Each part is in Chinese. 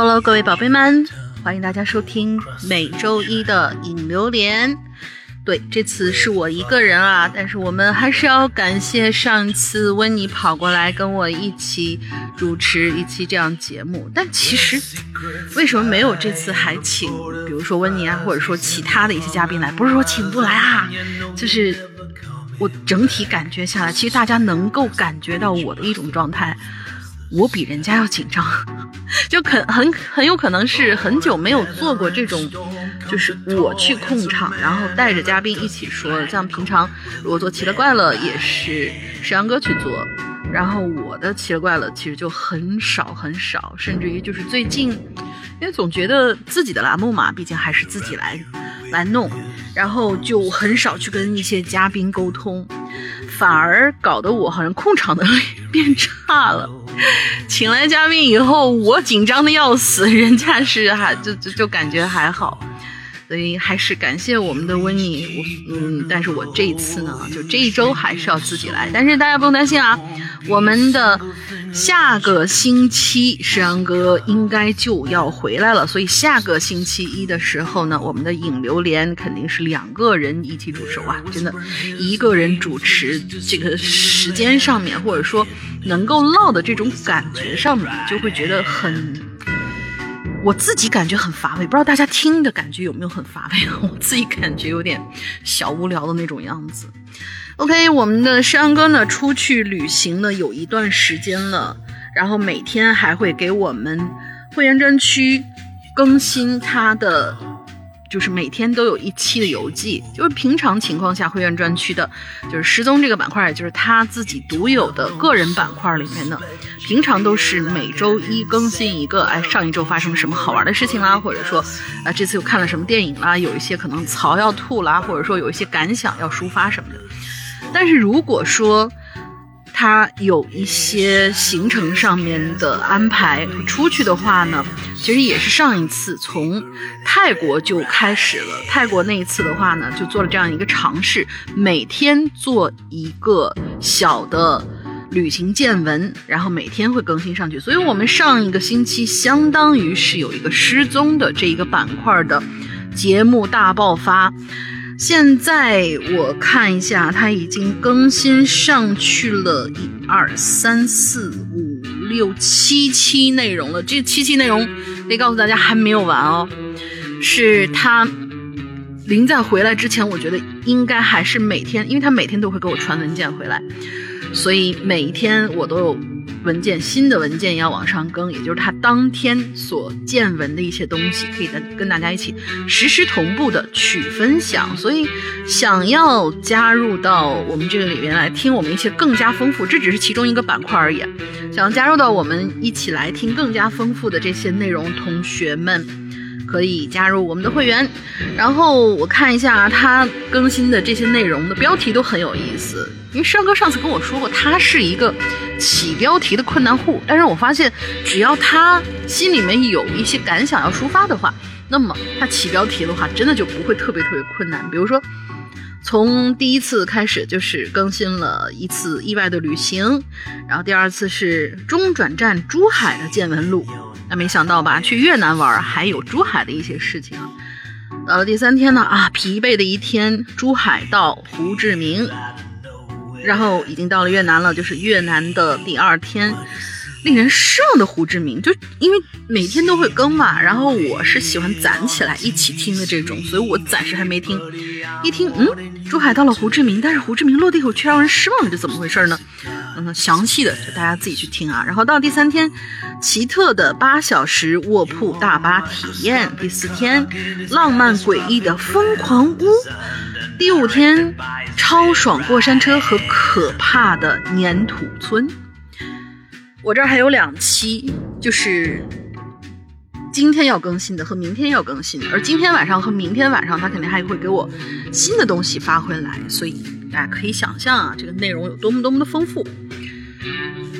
Hello，各位宝贝们，欢迎大家收听每周一的饮榴莲。对，这次是我一个人啊，但是我们还是要感谢上次温妮跑过来跟我一起主持一期这样节目。但其实为什么没有这次还请，比如说温妮啊，或者说其他的一些嘉宾来？不是说请不来啊，就是我整体感觉下来，其实大家能够感觉到我的一种状态。我比人家要紧张，就很很很有可能是很久没有做过这种，就是我去控场，然后带着嘉宾一起说。像平常如果做奇了怪了，也是石阳哥去做，然后我的奇了怪了其实就很少很少，甚至于就是最近，因为总觉得自己的栏目嘛，毕竟还是自己来来弄，然后就很少去跟一些嘉宾沟通，反而搞得我好像控场能力变差了。请来嘉宾以后，我紧张的要死，人家是还就就就感觉还好，所以还是感谢我们的温妮。我嗯，但是我这一次呢，就这一周还是要自己来，但是大家不用担心啊，我们的。下个星期，石阳哥应该就要回来了，所以下个星期一的时候呢，我们的影榴莲肯定是两个人一起主持啊，真的，一个人主持这个时间上面，或者说能够唠的这种感觉上面，就会觉得很，我自己感觉很乏味，不知道大家听的感觉有没有很乏味？我自己感觉有点小无聊的那种样子。OK，我们的山哥呢出去旅行了有一段时间了，然后每天还会给我们会员专区更新他的，就是每天都有一期的游记。就是平常情况下，会员专区的，就是失踪这个板块，也就是他自己独有的个人板块里面的，平常都是每周一更新一个。哎，上一周发生了什么好玩的事情啦？或者说，啊，这次又看了什么电影啦？有一些可能槽要吐啦，或者说有一些感想要抒发什么的。但是如果说他有一些行程上面的安排出去的话呢，其实也是上一次从泰国就开始了。泰国那一次的话呢，就做了这样一个尝试，每天做一个小的旅行见闻，然后每天会更新上去。所以我们上一个星期相当于是有一个失踪的这一个板块的节目大爆发。现在我看一下，它已经更新上去了一二三四五六七期内容了。这七期内容得告诉大家还没有完哦，是他临在回来之前，我觉得应该还是每天，因为他每天都会给我传文件回来，所以每一天我都有。文件新的文件要往上更，也就是他当天所见闻的一些东西，可以跟跟大家一起实时同步的去分享。所以，想要加入到我们这个里面来听我们一些更加丰富，这只是其中一个板块而已。想要加入到我们一起来听更加丰富的这些内容，同学们。可以加入我们的会员，然后我看一下他更新的这些内容的标题都很有意思。因为山哥上次跟我说过，他是一个起标题的困难户，但是我发现只要他心里面有一些感想要抒发的话，那么他起标题的话，真的就不会特别特别困难。比如说，从第一次开始就是更新了一次意外的旅行，然后第二次是中转站珠海的见闻录。那没想到吧？去越南玩还有珠海的一些事情。到了第三天呢，啊，疲惫的一天，珠海到胡志明，然后已经到了越南了，就是越南的第二天。令人失望的胡志明，就因为每天都会更嘛，然后我是喜欢攒起来一起听的这种，所以我暂时还没听。一听，嗯，珠海到了胡志明，但是胡志明落地后却让人失望，这怎么回事呢？嗯，详细的就大家自己去听啊。然后到第三天，奇特的八小时卧铺大巴体验；第四天，浪漫诡异的疯狂屋；第五天，超爽过山车和可怕的粘土村。我这儿还有两期，就是今天要更新的和明天要更新的，而今天晚上和明天晚上他肯定还会给我新的东西发回来，所以大家可以想象啊，这个内容有多么多么的丰富。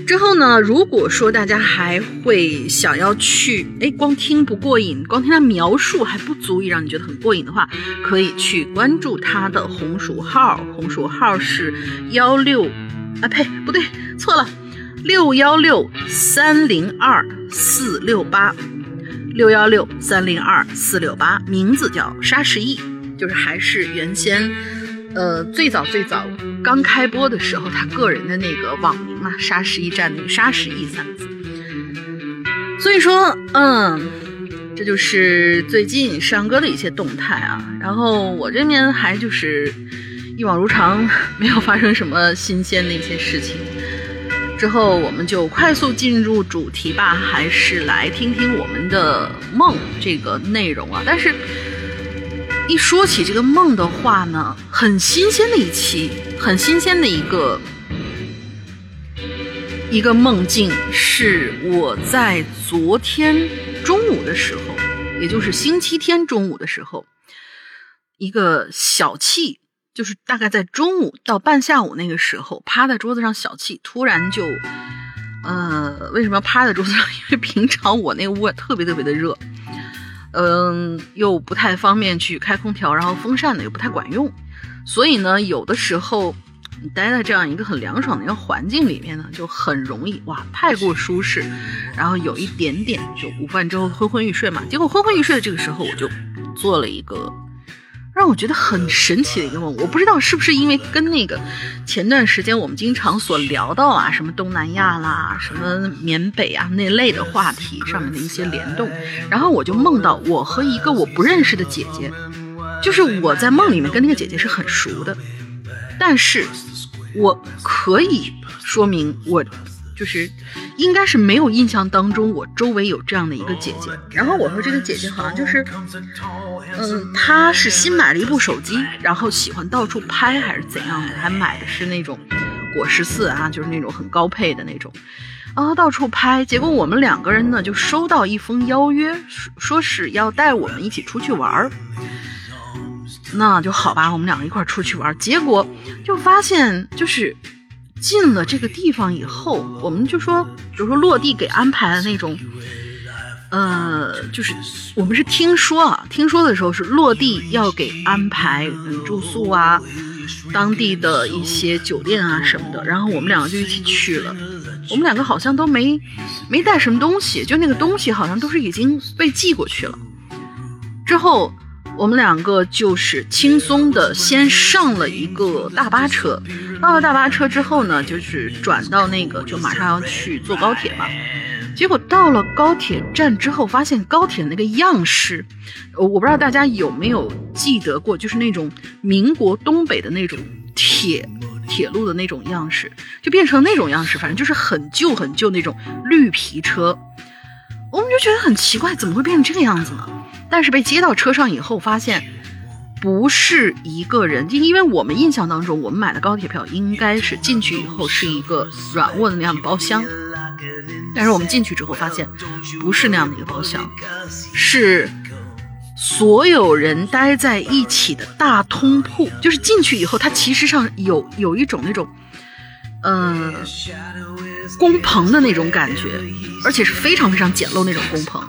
之后呢，如果说大家还会想要去，哎，光听不过瘾，光听他描述还不足以让你觉得很过瘾的话，可以去关注他的红薯号，红薯号是幺六，啊呸，不对，错了。六幺六三零二四六八，六幺六三零二四六八，名字叫沙石忆，就是还是原先，呃，最早最早刚开播的时候他个人的那个网名嘛，沙石驿站那个沙石忆三个字。所以说，嗯，这就是最近山哥的一些动态啊。然后我这边还就是一往如常，没有发生什么新鲜的一些事情。之后我们就快速进入主题吧，还是来听听我们的梦这个内容啊。但是，一说起这个梦的话呢，很新鲜的一期，很新鲜的一个一个梦境，是我在昨天中午的时候，也就是星期天中午的时候，一个小气。就是大概在中午到半下午那个时候，趴在桌子上小憩，突然就，呃，为什么要趴在桌子上？因为平常我那个屋特别特别的热，嗯，又不太方便去开空调，然后风扇呢又不太管用，所以呢，有的时候你待在这样一个很凉爽的一个环境里面呢，就很容易哇，太过舒适，然后有一点点就午饭之后昏昏欲睡嘛。结果昏昏欲睡的这个时候，我就做了一个。让我觉得很神奇的一个梦，我不知道是不是因为跟那个前段时间我们经常所聊到啊，什么东南亚啦，什么缅北啊那类的话题上面的一些联动，然后我就梦到我和一个我不认识的姐姐，就是我在梦里面跟那个姐姐是很熟的，但是我可以说明我。就是，应该是没有印象当中我周围有这样的一个姐姐。然后我和这个姐姐好像就是，嗯，她是新买了一部手机，然后喜欢到处拍还是怎样的，还买的是那种果十四啊，就是那种很高配的那种，然后到处拍。结果我们两个人呢就收到一封邀约，说是要带我们一起出去玩儿。那就好吧，我们两个一块出去玩。结果就发现就是。进了这个地方以后，我们就说，比如说落地给安排的那种，呃，就是我们是听说啊，听说的时候是落地要给安排住宿啊，当地的一些酒店啊什么的，然后我们两个就一起去了。我们两个好像都没没带什么东西，就那个东西好像都是已经被寄过去了。之后。我们两个就是轻松的先上了一个大巴车，到了大巴车之后呢，就是转到那个就马上要去坐高铁嘛。结果到了高铁站之后，发现高铁那个样式，我不知道大家有没有记得过，就是那种民国东北的那种铁铁路的那种样式，就变成那种样式，反正就是很旧很旧那种绿皮车。我们就觉得很奇怪，怎么会变成这个样子呢？但是被接到车上以后，发现不是一个人，因因为我们印象当中，我们买的高铁票应该是进去以后是一个软卧的那样的包厢，但是我们进去之后发现不是那样的一个包厢，是所有人待在一起的大通铺，就是进去以后，它其实上有有一种那种，呃，工棚的那种感觉，而且是非常非常简陋那种工棚。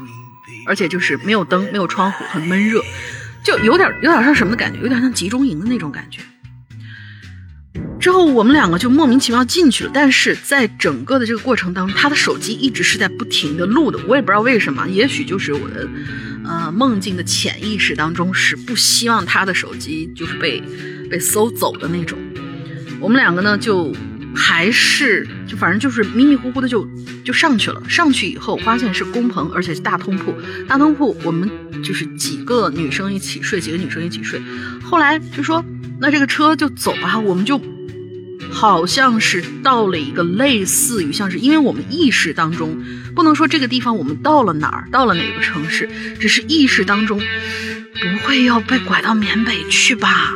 而且就是没有灯，没有窗户，很闷热，就有点有点像什么的感觉？有点像集中营的那种感觉。之后我们两个就莫名其妙进去了，但是在整个的这个过程当中，他的手机一直是在不停的录的，我也不知道为什么，也许就是我的呃梦境的潜意识当中是不希望他的手机就是被被搜走的那种。我们两个呢就。还是就反正就是迷迷糊糊的就就上去了，上去以后发现是工棚，而且是大通铺。大通铺我们就是几个女生一起睡，几个女生一起睡。后来就说那这个车就走吧，我们就好像是到了一个类似于像是，因为我们意识当中不能说这个地方我们到了哪儿，到了哪个城市，只是意识当中不会要被拐到缅北去吧？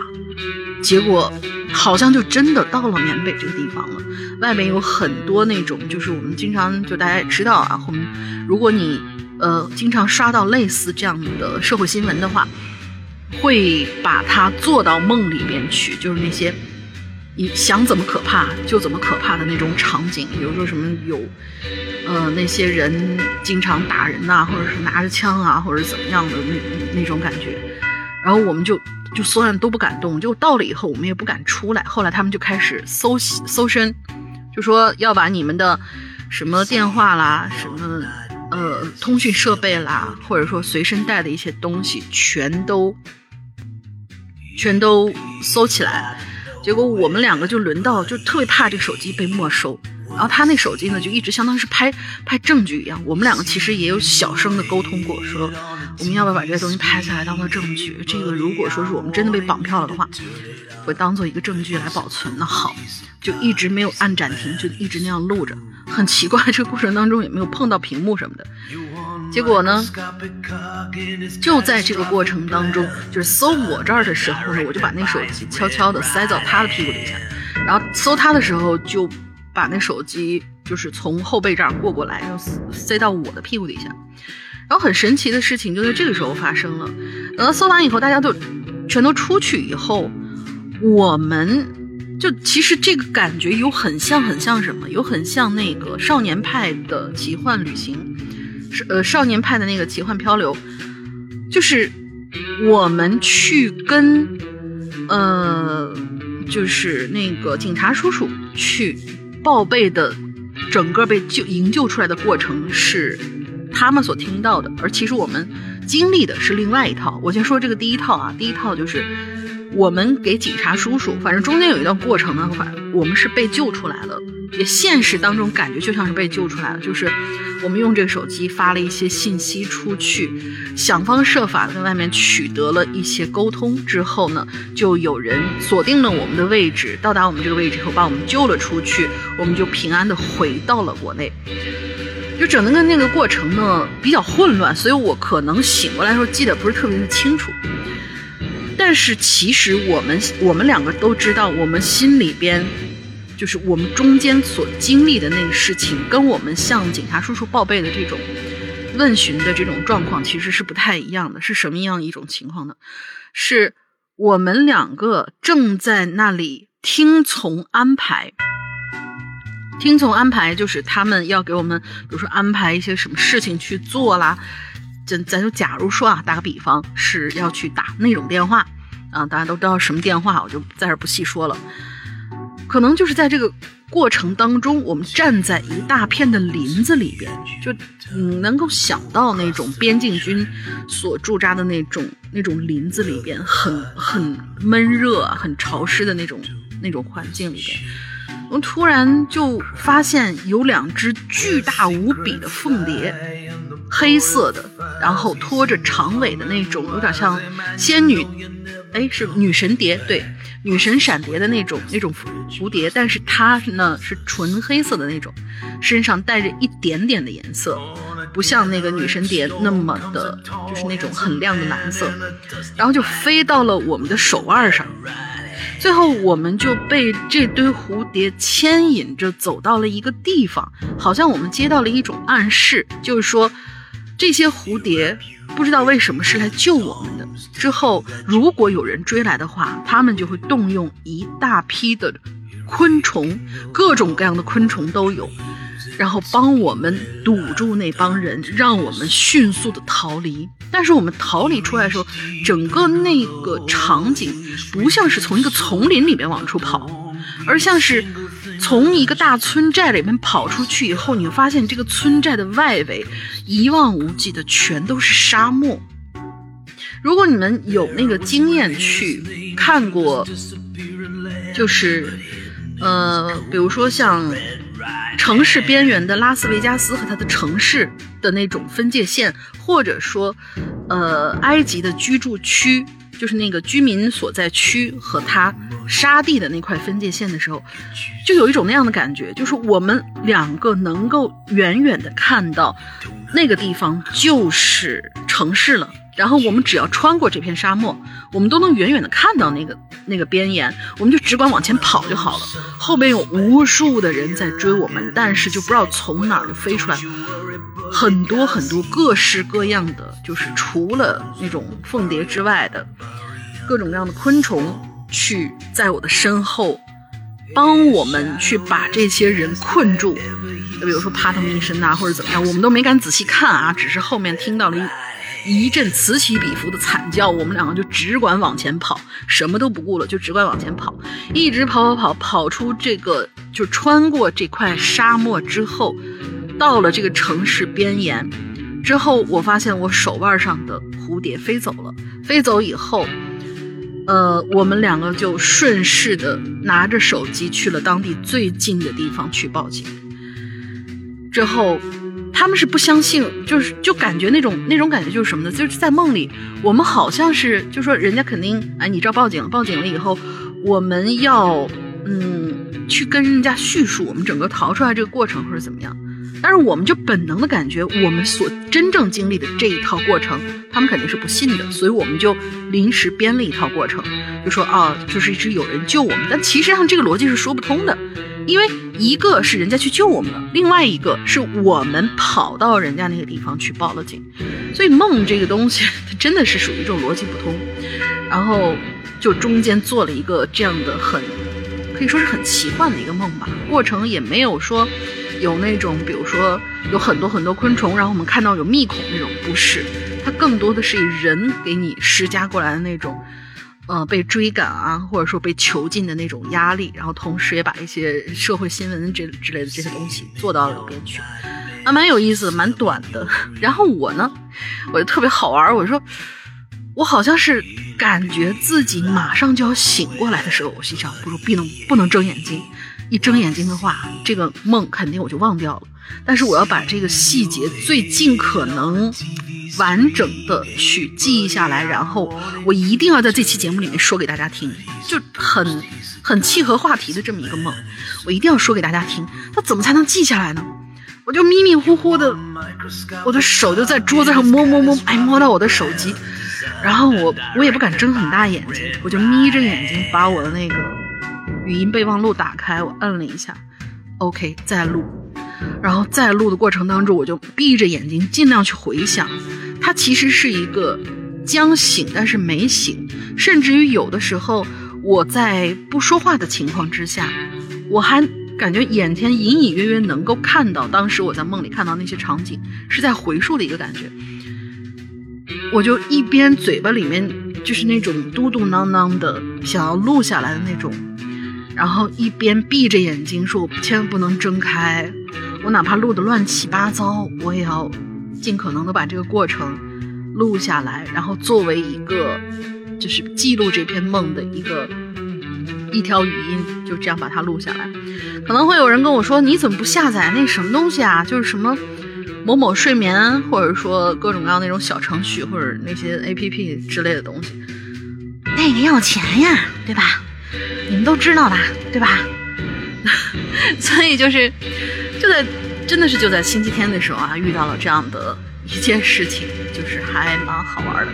结果。好像就真的到了缅北这个地方了，外面有很多那种，就是我们经常就大家也知道啊，我们如果你呃经常刷到类似这样的社会新闻的话，会把它做到梦里边去，就是那些你想怎么可怕就怎么可怕的那种场景，比如说什么有呃那些人经常打人呐，或者是拿着枪啊，或者怎么样的那那种感觉，然后我们就。就所有人都不敢动，就到了以后我们也不敢出来。后来他们就开始搜搜身，就说要把你们的什么电话啦、什么呃通讯设备啦，或者说随身带的一些东西，全都全都搜起来。结果我们两个就轮到，就特别怕这个手机被没收。然后他那手机呢，就一直相当于是拍拍证据一样。我们两个其实也有小声的沟通过，说我们要不要把这些东西拍下来当做证据？这个如果说是我们真的被绑票了的话，会当做一个证据来保存。那好，就一直没有按暂停，就一直那样录着。很奇怪，这个过程当中也没有碰到屏幕什么的。结果呢，就在这个过程当中，就是搜我这儿的时候呢，我就把那手机悄悄的塞到他的屁股底下，然后搜他的时候就。把那手机就是从后背这儿过过来，然后塞到我的屁股底下，然后很神奇的事情就在这个时候发生了。等到搜完以后，大家都全都出去以后，我们就其实这个感觉有很像很像什么？有很像那个少年派的奇幻旅行，呃少年派的那个奇幻漂流，就是我们去跟呃就是那个警察叔叔去。报备的整个被救营救出来的过程是他们所听到的，而其实我们经历的是另外一套。我先说这个第一套啊，第一套就是我们给警察叔叔，反正中间有一段过程呢，反我们是被救出来了。也现实当中感觉就像是被救出来了，就是我们用这个手机发了一些信息出去，想方设法跟外面取得了一些沟通之后呢，就有人锁定了我们的位置，到达我们这个位置以后把我们救了出去，我们就平安的回到了国内。就整个那个过程呢比较混乱，所以我可能醒过来的时候记得不是特别的清楚。但是其实我们我们两个都知道，我们心里边。就是我们中间所经历的那个事情，跟我们向警察叔叔报备的这种问询的这种状况，其实是不太一样的。是什么样一种情况呢？是我们两个正在那里听从安排，听从安排，就是他们要给我们，比如说安排一些什么事情去做啦。咱咱就假如说啊，打个比方，是要去打那种电话啊，大家都知道什么电话，我就在这不细说了。可能就是在这个过程当中，我们站在一大片的林子里边，就嗯能够想到那种边境军所驻扎的那种那种林子里边，很很闷热、很潮湿的那种那种环境里边，我突然就发现有两只巨大无比的凤蝶，黑色的，然后拖着长尾的那种，有点像仙女，哎，是女神蝶，对。女神闪蝶的那种那种蝴蝶，但是它呢是纯黑色的那种，身上带着一点点的颜色，不像那个女神蝶那么的，就是那种很亮的蓝色，然后就飞到了我们的手腕上，最后我们就被这堆蝴蝶牵引着走到了一个地方，好像我们接到了一种暗示，就是说这些蝴蝶。不知道为什么是来救我们的。之后，如果有人追来的话，他们就会动用一大批的昆虫，各种各样的昆虫都有，然后帮我们堵住那帮人，让我们迅速的逃离。但是我们逃离出来的时候，整个那个场景不像是从一个丛林里面往出跑，而像是。从一个大村寨里面跑出去以后，你会发现这个村寨的外围一望无际的全都是沙漠。如果你们有那个经验去看过，就是呃，比如说像城市边缘的拉斯维加斯和它的城市的那种分界线，或者说呃，埃及的居住区。就是那个居民所在区和他沙地的那块分界线的时候，就有一种那样的感觉，就是我们两个能够远远的看到那个地方就是城市了。然后我们只要穿过这片沙漠，我们都能远远的看到那个那个边沿，我们就只管往前跑就好了。后边有无数的人在追我们，但是就不知道从哪儿就飞出来。很多很多各式各样的，就是除了那种凤蝶之外的各种各样的昆虫，去在我的身后帮我们去把这些人困住。比如说趴他们一身呐，或者怎么样，我们都没敢仔细看啊，只是后面听到了一一阵此起彼伏的惨叫，我们两个就只管往前跑，什么都不顾了，就只管往前跑，一直跑跑跑跑出这个，就穿过这块沙漠之后。到了这个城市边沿之后，我发现我手腕上的蝴蝶飞走了。飞走以后，呃，我们两个就顺势的拿着手机去了当地最近的地方去报警。之后，他们是不相信，就是就感觉那种那种感觉就是什么呢？就是在梦里，我们好像是就说人家肯定哎，你知道报警了，报警了以后，我们要嗯去跟人家叙述我们整个逃出来这个过程或者怎么样。但是我们就本能的感觉，我们所真正经历的这一套过程，他们肯定是不信的，所以我们就临时编了一套过程，就说啊，就是一直有人救我们，但其实上这个逻辑是说不通的，因为一个是人家去救我们了，另外一个是我们跑到人家那个地方去报了警，所以梦这个东西它真的是属于这种逻辑不通，然后就中间做了一个这样的很可以说是很奇幻的一个梦吧，过程也没有说。有那种，比如说有很多很多昆虫，然后我们看到有密孔那种，不是，它更多的是以人给你施加过来的那种，呃，被追赶啊，或者说被囚禁的那种压力，然后同时也把一些社会新闻这之类的这些东西 做到了里边去，还，蛮有意思的，蛮短的。然后我呢，我就特别好玩，我说我好像是感觉自己马上就要醒过来的时候，我心想，不如不能不能睁眼睛。一睁眼睛的话，这个梦肯定我就忘掉了。但是我要把这个细节最尽可能完整的去记忆下来，然后我一定要在这期节目里面说给大家听，就很很契合话题的这么一个梦，我一定要说给大家听。那怎么才能记下来呢？我就迷迷糊糊的，我的手就在桌子上摸摸摸，哎，摸到我的手机，然后我我也不敢睁很大眼睛，我就眯着眼睛把我的那个。语音备忘录打开，我摁了一下，OK，再录。然后在录的过程当中，我就闭着眼睛，尽量去回想。它其实是一个将醒但是没醒，甚至于有的时候我在不说话的情况之下，我还感觉眼前隐隐约约能够看到当时我在梦里看到那些场景，是在回溯的一个感觉。我就一边嘴巴里面就是那种嘟嘟囔囔的想要录下来的那种。然后一边闭着眼睛说：“我千万不能睁开，我哪怕录的乱七八糟，我也要尽可能的把这个过程录下来，然后作为一个就是记录这篇梦的一个一条语音，就这样把它录下来。可能会有人跟我说：你怎么不下载那什么东西啊？就是什么某某睡眠，或者说各种各样那种小程序或者那些 A P P 之类的东西，那个要钱呀，对吧？”你们都知道吧，对吧？所以就是，就在真的是就在星期天的时候啊，遇到了这样的一件事情，就是还蛮好玩的。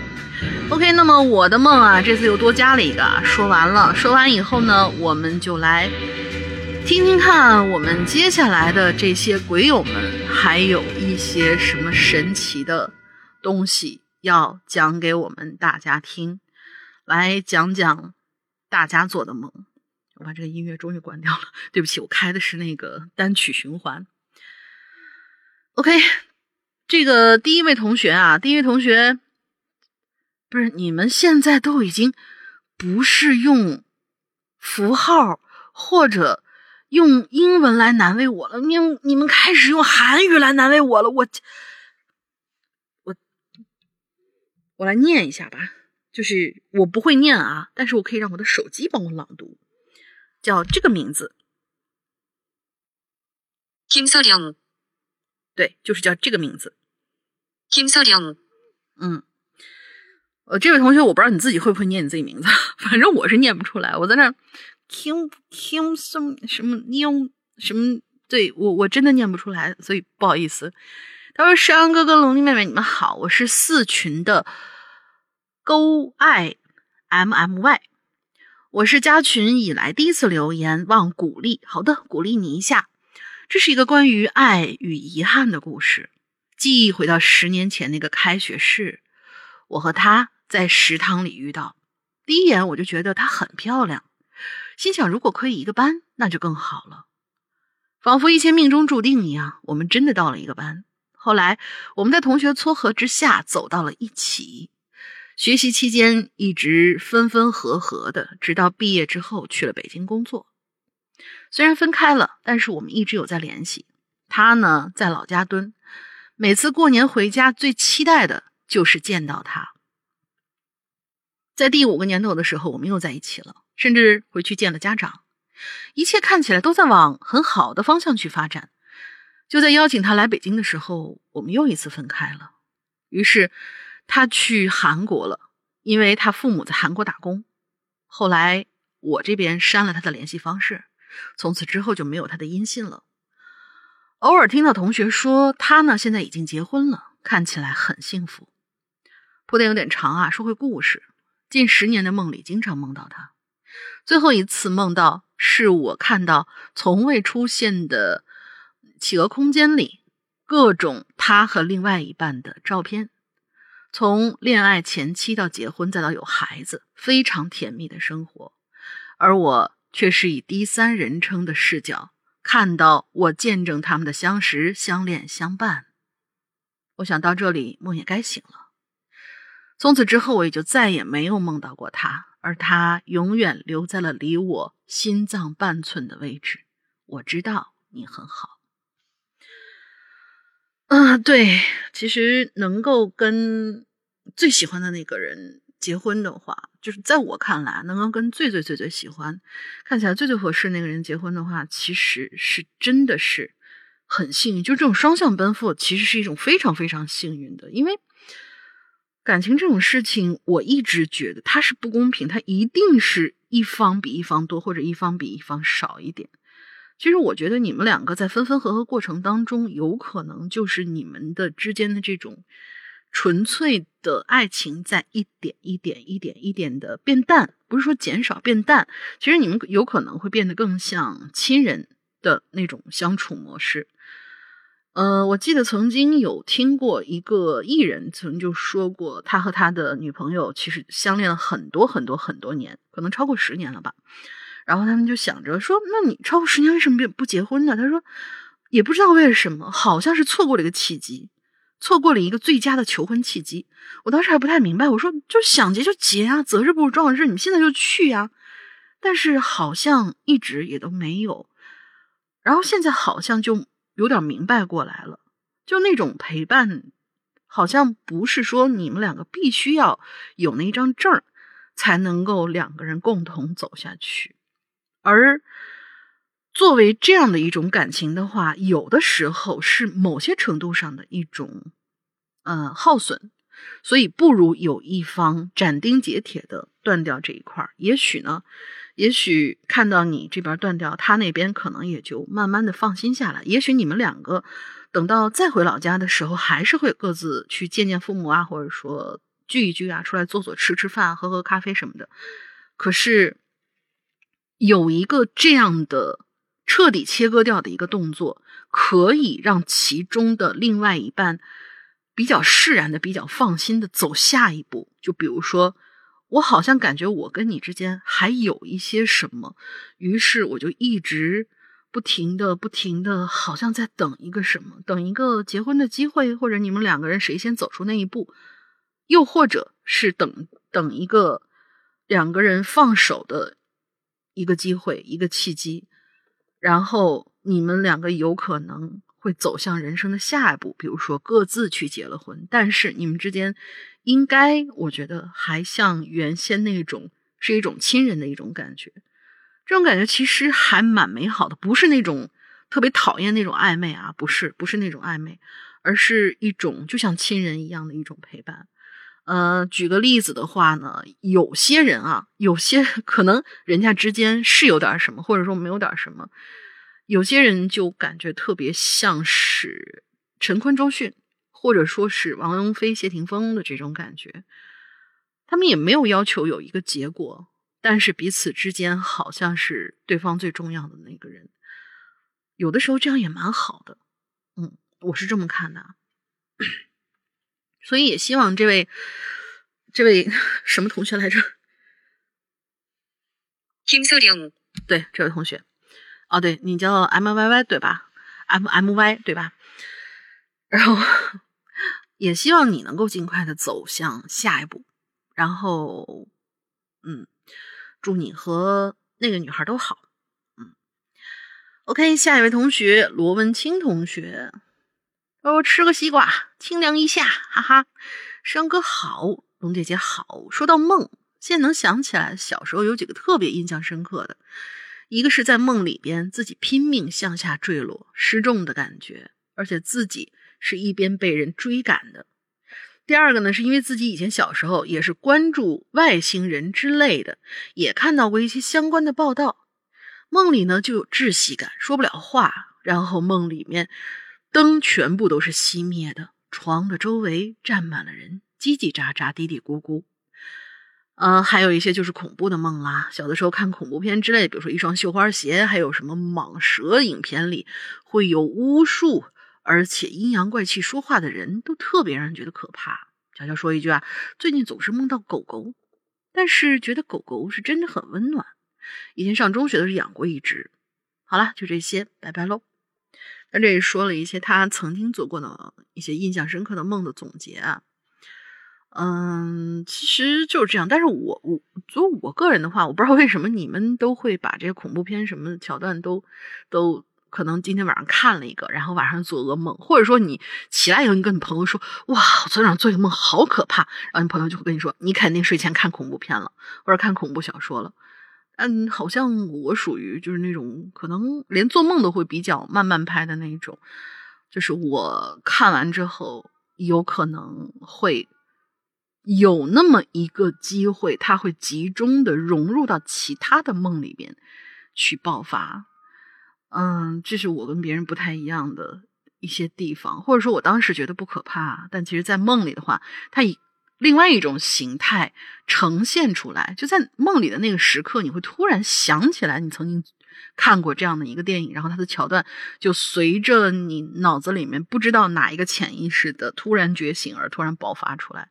OK，那么我的梦啊，这次又多加了一个啊。说完了，说完以后呢，我们就来听听看，我们接下来的这些鬼友们还有一些什么神奇的东西要讲给我们大家听，来讲讲。大家做的梦，我把这个音乐终于关掉了。对不起，我开的是那个单曲循环。OK，这个第一位同学啊，第一位同学，不是你们现在都已经不是用符号或者用英文来难为我了，你你们开始用韩语来难为我了。我我我来念一下吧。就是我不会念啊，但是我可以让我的手机帮我朗读，叫这个名字，金色亮，对，就是叫这个名字，金色亮，嗯，呃，这位同学，我不知道你自己会不会念你自己名字，反正我是念不出来，我在那，Kim Kim 什么什么用什么，对我我真的念不出来，所以不好意思。他说：“山哥哥、龙弟妹妹，你们好，我是四群的。”勾爱 M M Y，我是加群以来第一次留言，望鼓励。好的，鼓励你一下。这是一个关于爱与遗憾的故事。记忆回到十年前那个开学式，我和她在食堂里遇到。第一眼我就觉得她很漂亮，心想如果可以一个班，那就更好了。仿佛一切命中注定一样，我们真的到了一个班。后来我们在同学撮合之下走到了一起。学习期间一直分分合合的，直到毕业之后去了北京工作。虽然分开了，但是我们一直有在联系。他呢在老家蹲，每次过年回家最期待的就是见到他。在第五个年头的时候，我们又在一起了，甚至回去见了家长，一切看起来都在往很好的方向去发展。就在邀请他来北京的时候，我们又一次分开了。于是他去韩国了，因为他父母在韩国打工。后来我这边删了他的联系方式，从此之后就没有他的音信了。偶尔听到同学说他呢现在已经结婚了，看起来很幸福。铺垫有点长啊，说回故事。近十年的梦里，经常梦到他。最后一次梦到是我看到从未出现的企鹅空间里各种他和另外一半的照片，从恋爱前期到结婚再到有孩子，非常甜蜜的生活。而我却是以第三人称的视角看到我见证他们的相识、相恋、相伴。我想到这里，梦也该醒了。从此之后，我也就再也没有梦到过他，而他永远留在了离我心脏半寸的位置。我知道你很好。啊，对，其实能够跟最喜欢的那个人结婚的话，就是在我看来，能够跟最最最最喜欢、看起来最最合适那个人结婚的话，其实是真的是很幸运。就这种双向奔赴，其实是一种非常非常幸运的，因为。感情这种事情，我一直觉得它是不公平，它一定是一方比一方多，或者一方比一方少一点。其实我觉得你们两个在分分合合过程当中，有可能就是你们的之间的这种纯粹的爱情在一点一点、一点一点的变淡，不是说减少变淡。其实你们有可能会变得更像亲人的那种相处模式。呃，我记得曾经有听过一个艺人曾就说过，他和他的女朋友其实相恋了很多很多很多年，可能超过十年了吧。然后他们就想着说，那你超过十年为什么不不结婚呢？他说，也不知道为什么，好像是错过了一个契机，错过了一个最佳的求婚契机。我当时还不太明白，我说就想结就结啊，择日不如撞日，你现在就去呀。但是好像一直也都没有，然后现在好像就。有点明白过来了，就那种陪伴，好像不是说你们两个必须要有那一张证才能够两个人共同走下去，而作为这样的一种感情的话，有的时候是某些程度上的一种，呃，耗损，所以不如有一方斩钉截铁的断掉这一块也许呢。也许看到你这边断掉，他那边可能也就慢慢的放心下来。也许你们两个等到再回老家的时候，还是会各自去见见父母啊，或者说聚一聚啊，出来坐坐吃吃饭、喝喝咖啡什么的。可是有一个这样的彻底切割掉的一个动作，可以让其中的另外一半比较释然的、比较放心的走下一步。就比如说。我好像感觉我跟你之间还有一些什么，于是我就一直不停的、不停的，好像在等一个什么，等一个结婚的机会，或者你们两个人谁先走出那一步，又或者是等等一个两个人放手的一个机会、一个契机，然后你们两个有可能会走向人生的下一步，比如说各自去结了婚，但是你们之间。应该，我觉得还像原先那种是一种亲人的一种感觉，这种感觉其实还蛮美好的，不是那种特别讨厌那种暧昧啊，不是，不是那种暧昧，而是一种就像亲人一样的一种陪伴。呃，举个例子的话呢，有些人啊，有些 可能人家之间是有点什么，或者说没有点什么，有些人就感觉特别像是陈坤、周迅。或者说是王龙飞、谢霆锋的这种感觉，他们也没有要求有一个结果，但是彼此之间好像是对方最重要的那个人。有的时候这样也蛮好的，嗯，我是这么看的。所以也希望这位这位什么同学来着？金色亮，对，这位同学，哦，对你叫 M Y Y 对吧？M M Y 对吧？然后。也希望你能够尽快的走向下一步，然后，嗯，祝你和那个女孩都好，嗯 OK，下一位同学罗文清同学，哦吃个西瓜，清凉一下，哈哈。山哥好，龙姐姐好。说到梦，现在能想起来，小时候有几个特别印象深刻的，一个是在梦里边自己拼命向下坠落，失重的感觉，而且自己是一边被人追赶的。第二个呢，是因为自己以前小时候也是关注外星人之类的，也看到过一些相关的报道。梦里呢就有窒息感，说不了话，然后梦里面灯全部都是熄灭的，床的周围站满了人，叽叽喳喳，嘀嘀咕咕。呃，还有一些就是恐怖的梦啦。小的时候看恐怖片之类，比如说一双绣花鞋，还有什么蟒蛇影片里会有巫术，而且阴阳怪气说话的人都特别让人觉得可怕。悄悄说一句啊，最近总是梦到狗狗，但是觉得狗狗是真的很温暖。以前上中学的时候养过一只，好了，就这些，拜拜喽。在这里说了一些他曾经做过的一些印象深刻的梦的总结啊。嗯，其实就是这样。但是我我作为我个人的话，我不知道为什么你们都会把这些恐怖片什么桥段都都可能今天晚上看了一个，然后晚上做噩梦，或者说你起来以后你跟你朋友说，哇，我昨天晚上做一个梦好可怕，然后你朋友就会跟你说，你肯定睡前看恐怖片了，或者看恐怖小说了。嗯，好像我属于就是那种可能连做梦都会比较慢慢拍的那种，就是我看完之后有可能会有那么一个机会，它会集中的融入到其他的梦里边去爆发。嗯，这是我跟别人不太一样的一些地方，或者说我当时觉得不可怕，但其实在梦里的话，它以。另外一种形态呈现出来，就在梦里的那个时刻，你会突然想起来你曾经看过这样的一个电影，然后它的桥段就随着你脑子里面不知道哪一个潜意识的突然觉醒而突然爆发出来。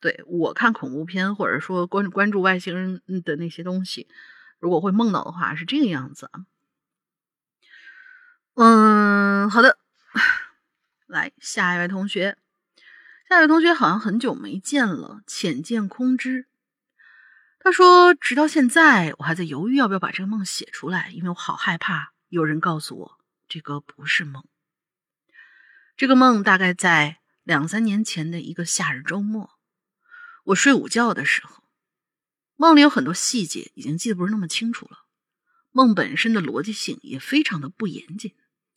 对我看恐怖片或者说关关注外星人的那些东西，如果会梦到的话是这个样子啊。嗯，好的，来下一位同学。那位同学好像很久没见了，浅见空知。他说：“直到现在，我还在犹豫要不要把这个梦写出来，因为我好害怕有人告诉我这个不是梦。这个梦大概在两三年前的一个夏日周末，我睡午觉的时候，梦里有很多细节已经记得不是那么清楚了，梦本身的逻辑性也非常的不严谨。”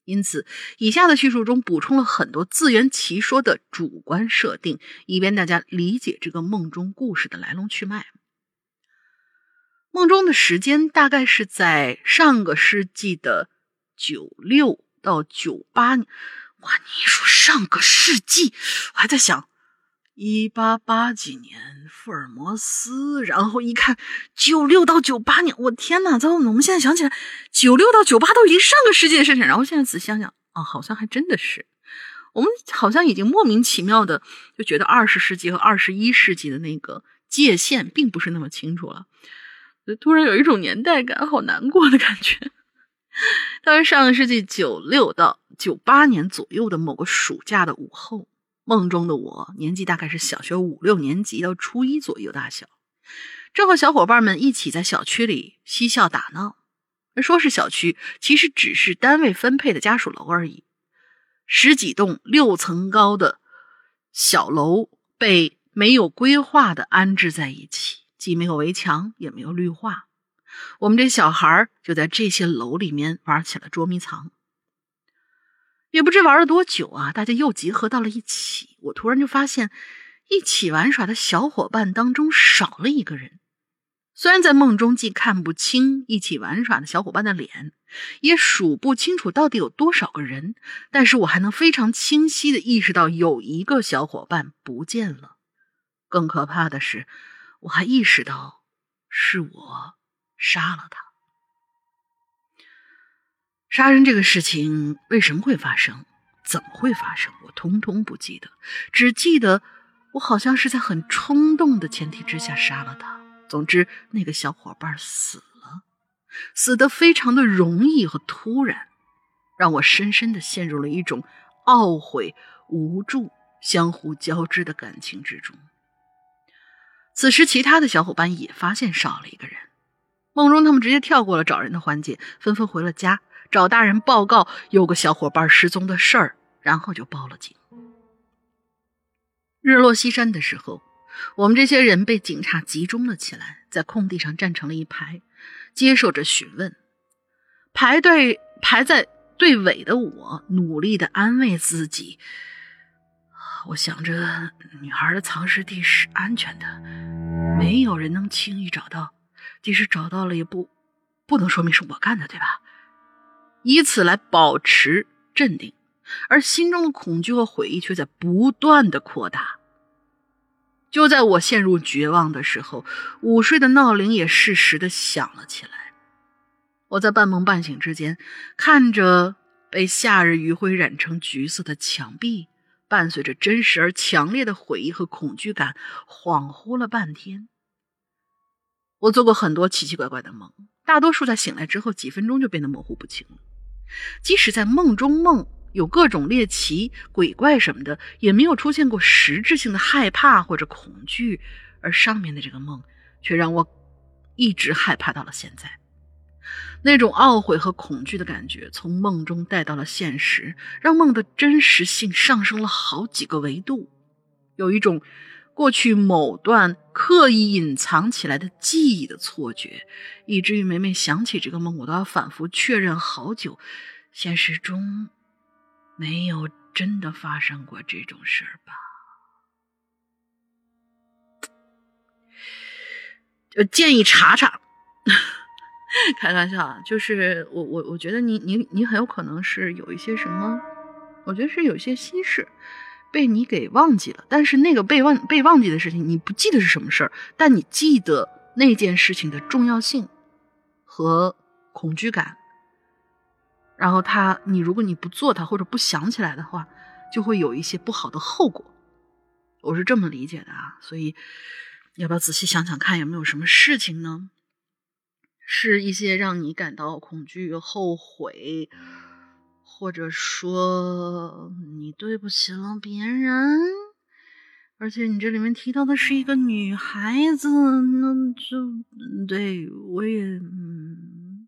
因此，以下的叙述中补充了很多自圆其说的主观设定，以便大家理解这个梦中故事的来龙去脉。梦中的时间大概是在上个世纪的九六到九八年。哇，你说上个世纪，我还在想。一八八几年，福尔摩斯，然后一看九六到九八年，我天哪！在我们现在想起来，九六到九八都已经上个世纪的事情，然后现在仔细想想，啊，好像还真的是，我们好像已经莫名其妙的就觉得二十世纪和二十一世纪的那个界限并不是那么清楚了，就突然有一种年代感，好难过的感觉。当时上个世纪九六到九八年左右的某个暑假的午后。梦中的我年纪大概是小学五六年级到初一左右大小，正和小伙伴们一起在小区里嬉笑打闹。说是小区，其实只是单位分配的家属楼而已。十几栋六层高的小楼被没有规划的安置在一起，既没有围墙，也没有绿化。我们这小孩就在这些楼里面玩起了捉迷藏。也不知玩了多久啊，大家又集合到了一起。我突然就发现，一起玩耍的小伙伴当中少了一个人。虽然在梦中既看不清一起玩耍的小伙伴的脸，也数不清楚到底有多少个人，但是我还能非常清晰的意识到有一个小伙伴不见了。更可怕的是，我还意识到是我杀了他。杀人这个事情为什么会发生？怎么会发生？我通通不记得，只记得我好像是在很冲动的前提之下杀了他。总之，那个小伙伴死了，死得非常的容易和突然，让我深深的陷入了一种懊悔、无助相互交织的感情之中。此时，其他的小伙伴也发现少了一个人。梦中他们直接跳过了找人的环节，纷纷回了家，找大人报告有个小伙伴失踪的事儿，然后就报了警。日落西山的时候，我们这些人被警察集中了起来，在空地上站成了一排，接受着询问。排队排在队尾的我，努力的安慰自己。我想着，女孩的藏尸地是安全的，没有人能轻易找到。即使找到了，也不不能说明是我干的，对吧？以此来保持镇定，而心中的恐惧和悔意却在不断的扩大。就在我陷入绝望的时候，午睡的闹铃也适时的响了起来。我在半梦半醒之间，看着被夏日余晖染成橘色的墙壁。伴随着真实而强烈的悔意和恐惧感，恍惚了半天。我做过很多奇奇怪怪的梦，大多数在醒来之后几分钟就变得模糊不清了。即使在梦中梦有各种猎奇、鬼怪什么的，也没有出现过实质性的害怕或者恐惧。而上面的这个梦，却让我一直害怕到了现在。那种懊悔和恐惧的感觉从梦中带到了现实，让梦的真实性上升了好几个维度。有一种过去某段刻意隐藏起来的记忆的错觉，以至于每每想起这个梦，我都要反复确认好久。现实中没有真的发生过这种事儿吧？就建议查查。开玩笑啊，就是我我我觉得你你你很有可能是有一些什么，我觉得是有些心事被你给忘记了。但是那个被忘被忘记的事情，你不记得是什么事儿，但你记得那件事情的重要性和恐惧感。然后他，你如果你不做它或者不想起来的话，就会有一些不好的后果。我是这么理解的啊，所以要不要仔细想想看，有没有什么事情呢？是一些让你感到恐惧、后悔，或者说你对不起了别人，而且你这里面提到的是一个女孩子，那就对我也嗯，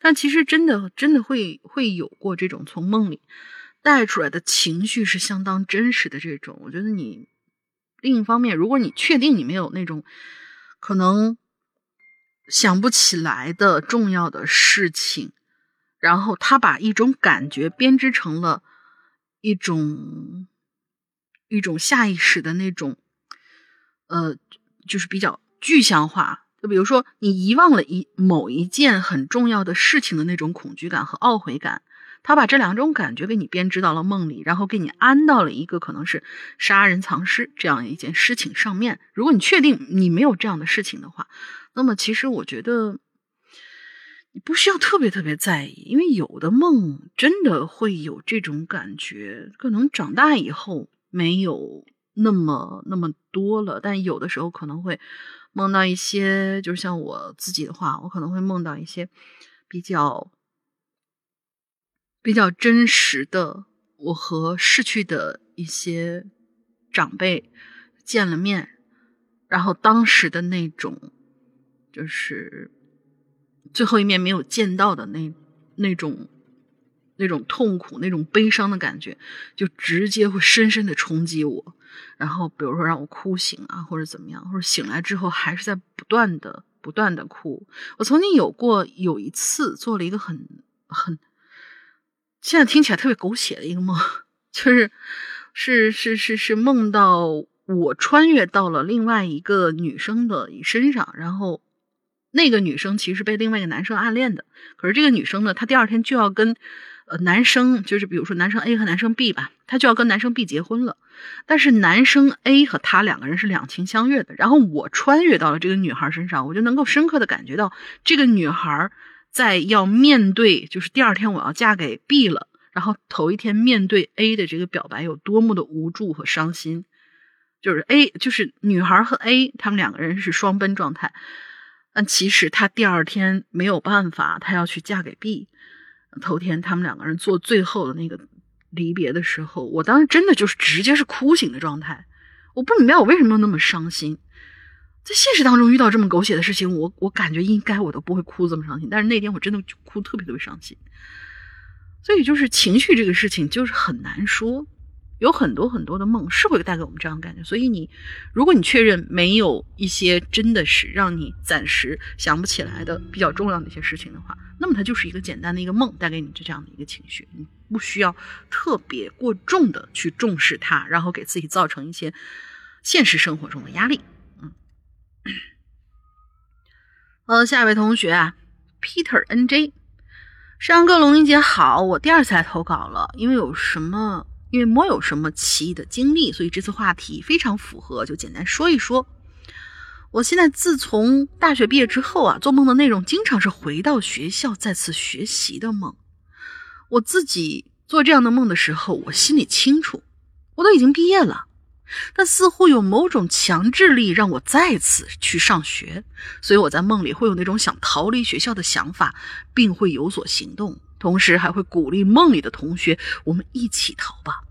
但其实真的真的会会有过这种从梦里带出来的情绪是相当真实的这种。我觉得你另一方面，如果你确定你没有那种可能。想不起来的重要的事情，然后他把一种感觉编织成了一种一种下意识的那种，呃，就是比较具象化。就比如说，你遗忘了一某一件很重要的事情的那种恐惧感和懊悔感。他把这两种感觉给你编织到了梦里，然后给你安到了一个可能是杀人藏尸这样一件事情上面。如果你确定你没有这样的事情的话，那么其实我觉得你不需要特别特别在意，因为有的梦真的会有这种感觉，可能长大以后没有那么那么多了，但有的时候可能会梦到一些，就是像我自己的话，我可能会梦到一些比较。比较真实的，我和逝去的一些长辈见了面，然后当时的那种，就是最后一面没有见到的那那种那种痛苦、那种悲伤的感觉，就直接会深深的冲击我。然后，比如说让我哭醒啊，或者怎么样，或者醒来之后还是在不断的、不断的哭。我曾经有过有一次做了一个很很。现在听起来特别狗血的一个梦，就是是是是是梦到我穿越到了另外一个女生的身上，然后那个女生其实被另外一个男生暗恋的，可是这个女生呢，她第二天就要跟呃男生，就是比如说男生 A 和男生 B 吧，她就要跟男生 B 结婚了，但是男生 A 和她两个人是两情相悦的，然后我穿越到了这个女孩身上，我就能够深刻的感觉到这个女孩。在要面对，就是第二天我要嫁给 B 了，然后头一天面对 A 的这个表白有多么的无助和伤心，就是 A 就是女孩和 A 他们两个人是双奔状态，但其实她第二天没有办法，她要去嫁给 B，头天他们两个人做最后的那个离别的时候，我当时真的就是直接是哭醒的状态，我不明白我为什么那么伤心。在现实当中遇到这么狗血的事情，我我感觉应该我都不会哭这么伤心，但是那天我真的哭特别特别伤心。所以就是情绪这个事情就是很难说，有很多很多的梦是会带给我们这样的感觉。所以你如果你确认没有一些真的是让你暂时想不起来的比较重要的一些事情的话，那么它就是一个简单的一个梦带给你这样的一个情绪，你不需要特别过重的去重视它，然后给自己造成一些现实生活中的压力。嗯，呃，下一位同学啊，Peter N J。山哥，龙玲姐好，我第二次来投稿了，因为有什么，因为没有什么奇异的经历，所以这次话题非常符合，就简单说一说。我现在自从大学毕业之后啊，做梦的内容经常是回到学校再次学习的梦。我自己做这样的梦的时候，我心里清楚，我都已经毕业了。但似乎有某种强制力让我再次去上学，所以我在梦里会有那种想逃离学校的想法，并会有所行动，同时还会鼓励梦里的同学：“我们一起逃吧。”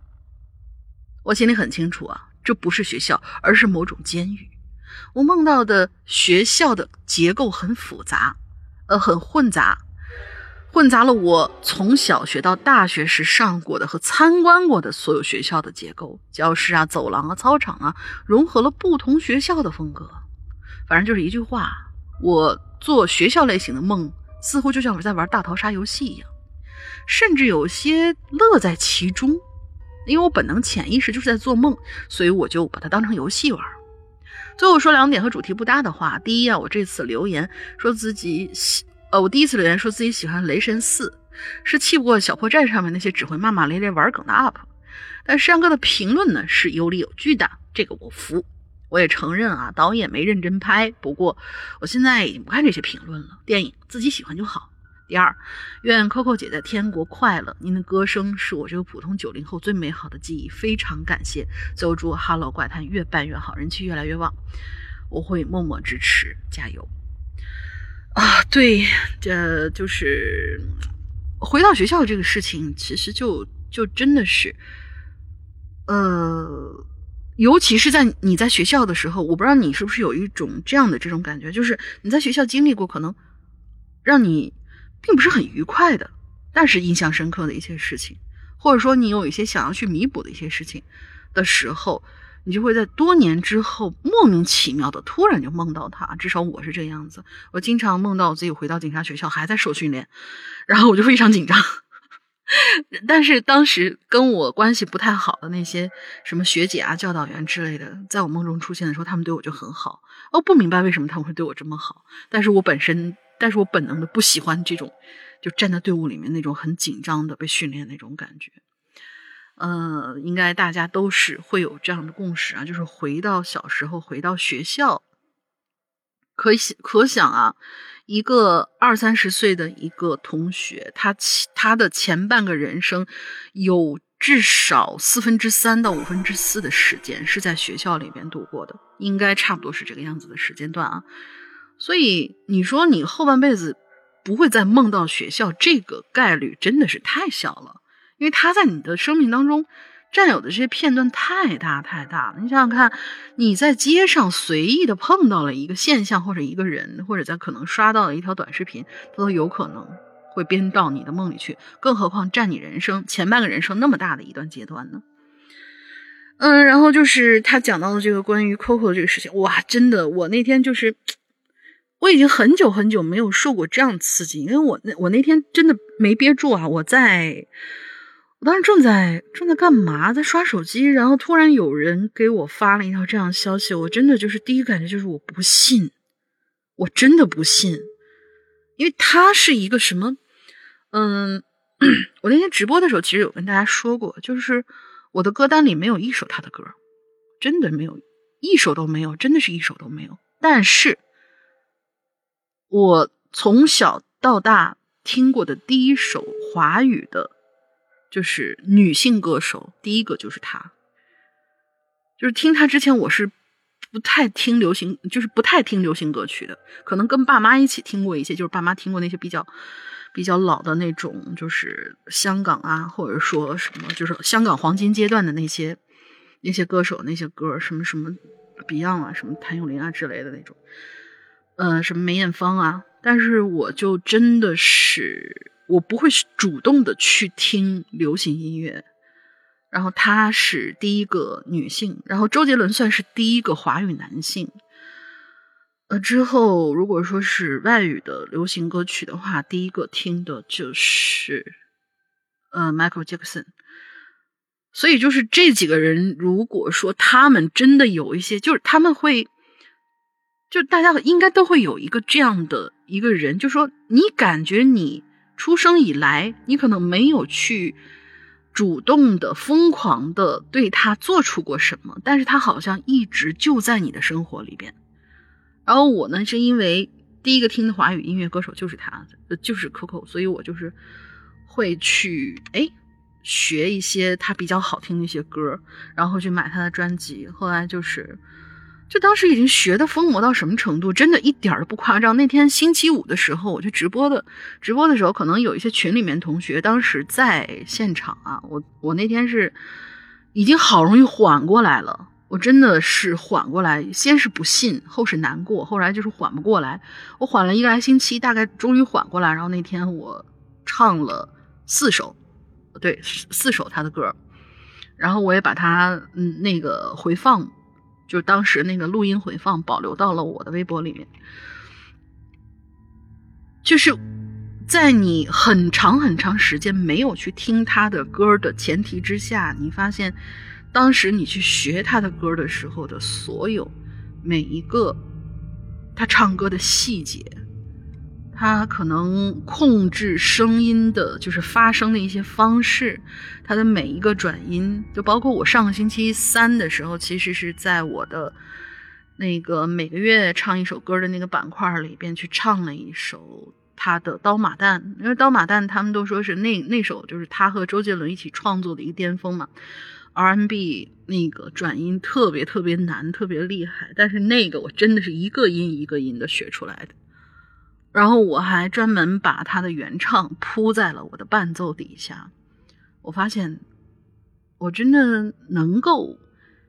我心里很清楚啊，这不是学校，而是某种监狱。我梦到的学校的结构很复杂，呃，很混杂。混杂了我从小学到大学时上过的和参观过的所有学校的结构，教室啊、走廊啊、操场啊，融合了不同学校的风格。反正就是一句话，我做学校类型的梦，似乎就像我在玩大逃杀游戏一样，甚至有些乐在其中。因为我本能潜意识就是在做梦，所以我就把它当成游戏玩。最后说两点和主题不搭的话：第一啊，我这次留言说自己喜。呃，我第一次留言说自己喜欢《雷神四》，是气不过小破站上面那些只会骂骂咧咧玩梗的 UP。但山哥的评论呢是有理有据的，这个我服。我也承认啊，导演没认真拍。不过我现在已经不看这些评论了，电影自己喜欢就好。第二，愿 Coco 姐在天国快乐。您的歌声是我这个普通九零后最美好的记忆，非常感谢。最后祝 Hello 怪谈越办越好，人气越来越旺。我会默默支持，加油。啊，对，这就是回到学校这个事情，其实就就真的是，呃，尤其是在你在学校的时候，我不知道你是不是有一种这样的这种感觉，就是你在学校经历过可能让你并不是很愉快的，但是印象深刻的一些事情，或者说你有一些想要去弥补的一些事情的时候。你就会在多年之后莫名其妙的突然就梦到他，至少我是这样子。我经常梦到我自己回到警察学校还在受训练，然后我就非常紧张。但是当时跟我关系不太好的那些什么学姐啊、教导员之类的，在我梦中出现的时候，他们对我就很好。我不明白为什么他们会对我这么好，但是我本身，但是我本能的不喜欢这种就站在队伍里面那种很紧张的被训练那种感觉。呃，应该大家都是会有这样的共识啊，就是回到小时候，回到学校，可想可想啊，一个二三十岁的一个同学，他他的前半个人生有至少四分之三到五分之四的时间是在学校里边度过的，应该差不多是这个样子的时间段啊。所以你说你后半辈子不会再梦到学校，这个概率真的是太小了。因为他在你的生命当中占有的这些片段太大太大了，你想想看，你在街上随意的碰到了一个现象或者一个人，或者在可能刷到了一条短视频，它都有可能会编到你的梦里去，更何况占你人生前半个人生那么大的一段阶段呢？嗯，然后就是他讲到的这个关于 Coco 的这个事情，哇，真的，我那天就是我已经很久很久没有受过这样刺激，因为我那我那天真的没憋住啊，我在。我当时正在正在干嘛，在刷手机，然后突然有人给我发了一条这样的消息，我真的就是第一感觉就是我不信，我真的不信，因为他是一个什么，嗯，我那天直播的时候其实有跟大家说过，就是我的歌单里没有一首他的歌，真的没有一首都没有，真的是一首都没有。但是，我从小到大听过的第一首华语的。就是女性歌手，第一个就是她。就是听她之前，我是不太听流行，就是不太听流行歌曲的。可能跟爸妈一起听过一些，就是爸妈听过那些比较比较老的那种，就是香港啊，或者说什么，就是香港黄金阶段的那些那些歌手那些歌，什么什么 Beyond 啊，什么谭咏麟啊之类的那种，呃，什么梅艳芳啊。但是我就真的是，我不会主动的去听流行音乐。然后她是第一个女性，然后周杰伦算是第一个华语男性。呃，之后如果说是外语的流行歌曲的话，第一个听的就是呃 Michael Jackson。所以就是这几个人，如果说他们真的有一些，就是他们会，就大家应该都会有一个这样的一个人，就说你感觉你出生以来，你可能没有去主动的、疯狂的对他做出过什么，但是他好像一直就在你的生活里边。然后我呢，是因为第一个听的华语音乐歌手就是他，就是 Coco，所以我就是会去哎。学一些他比较好听的一些歌，然后去买他的专辑。后来就是，就当时已经学的疯魔到什么程度，真的一点都不夸张。那天星期五的时候，我去直播的，直播的时候可能有一些群里面同学当时在现场啊。我我那天是已经好容易缓过来了，我真的是缓过来，先是不信，后是难过，后来就是缓不过来。我缓了一个来星期，大概终于缓过来。然后那天我唱了四首。对，四首他的歌，然后我也把他嗯那个回放，就是当时那个录音回放保留到了我的微博里面。就是在你很长很长时间没有去听他的歌的前提之下，你发现当时你去学他的歌的时候的所有每一个他唱歌的细节。他可能控制声音的，就是发声的一些方式，他的每一个转音，就包括我上个星期三的时候，其实是在我的那个每个月唱一首歌的那个板块里边去唱了一首他的《刀马旦》，因为《刀马旦》他们都说是那那首就是他和周杰伦一起创作的一个巅峰嘛，R&B 那个转音特别特别难，特别厉害，但是那个我真的是一个音一个音的学出来的。然后我还专门把他的原唱铺在了我的伴奏底下，我发现我真的能够，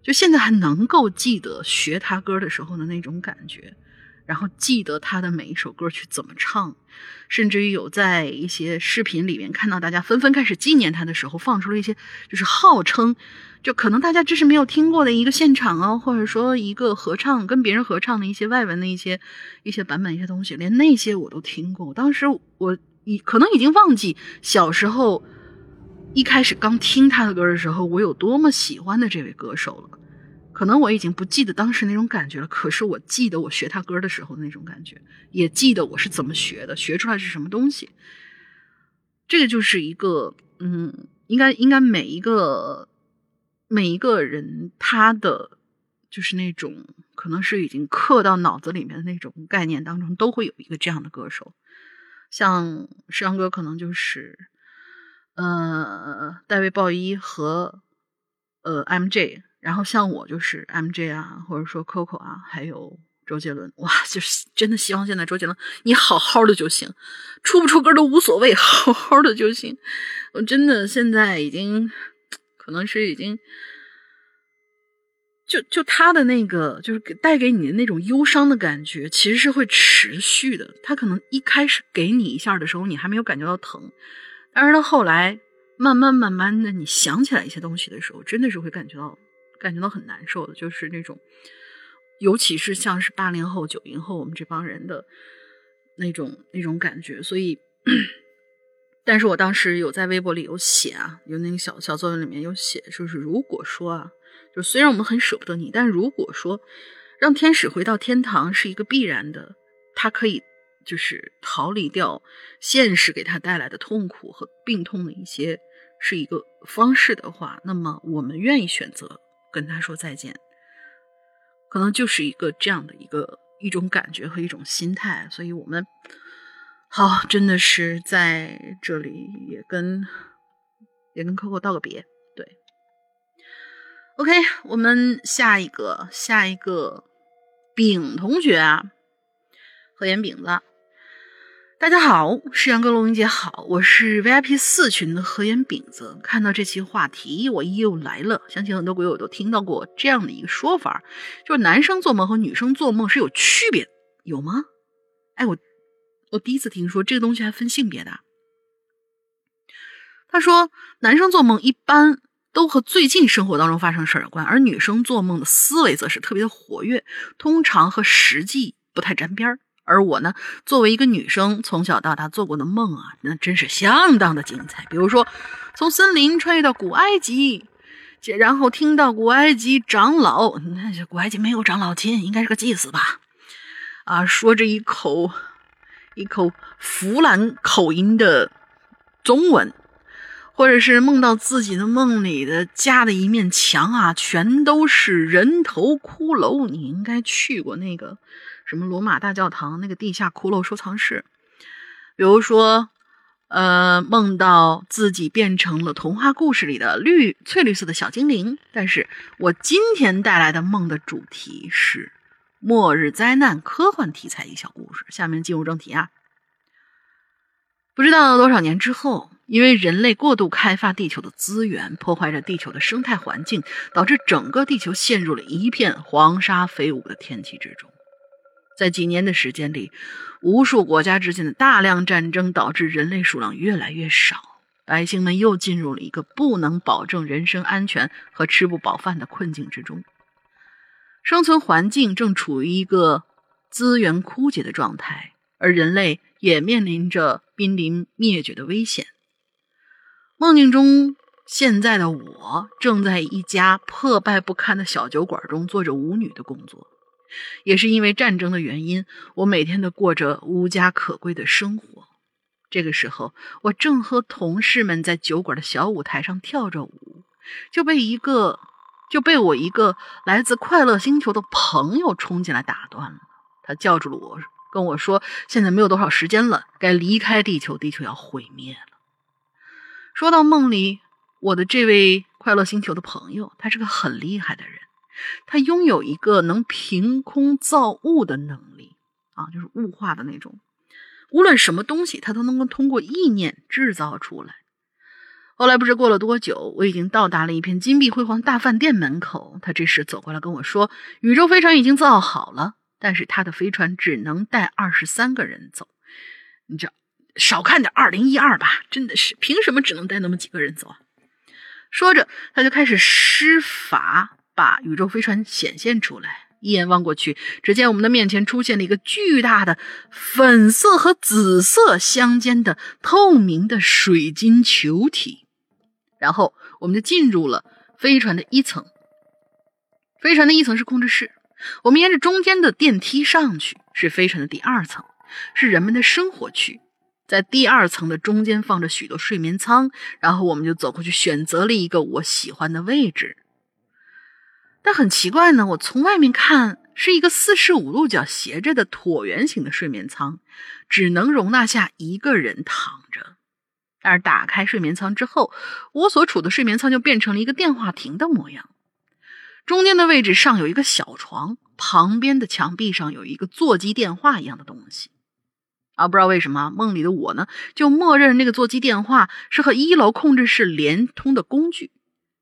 就现在还能够记得学他歌的时候的那种感觉，然后记得他的每一首歌曲怎么唱，甚至于有在一些视频里面看到大家纷纷开始纪念他的时候，放出了一些就是号称。就可能大家只是没有听过的一个现场哦，或者说一个合唱跟别人合唱的一些外文的一些一些版本一些东西，连那些我都听过。当时我已可能已经忘记小时候一开始刚听他的歌的时候，我有多么喜欢的这位歌手了。可能我已经不记得当时那种感觉了，可是我记得我学他歌的时候那种感觉，也记得我是怎么学的，学出来是什么东西。这个就是一个，嗯，应该应该每一个。每一个人，他的就是那种可能是已经刻到脑子里面的那种概念当中，都会有一个这样的歌手。像石阳哥，可能就是呃，戴维鲍伊和呃 MJ，然后像我就是 MJ 啊，或者说 Coco 啊，还有周杰伦。哇，就是真的希望现在周杰伦你好好的就行，出不出歌都无所谓，好好的就行。我真的现在已经。可能是已经，就就他的那个，就是带给你的那种忧伤的感觉，其实是会持续的。他可能一开始给你一下的时候，你还没有感觉到疼，但是到后来，慢慢慢慢的，你想起来一些东西的时候，真的是会感觉到感觉到很难受的，就是那种，尤其是像是八零后、九零后我们这帮人的那种那种感觉，所以。但是我当时有在微博里有写啊，有那个小小作文里面有写，就是如果说啊，就虽然我们很舍不得你，但如果说让天使回到天堂是一个必然的，他可以就是逃离掉现实给他带来的痛苦和病痛的一些是一个方式的话，那么我们愿意选择跟他说再见，可能就是一个这样的一个一种感觉和一种心态，所以我们。好，真的是在这里也跟也跟 Coco 道个别。对，OK，我们下一个下一个丙同学啊，何言饼子，大家好，世阳哥、龙云姐好，我是 VIP 四群的何言饼子。看到这期话题，我又来了。相信很多鬼友都听到过这样的一个说法，就是男生做梦和女生做梦是有区别，有吗？哎，我我第一次听说这个东西还分性别的。他说，男生做梦一般都和最近生活当中发生事儿有关，而女生做梦的思维则是特别的活跃，通常和实际不太沾边儿。而我呢，作为一个女生，从小到大做过的梦啊，那真是相当的精彩。比如说，从森林穿越到古埃及，然后听到古埃及长老，那古埃及没有长老亲，应该是个祭司吧？啊，说着一口一口弗兰口音的中文，或者是梦到自己的梦里的家的一面墙啊，全都是人头骷髅。你应该去过那个。什么罗马大教堂那个地下骷髅收藏室，比如说，呃，梦到自己变成了童话故事里的绿翠绿色的小精灵。但是我今天带来的梦的主题是末日灾难科幻题材一小故事。下面进入正题啊，不知道多少年之后，因为人类过度开发地球的资源，破坏着地球的生态环境，导致整个地球陷入了一片黄沙飞舞的天气之中。在几年的时间里，无数国家之间的大量战争导致人类数量越来越少，百姓们又进入了一个不能保证人身安全和吃不饱饭的困境之中，生存环境正处于一个资源枯竭的状态，而人类也面临着濒临灭绝的危险。梦境中，现在的我正在一家破败不堪的小酒馆中做着舞女的工作。也是因为战争的原因，我每天都过着无家可归的生活。这个时候，我正和同事们在酒馆的小舞台上跳着舞，就被一个就被我一个来自快乐星球的朋友冲进来打断了。他叫住了我，跟我说：“现在没有多少时间了，该离开地球，地球要毁灭了。”说到梦里我的这位快乐星球的朋友，他是个很厉害的人。他拥有一个能凭空造物的能力啊，就是物化的那种。无论什么东西，他都能够通过意念制造出来。后来不知过了多久，我已经到达了一片金碧辉煌大饭店门口。他这时走过来跟我说：“宇宙飞船已经造好了，但是他的飞船只能带二十三个人走。你这少看点二零一二吧，真的是凭什么只能带那么几个人走啊？”说着，他就开始施法。把宇宙飞船显现出来，一眼望过去，只见我们的面前出现了一个巨大的粉色和紫色相间的透明的水晶球体。然后我们就进入了飞船的一层。飞船的一层是控制室，我们沿着中间的电梯上去，是飞船的第二层，是人们的生活区。在第二层的中间放着许多睡眠舱，然后我们就走过去，选择了一个我喜欢的位置。但很奇怪呢，我从外面看是一个四十五度角斜着的椭圆形的睡眠舱，只能容纳下一个人躺。而打开睡眠舱之后，我所处的睡眠舱就变成了一个电话亭的模样。中间的位置上有一个小床，旁边的墙壁上有一个座机电话一样的东西。啊，不知道为什么梦里的我呢，就默认那个座机电话是和一楼控制室连通的工具。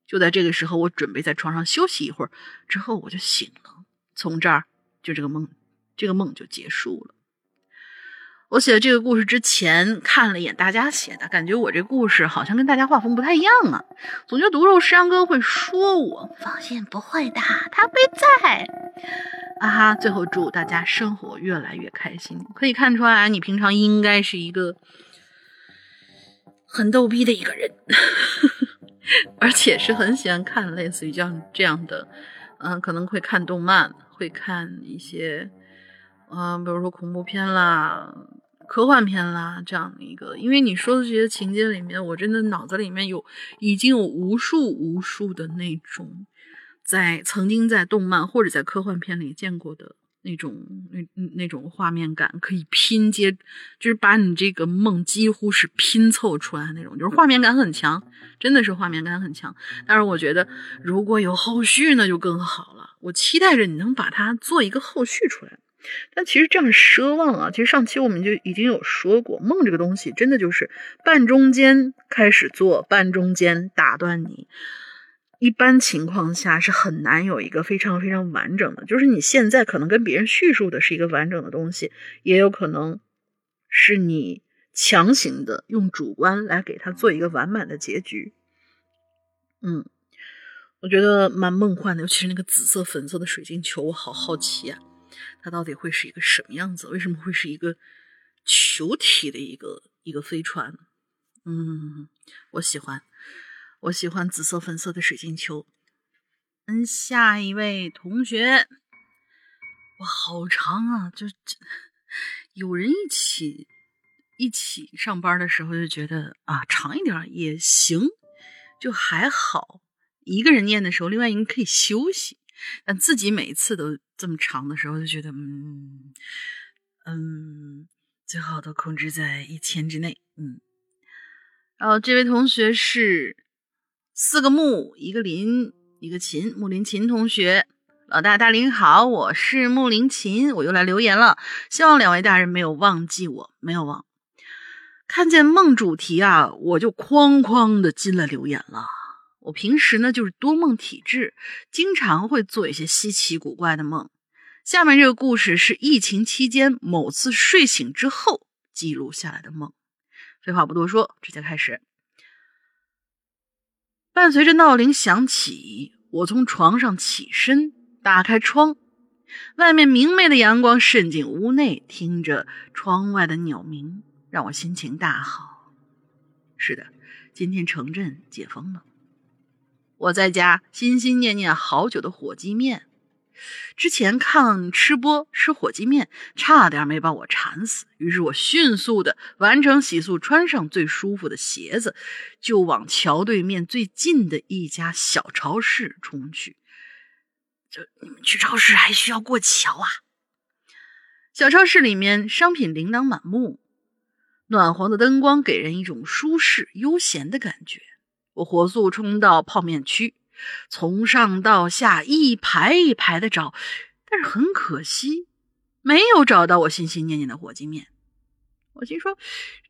就在这个时候，我准备在床上休息一会儿，之后我就醒了。从这儿，就这个梦，这个梦就结束了。我写这个故事之前看了一眼大家写的，感觉我这故事好像跟大家画风不太一样啊。总觉得读后山哥会说我，放心，不会的，他会在。啊哈！最后祝大家生活越来越开心。可以看出来，你平常应该是一个很逗逼的一个人。而且是很喜欢看类似于这样这样的，嗯，可能会看动漫，会看一些，嗯，比如说恐怖片啦、科幻片啦这样的一个。因为你说的这些情节里面，我真的脑子里面有已经有无数无数的那种，在曾经在动漫或者在科幻片里见过的。那种那那种画面感可以拼接，就是把你这个梦几乎是拼凑出来那种，就是画面感很强，真的是画面感很强。但是我觉得如果有后续那就更好了，我期待着你能把它做一个后续出来。但其实这样奢望啊，其实上期我们就已经有说过，梦这个东西真的就是半中间开始做，半中间打断你。一般情况下是很难有一个非常非常完整的，就是你现在可能跟别人叙述的是一个完整的东西，也有可能是你强行的用主观来给他做一个完满的结局。嗯，我觉得蛮梦幻的，尤其是那个紫色、粉色的水晶球，我好好奇啊，它到底会是一个什么样子？为什么会是一个球体的一个一个飞船？嗯，我喜欢。我喜欢紫色、粉色的水晶球。嗯，下一位同学，哇，好长啊！就有人一起一起上班的时候，就觉得啊，长一点也行，就还好。一个人念的时候，另外一个人可以休息。但自己每次都这么长的时候，就觉得嗯嗯，最好都控制在一千之内。嗯，然后这位同学是。四个木，一个林，一个琴，木林琴同学，老大大林好，我是木林琴，我又来留言了，希望两位大人没有忘记我，没有忘。看见梦主题啊，我就哐哐的进了留言了。我平时呢就是多梦体质，经常会做一些稀奇古怪的梦。下面这个故事是疫情期间某次睡醒之后记录下来的梦。废话不多说，直接开始。伴随着闹铃响起，我从床上起身，打开窗，外面明媚的阳光渗进屋内，听着窗外的鸟鸣，让我心情大好。是的，今天城镇解封了，我在家心心念念好久的火鸡面。之前看吃播吃火鸡面，差点没把我馋死。于是我迅速的完成洗漱，穿上最舒服的鞋子，就往桥对面最近的一家小超市冲去。这你们去超市还需要过桥啊？小超市里面商品琳琅满目，暖黄的灯光给人一种舒适悠闲的感觉。我火速冲到泡面区。从上到下一排一排的找，但是很可惜，没有找到我心心念念的火鸡面。我心说，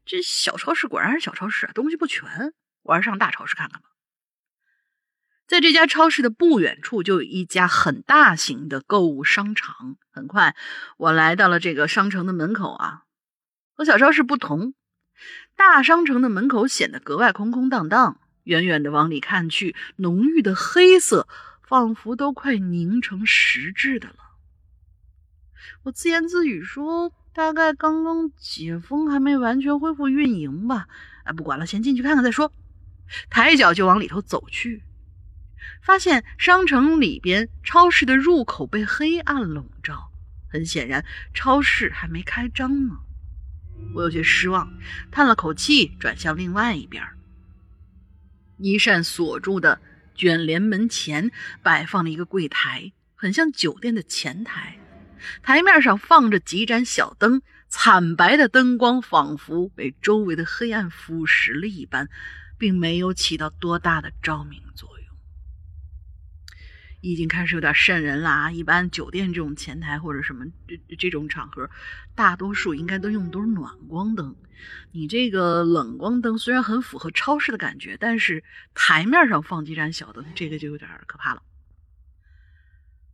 这小超市果然是小超市啊，东西不全，我还是上大超市看看吧。在这家超市的不远处，就有一家很大型的购物商场。很快，我来到了这个商城的门口啊。和小超市不同，大商城的门口显得格外空空荡荡。远远的往里看去，浓郁的黑色仿佛都快凝成实质的了。我自言自语说：“大概刚刚解封，还没完全恢复运营吧。”哎，不管了，先进去看看再说。抬脚就往里头走去，发现商城里边超市的入口被黑暗笼罩，很显然超市还没开张呢。我有些失望，叹了口气，转向另外一边。一扇锁住的卷帘门前摆放了一个柜台，很像酒店的前台。台面上放着几盏小灯，惨白的灯光仿佛被周围的黑暗腐蚀了一般，并没有起到多大的照明作用。已经开始有点瘆人了。一般酒店这种前台或者什么这这种场合，大多数应该都用都是暖光灯。你这个冷光灯虽然很符合超市的感觉，但是台面上放几盏小灯，这个就有点可怕了。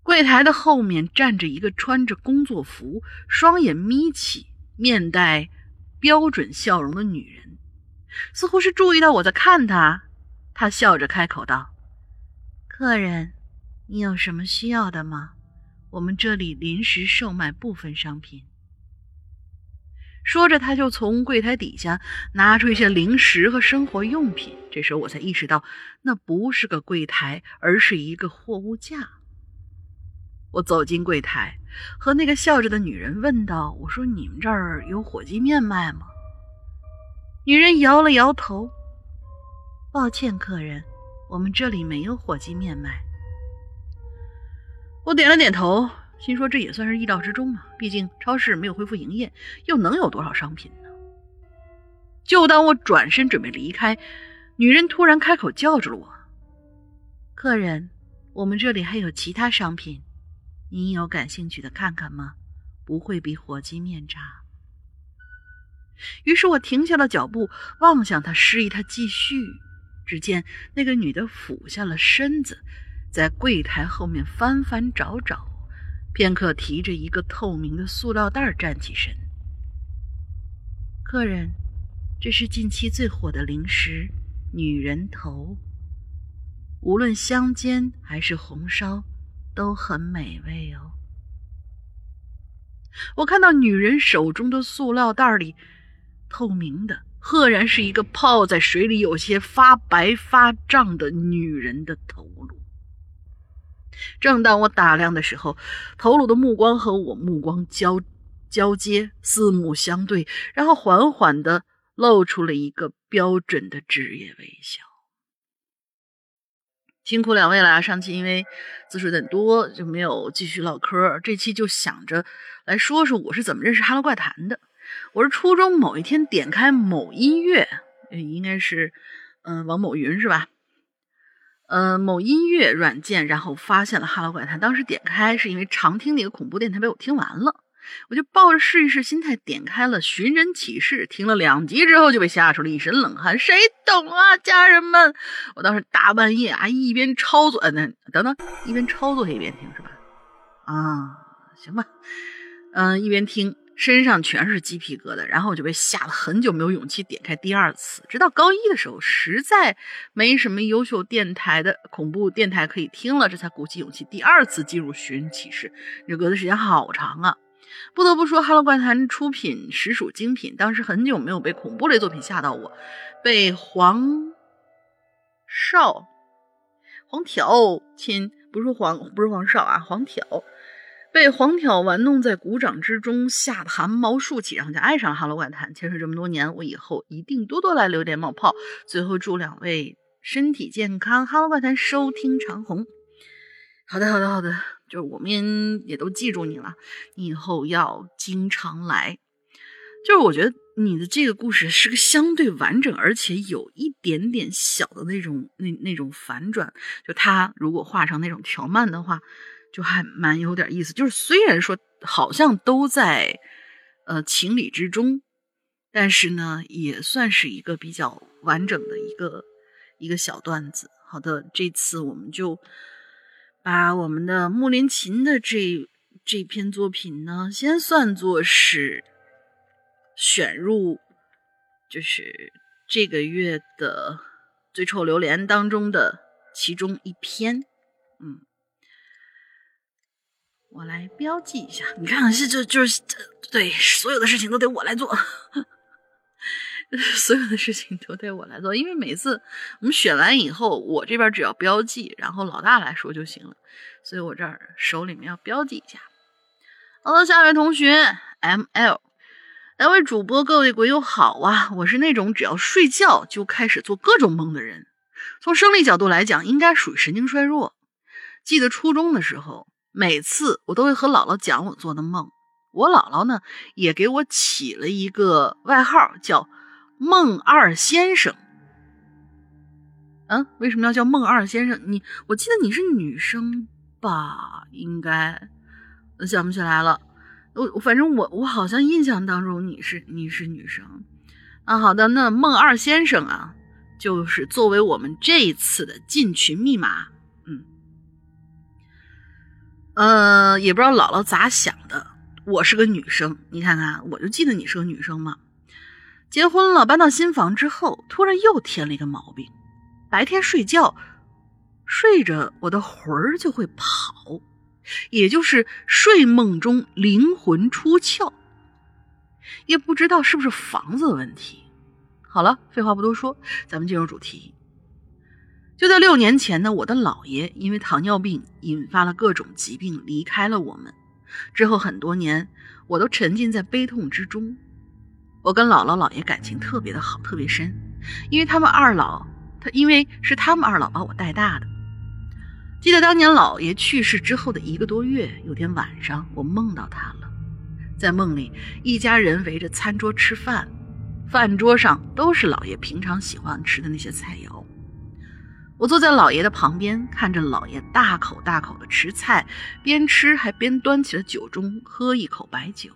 柜台的后面站着一个穿着工作服、双眼眯起、面带标准笑容的女人，似乎是注意到我在看她。她笑着开口道：“客人，你有什么需要的吗？我们这里临时售卖部分商品。”说着，他就从柜台底下拿出一些零食和生活用品。这时候我才意识到，那不是个柜台，而是一个货物架。我走进柜台，和那个笑着的女人问道：“我说你们这儿有火鸡面卖吗？”女人摇了摇头：“抱歉，客人，我们这里没有火鸡面卖。”我点了点头。心说这也算是意料之中嘛，毕竟超市没有恢复营业，又能有多少商品呢？就当我转身准备离开，女人突然开口叫住了我：“客人，我们这里还有其他商品，您有感兴趣的看看吗？不会比火鸡面差。于是我停下了脚步，望向他，示意他继续。只见那个女的俯下了身子，在柜台后面翻翻找找，片刻提着一个透明的塑料袋站起身。客人，这是近期最火的零食——女人头。无论香煎还是红烧，都很美味哦。我看到女人手中的塑料袋里，透明的，赫然是一个泡在水里有些发白发胀的女人的头颅。正当我打量的时候，头颅的目光和我目光交交接，四目相对，然后缓缓的露出了一个标准的职业微笑。辛苦两位了，上期因为字数有点多，就没有继续唠嗑。这期就想着来说说我是怎么认识《哈喽怪谈》的。我是初中某一天点开某音乐，应该是嗯王某云是吧？呃，某音乐软件，然后发现了《哈喽怪谈》。当时点开是因为常听那个恐怖电台被我听完了。我就抱着试一试心态点开了《寻人启事》，听了两集之后就被吓出了一身冷汗。谁懂啊，家人们！我当时大半夜啊，一边操作，那等等，一边操作一边听是吧？啊，行吧，嗯，一边听，身上全是鸡皮疙瘩，然后我就被吓了很久，没有勇气点开第二次。直到高一的时候，实在没什么优秀电台的恐怖电台可以听了，这才鼓起勇气第二次进入《寻人启事》。这隔的时间好长啊！不得不说，《哈喽怪谈》出品实属精品。当时很久没有被恐怖类作品吓到我，被黄少、黄挑亲，不是黄，不是黄少啊，黄挑被黄挑玩弄在鼓掌之中，吓得汗毛竖起，然后就爱上了《哈喽怪谈》。潜水这么多年，我以后一定多多来留点冒泡。最后祝两位身体健康，《哈喽怪谈》收听长虹。好的，好的，好的。就是我们也都记住你了，你以后要经常来。就是我觉得你的这个故事是个相对完整，而且有一点点小的那种那那种反转。就他如果画成那种条漫的话，就还蛮有点意思。就是虽然说好像都在呃情理之中，但是呢，也算是一个比较完整的一个一个小段子。好的，这次我们就。把我们的木林琴的这这篇作品呢，先算作是选入，就是这个月的最臭榴莲当中的其中一篇。嗯，我来标记一下，你看，是就就是对，所有的事情都得我来做。所有的事情都得我来做，因为每次我们选完以后，我这边只要标记，然后老大来说就行了。所以我这儿手里面要标记一下。好的，下一位同学 M L，两位主播，各位鬼友好啊！我是那种只要睡觉就开始做各种梦的人，从生理角度来讲，应该属于神经衰弱。记得初中的时候，每次我都会和姥姥讲我做的梦，我姥姥呢也给我起了一个外号，叫。梦二先生，嗯，为什么要叫梦二先生？你，我记得你是女生吧？应该，想不起来了。我，反正我，我好像印象当中你是你是女生。啊，好的，那梦二先生啊，就是作为我们这一次的进群密码。呃，也不知道姥姥咋想的。我是个女生，你看看，我就记得你是个女生嘛。结婚了，搬到新房之后，突然又添了一个毛病：白天睡觉，睡着我的魂儿就会跑，也就是睡梦中灵魂出窍。也不知道是不是房子的问题。好了，废话不多说，咱们进入主题。就在六年前呢，我的姥爷因为糖尿病引发了各种疾病，离开了我们。之后很多年，我都沉浸在悲痛之中。我跟姥姥姥爷感情特别的好，特别深，因为他们二老，他因为是他们二老把我带大的。记得当年姥爷去世之后的一个多月，有天晚上我梦到他了，在梦里一家人围着餐桌吃饭，饭桌上都是姥爷平常喜欢吃的那些菜肴。我坐在老爷的旁边，看着老爷大口大口的吃菜，边吃还边端起了酒盅喝一口白酒。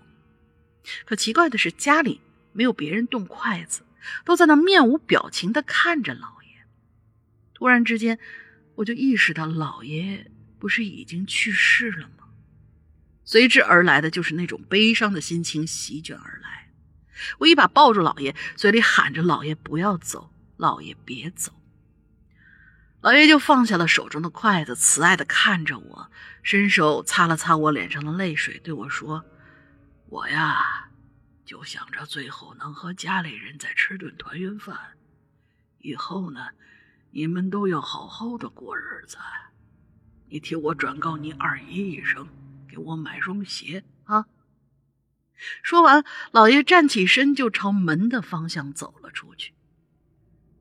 可奇怪的是，家里没有别人动筷子，都在那面无表情的看着老爷。突然之间，我就意识到老爷不是已经去世了吗？随之而来的就是那种悲伤的心情席卷而来。我一把抱住老爷，嘴里喊着：“老爷不要走，老爷别走。”老爷就放下了手中的筷子，慈爱的看着我，伸手擦了擦我脸上的泪水，对我说：“我呀，就想着最后能和家里人再吃顿团圆饭。以后呢，你们都要好好的过日子。你替我转告你二姨一声，给我买双鞋啊。”说完，老爷站起身就朝门的方向走了出去。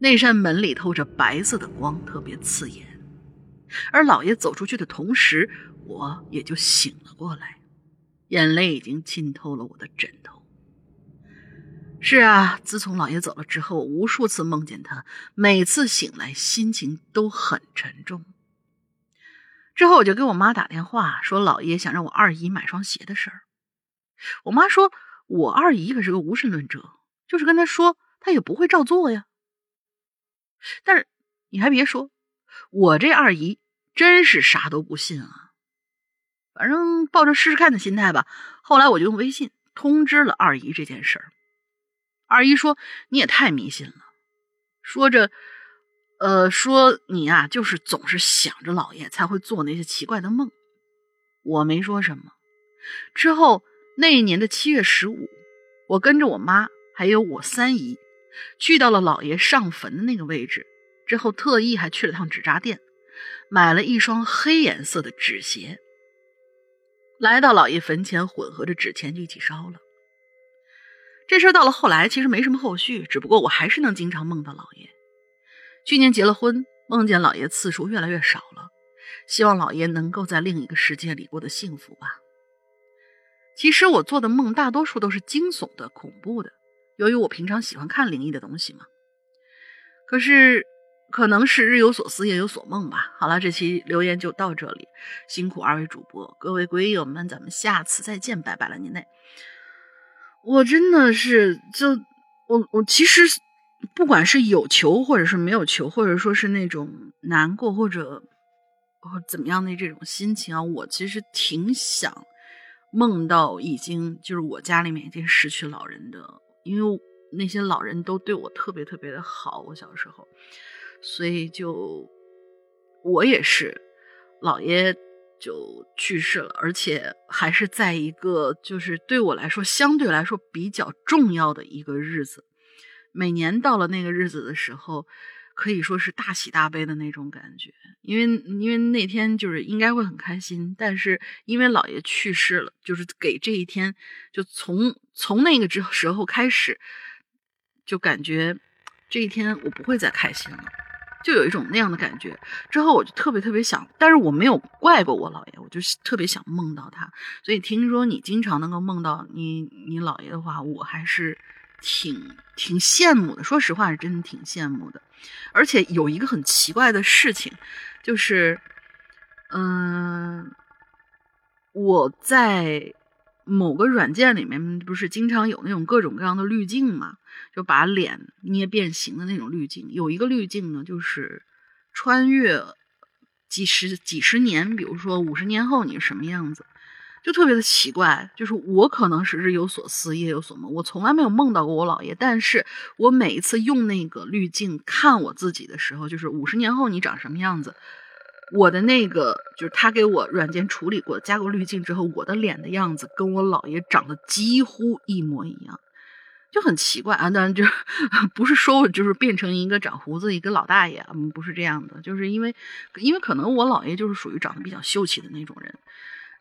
那扇门里透着白色的光，特别刺眼。而老爷走出去的同时，我也就醒了过来，眼泪已经浸透了我的枕头。是啊，自从老爷走了之后，我无数次梦见他，每次醒来心情都很沉重。之后我就给我妈打电话，说老爷想让我二姨买双鞋的事儿。我妈说，我二姨可是个无神论者，就是跟她说，她也不会照做呀。但是你还别说，我这二姨真是啥都不信啊。反正抱着试试看的心态吧。后来我就用微信通知了二姨这件事儿。二姨说：“你也太迷信了。”说着，呃，说你啊，就是总是想着老爷才会做那些奇怪的梦。我没说什么。之后那一年的七月十五，我跟着我妈还有我三姨。去到了老爷上坟的那个位置之后，特意还去了趟纸扎店，买了一双黑颜色的纸鞋。来到老爷坟前，混合着纸钱就一起烧了。这事到了后来其实没什么后续，只不过我还是能经常梦到老爷。去年结了婚，梦见老爷次数越来越少了，希望老爷能够在另一个世界里过得幸福吧。其实我做的梦大多数都是惊悚的、恐怖的。由于我平常喜欢看灵异的东西嘛，可是可能是日有所思夜有所梦吧。好了，这期留言就到这里，辛苦二位主播，各位鬼友们，咱们下次再见，拜拜了您嘞！我真的是就我我其实不管是有求或者是没有求，或者说是那种难过或者或怎么样的这种心情啊，我其实挺想梦到已经就是我家里面已经失去老人的。因为那些老人都对我特别特别的好，我小时候，所以就我也是，姥爷就去世了，而且还是在一个就是对我来说相对来说比较重要的一个日子。每年到了那个日子的时候，可以说是大喜大悲的那种感觉，因为因为那天就是应该会很开心，但是因为姥爷去世了，就是给这一天就从从那个之时候开始，就感觉这一天我不会再开心了，就有一种那样的感觉。之后我就特别特别想，但是我没有怪过我姥爷，我就特别想梦到他。所以听说你经常能够梦到你你姥爷的话，我还是挺挺羡慕的。说实话，是真的挺羡慕的。而且有一个很奇怪的事情，就是，嗯，我在某个软件里面不是经常有那种各种各样的滤镜嘛，就把脸捏变形的那种滤镜。有一个滤镜呢，就是穿越几十几十年，比如说五十年后你是什么样子。就特别的奇怪，就是我可能是日有所思夜有所梦，我从来没有梦到过我姥爷，但是我每一次用那个滤镜看我自己的时候，就是五十年后你长什么样子，我的那个就是他给我软件处理过、加过滤镜之后，我的脸的样子跟我姥爷长得几乎一模一样，就很奇怪啊！当然就 不是说我就是变成一个长胡子一个老大爷，嗯，不是这样的，就是因为因为可能我姥爷就是属于长得比较秀气的那种人。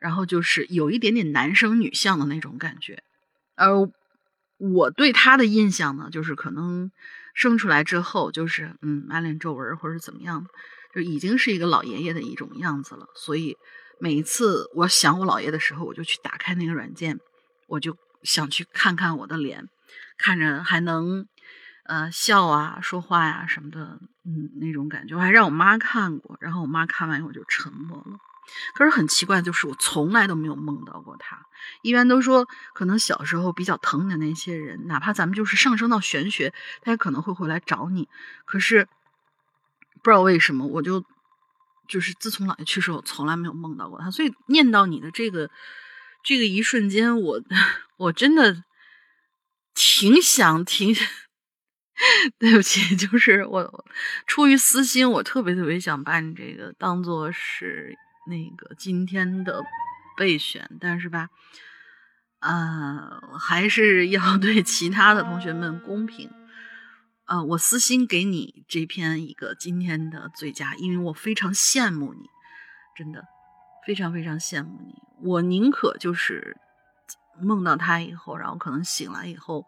然后就是有一点点男生女相的那种感觉，而我对他的印象呢，就是可能生出来之后就是嗯满脸皱纹或者怎么样，就已经是一个老爷爷的一种样子了。所以每一次我想我姥爷的时候，我就去打开那个软件，我就想去看看我的脸，看着还能呃笑啊、说话呀、什么的，嗯，那种感觉，我还让我妈看过，然后我妈看完以后就沉默了。可是很奇怪，就是我从来都没有梦到过他。一般都说，可能小时候比较疼的那些人，哪怕咱们就是上升到玄学，他也可能会回来找你。可是不知道为什么，我就就是自从姥爷去世，我从来没有梦到过他。所以念到你的这个这个一瞬间，我我真的挺想挺。对不起，就是我出于私心，我特别特别想把你这个当做是那个今天的备选，但是吧，呃，还是要 对其他的同学们公平。呃，我私心给你这篇一个今天的最佳，因为我非常羡慕你，真的非常非常羡慕你。我宁可就是梦到他以后，然后可能醒来以后。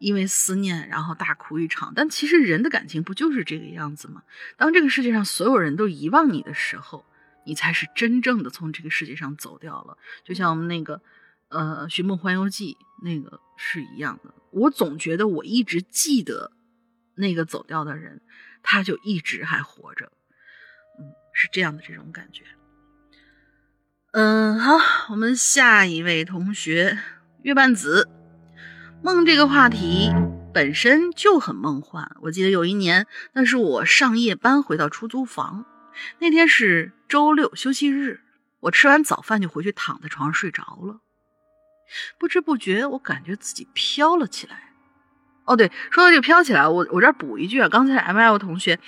因为思念，然后大哭一场。但其实人的感情不就是这个样子吗？当这个世界上所有人都遗忘你的时候，你才是真正的从这个世界上走掉了。就像我们那个，呃，《寻梦环游记》那个是一样的。我总觉得我一直记得那个走掉的人，他就一直还活着。嗯，是这样的这种感觉。嗯，好，我们下一位同学月半子。梦这个话题本身就很梦幻。我记得有一年，那是我上夜班回到出租房，那天是周六休息日，我吃完早饭就回去躺在床上睡着了。不知不觉，我感觉自己飘了起来。哦，对，说到这个飘起来，我我这儿补一句啊，刚才 M L 同学，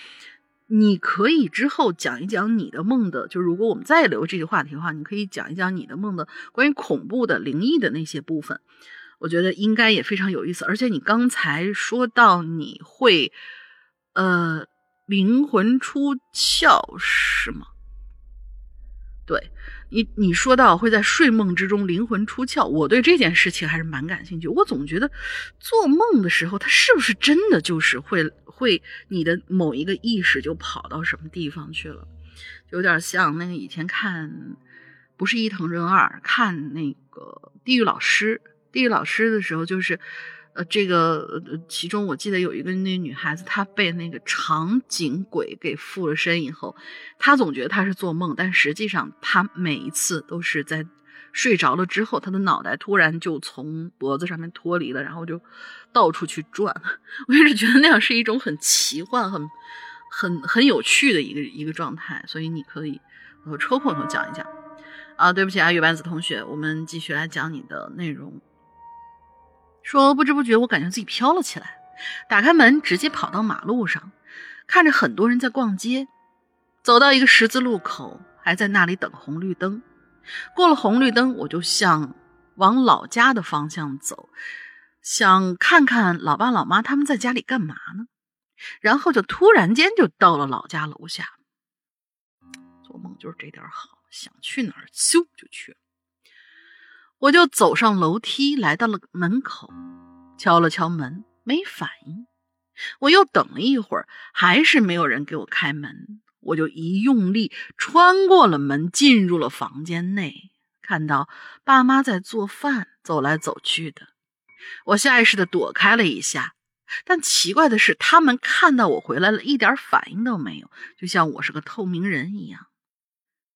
你可以之后讲一讲你的梦的，就如果我们再留这个话题的话，你可以讲一讲你的梦的关于恐怖的、灵异的那些部分。我觉得应该也非常有意思，而且你刚才说到你会，呃，灵魂出窍是吗？对你，你说到会在睡梦之中灵魂出窍，我对这件事情还是蛮感兴趣。我总觉得做梦的时候，它是不是真的就是会会你的某一个意识就跑到什么地方去了，有点像那个以前看不是伊藤润二看那个地狱老师。地狱老师的时候，就是，呃，这个呃其中我记得有一个那女孩子，她被那个长颈鬼给附了身以后，她总觉得她是做梦，但实际上她每一次都是在睡着了之后，她的脑袋突然就从脖子上面脱离了，然后就到处去转。我一直觉得那样是一种很奇幻、很很很有趣的一个一个状态，所以你可以呃抽空头讲一讲。啊，对不起啊，月半子同学，我们继续来讲你的内容。说不知不觉，我感觉自己飘了起来，打开门，直接跑到马路上，看着很多人在逛街，走到一个十字路口，还在那里等红绿灯。过了红绿灯，我就向往老家的方向走，想看看老爸老妈他们在家里干嘛呢。然后就突然间就到了老家楼下。做梦就是这点好，想去哪儿咻就去了。我就走上楼梯，来到了门口，敲了敲门，没反应。我又等了一会儿，还是没有人给我开门。我就一用力，穿过了门，进入了房间内，看到爸妈在做饭，走来走去的。我下意识的躲开了一下，但奇怪的是，他们看到我回来了，一点反应都没有，就像我是个透明人一样。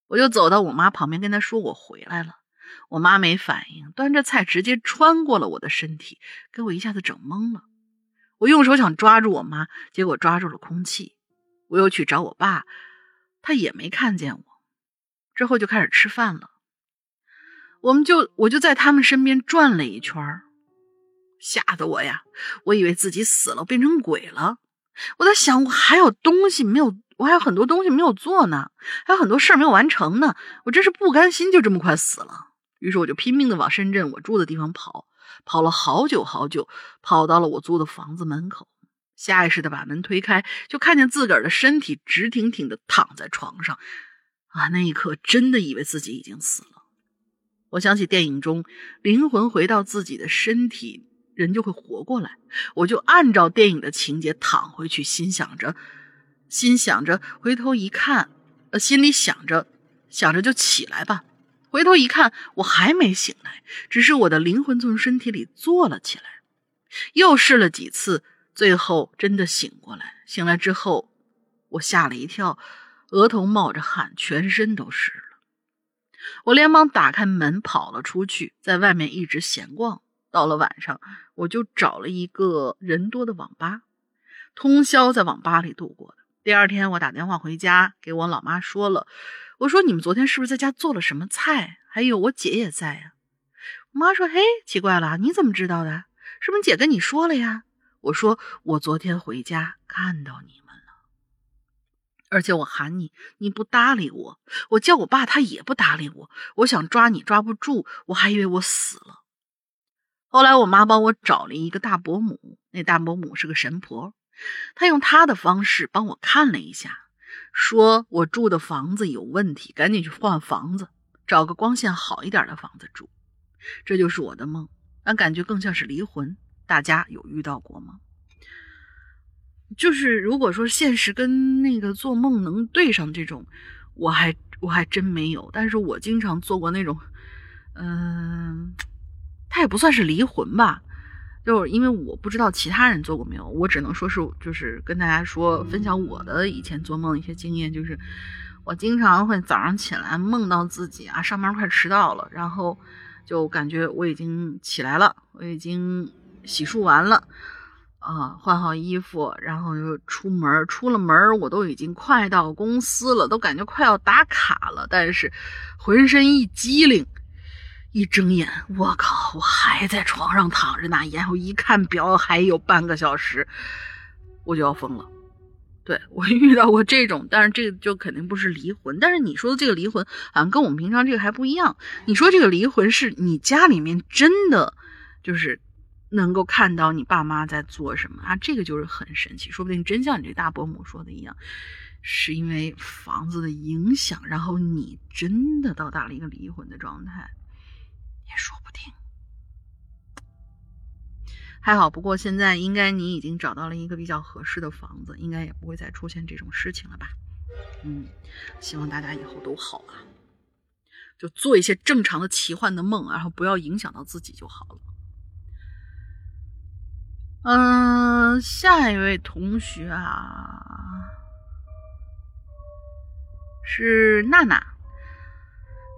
我就走到我妈旁边，跟她说我回来了。我妈没反应，端着菜直接穿过了我的身体，给我一下子整懵了。我用手想抓住我妈，结果抓住了空气。我又去找我爸，他也没看见我。之后就开始吃饭了。我们就我就在他们身边转了一圈，吓得我呀，我以为自己死了，变成鬼了。我在想，我还有东西没有，我还有很多东西没有做呢，还有很多事儿没有完成呢。我真是不甘心就这么快死了。于是我就拼命的往深圳我住的地方跑，跑了好久好久，跑到了我租的房子门口，下意识的把门推开，就看见自个儿的身体直挺挺的躺在床上，啊，那一刻真的以为自己已经死了。我想起电影中灵魂回到自己的身体，人就会活过来，我就按照电影的情节躺回去，心想着，心想着回头一看，呃，心里想着，想着就起来吧。回头一看，我还没醒来，只是我的灵魂从身体里坐了起来。又试了几次，最后真的醒过来。醒来之后，我吓了一跳，额头冒着汗，全身都湿了。我连忙打开门跑了出去，在外面一直闲逛。到了晚上，我就找了一个人多的网吧，通宵在网吧里度过的。第二天，我打电话回家，给我老妈说了，我说：“你们昨天是不是在家做了什么菜？还有我姐也在呀。”我妈说：“嘿，奇怪了，你怎么知道的？是不是姐跟你说了呀？”我说：“我昨天回家看到你们了，而且我喊你，你不搭理我；我叫我爸，他也不搭理我。我想抓你，抓不住，我还以为我死了。”后来我妈帮我找了一个大伯母，那大伯母是个神婆，她用她的方式帮我看了一下，说我住的房子有问题，赶紧去换房子，找个光线好一点的房子住。这就是我的梦，但感觉更像是离魂。大家有遇到过吗？就是如果说现实跟那个做梦能对上这种，我还我还真没有。但是我经常做过那种，嗯，它也不算是离魂吧，就是因为我不知道其他人做过没有，我只能说是就是跟大家说分享我的以前做梦的一些经验，就是我经常会早上起来梦到自己啊上班快迟到了，然后就感觉我已经起来了，我已经。洗漱完了，啊，换好衣服，然后就出门。出了门，我都已经快到公司了，都感觉快要打卡了。但是浑身一激灵，一睁眼，我靠，我还在床上躺着呢。然后一看表，还有半个小时，我就要疯了。对我 遇到过这种，但是这个就肯定不是离魂。但是你说的这个离魂，好像跟我们平常这个还不一样。你说这个离魂，是你家里面真的就是。能够看到你爸妈在做什么啊，这个就是很神奇，说不定真像你这大伯母说的一样，是因为房子的影响，然后你真的到达了一个离婚的状态，也说不定。还好，不过现在应该你已经找到了一个比较合适的房子，应该也不会再出现这种事情了吧？嗯，希望大家以后都好啊，就做一些正常的奇幻的梦，然后不要影响到自己就好了。嗯，下一位同学啊，是娜娜。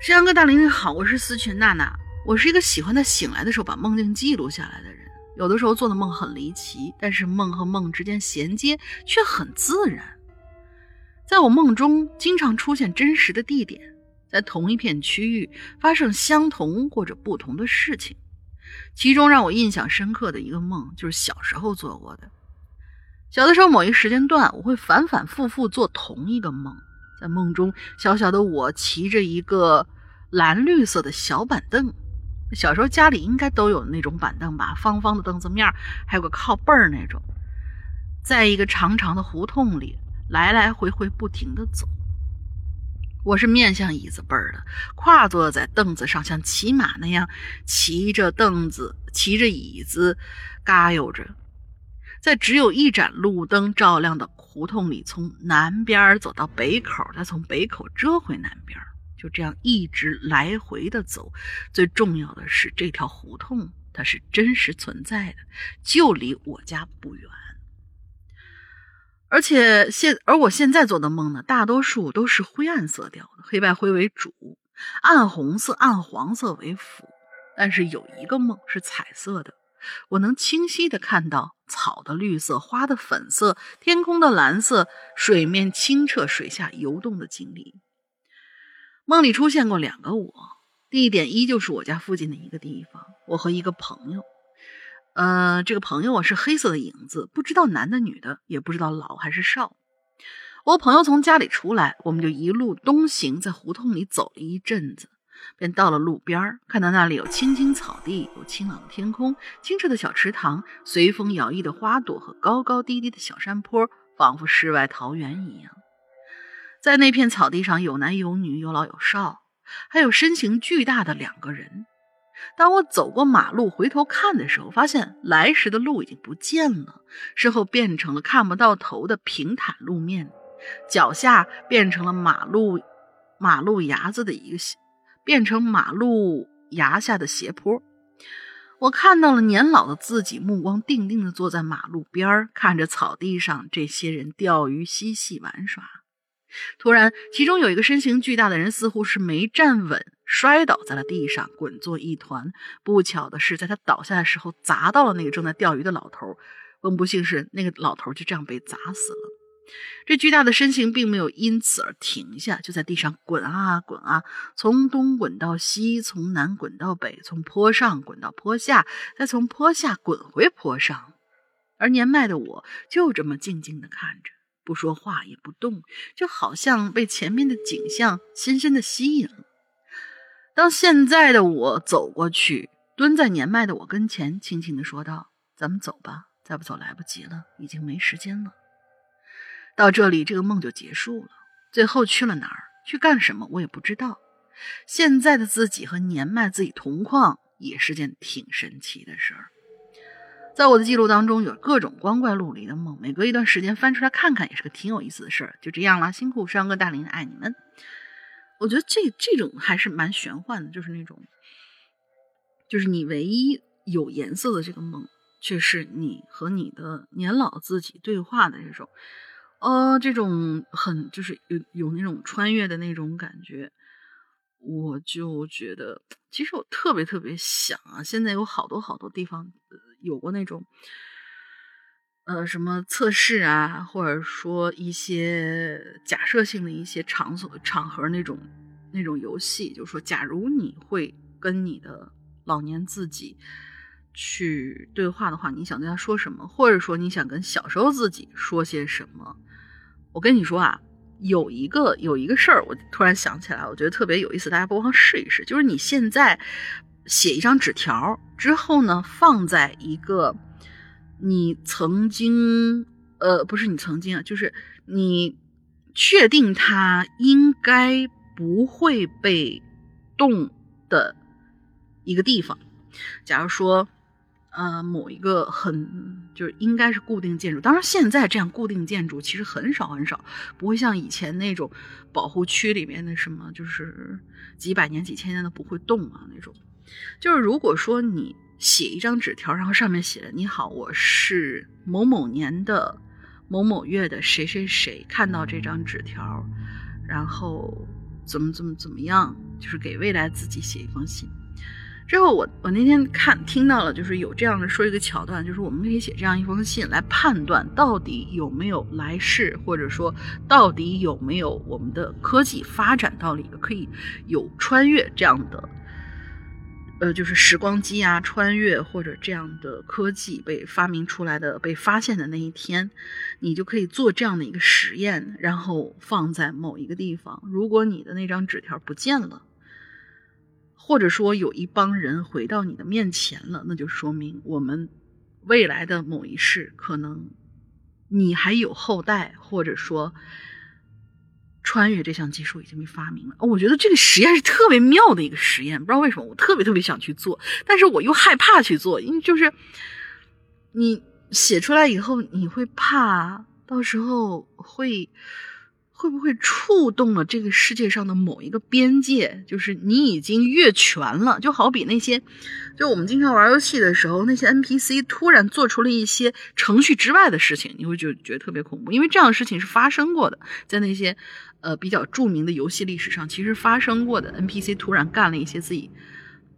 山羊哥大林你好，我是思群娜娜。我是一个喜欢在醒来的时候把梦境记录下来的人。有的时候做的梦很离奇，但是梦和梦之间衔接却很自然。在我梦中，经常出现真实的地点，在同一片区域发生相同或者不同的事情。其中让我印象深刻的一个梦，就是小时候做过的。小的时候，某一时间段，我会反反复复做同一个梦。在梦中，小小的我骑着一个蓝绿色的小板凳。小时候家里应该都有那种板凳吧，方方的凳子面，还有个靠背儿那种。在一个长长的胡同里，来来回回不停的走。我是面向椅子背儿的，跨坐在凳子上，像骑马那样骑着凳子，骑着椅子，嘎悠着，在只有一盏路灯照亮的胡同里，从南边走到北口，再从北口折回南边，就这样一直来回的走。最重要的是，这条胡同它是真实存在的，就离我家不远。而且现而我现在做的梦呢，大多数都是灰暗色调的，黑白灰为主，暗红色、暗黄色为辅。但是有一个梦是彩色的，我能清晰的看到草的绿色、花的粉色、天空的蓝色、水面清澈、水下游动的经历。梦里出现过两个我，地点依旧是我家附近的一个地方，我和一个朋友。呃，这个朋友啊是黑色的影子，不知道男的女的，也不知道老还是少。我朋友从家里出来，我们就一路东行，在胡同里走了一阵子，便到了路边看到那里有青青草地，有清朗的天空，清澈的小池塘，随风摇曳的花朵和高高低低的小山坡，仿佛世外桃源一样。在那片草地上，有男有女，有老有少，还有身形巨大的两个人。当我走过马路，回头看的时候，发现来时的路已经不见了，身后变成了看不到头的平坦路面，脚下变成了马路马路牙子的一个，变成马路牙下的斜坡。我看到了年老的自己，目光定定的坐在马路边儿，看着草地上这些人钓鱼、嬉戏、玩耍。突然，其中有一个身形巨大的人，似乎是没站稳，摔倒在了地上，滚作一团。不巧的是，在他倒下的时候，砸到了那个正在钓鱼的老头。更不幸是，那个老头就这样被砸死了。这巨大的身形并没有因此而停下，就在地上滚啊滚啊，从东滚到西，从南滚到北，从坡上滚到坡下，再从坡下滚回坡上。而年迈的我就这么静静地看着，不说话也不动，就好像被前面的景象深深地吸引了。当现在的我走过去，蹲在年迈的我跟前，轻轻地说道：“咱们走吧。”再不走来不及了，已经没时间了。到这里，这个梦就结束了。最后去了哪儿，去干什么，我也不知道。现在的自己和年迈自己同框，也是件挺神奇的事儿。在我的记录当中，有各种光怪陆离的梦，每隔一段时间翻出来看看，也是个挺有意思的事儿。就这样了，辛苦山哥大林，爱你们。我觉得这这种还是蛮玄幻的，就是那种，就是你唯一有颜色的这个梦。却是你和你的年老自己对话的这种，呃，这种很就是有有那种穿越的那种感觉，我就觉得，其实我特别特别想啊，现在有好多好多地方有过那种，呃，什么测试啊，或者说一些假设性的一些场所场合那种那种游戏，就是说，假如你会跟你的老年自己。去对话的话，你想对他说什么？或者说你想跟小时候自己说些什么？我跟你说啊，有一个有一个事儿，我突然想起来，我觉得特别有意思，大家不妨试一试。就是你现在写一张纸条之后呢，放在一个你曾经呃，不是你曾经啊，就是你确定它应该不会被动的一个地方。假如说。呃，某一个很就是应该是固定建筑，当然现在这样固定建筑其实很少很少，不会像以前那种保护区里面的什么就是几百年几千年都不会动啊那种。就是如果说你写一张纸条，然后上面写着“你好，我是某某年的某某月的谁谁谁”，看到这张纸条，然后怎么怎么怎么样，就是给未来自己写一封信。之后我我那天看听到了，就是有这样的说一个桥段，就是我们可以写这样一封信来判断到底有没有来世，或者说到底有没有我们的科技发展到了一个可以有穿越这样的，呃，就是时光机啊，穿越或者这样的科技被发明出来的、被发现的那一天，你就可以做这样的一个实验，然后放在某一个地方。如果你的那张纸条不见了。或者说有一帮人回到你的面前了，那就说明我们未来的某一世可能你还有后代，或者说穿越这项技术已经被发明了。我觉得这个实验是特别妙的一个实验，不知道为什么我特别特别想去做，但是我又害怕去做，因为就是你写出来以后，你会怕到时候会。会不会触动了这个世界上的某一个边界？就是你已经越权了，就好比那些，就我们经常玩游戏的时候，那些 NPC 突然做出了一些程序之外的事情，你会觉觉得特别恐怖，因为这样的事情是发生过的，在那些呃比较著名的游戏历史上，其实发生过的 NPC 突然干了一些自己。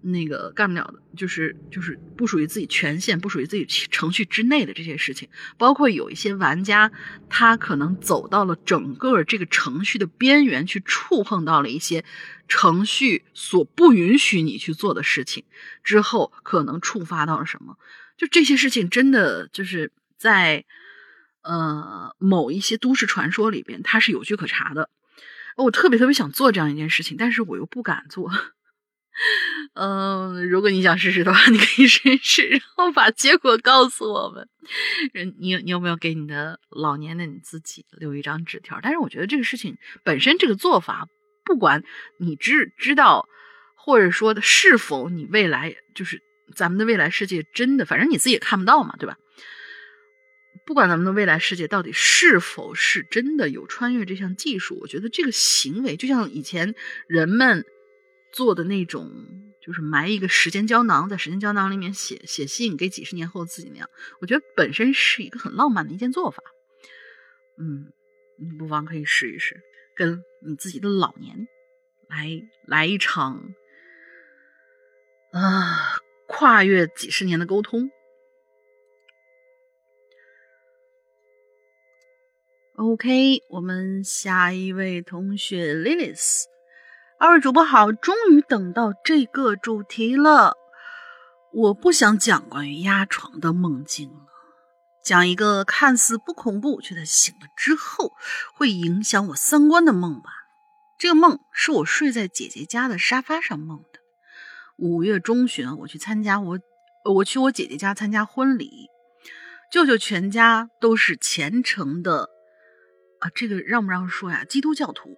那个干不了的，就是就是不属于自己权限、不属于自己程序之内的这些事情，包括有一些玩家，他可能走到了整个这个程序的边缘，去触碰到了一些程序所不允许你去做的事情，之后可能触发到了什么？就这些事情，真的就是在呃某一些都市传说里边，它是有据可查的。我特别特别想做这样一件事情，但是我又不敢做。嗯，如果你想试试的话，你可以试一试，然后把结果告诉我们。你你有没有给你的老年的你自己留一张纸条？但是我觉得这个事情本身这个做法，不管你知知道，或者说是否你未来就是咱们的未来世界真的，反正你自己也看不到嘛，对吧？不管咱们的未来世界到底是否是真的有穿越这项技术，我觉得这个行为就像以前人们。做的那种，就是埋一个时间胶囊，在时间胶囊里面写写信给几十年后自己那样，我觉得本身是一个很浪漫的一件做法。嗯，你不妨可以试一试，跟你自己的老年来来一场啊跨越几十年的沟通。OK，我们下一位同学 Lilis，二位主播好，终于等到这个主题了。我不想讲关于压床的梦境了，讲一个看似不恐怖却在醒了之后会影响我三观的梦吧。这个梦是我睡在姐姐家的沙发上梦的。五月中旬，我去参加我，我去我姐姐家参加婚礼，舅舅全家都是虔诚的。啊，这个让不让说呀？基督教徒，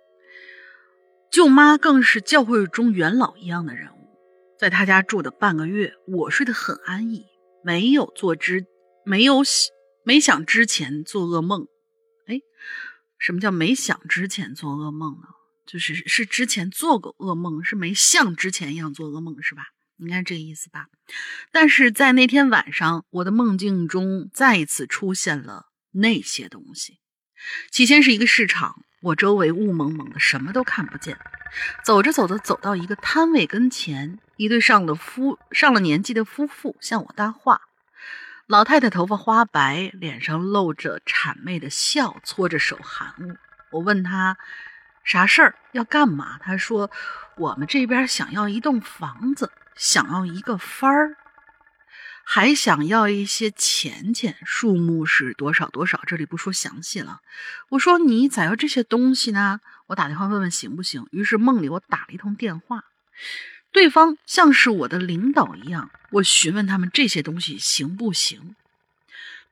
舅妈更是教会中元老一样的人物。在他家住的半个月，我睡得很安逸，没有做之，没有没想之前做噩梦。哎，什么叫没想之前做噩梦呢？就是是之前做过噩梦，是没像之前一样做噩梦，是吧？应该这个意思吧？但是在那天晚上，我的梦境中再一次出现了那些东西。起先是一个市场，我周围雾蒙蒙的，什么都看不见。走着走着，走到一个摊位跟前，一对上了夫上了年纪的夫妇向我搭话。老太太头发花白，脸上露着谄媚的笑，搓着手含糊。我问她啥事儿，要干嘛？她说我们这边想要一栋房子，想要一个番儿。还想要一些钱钱，数目是多少多少？这里不说详细了。我说你咋要这些东西呢？我打电话问问行不行。于是梦里我打了一通电话，对方像是我的领导一样，我询问他们这些东西行不行。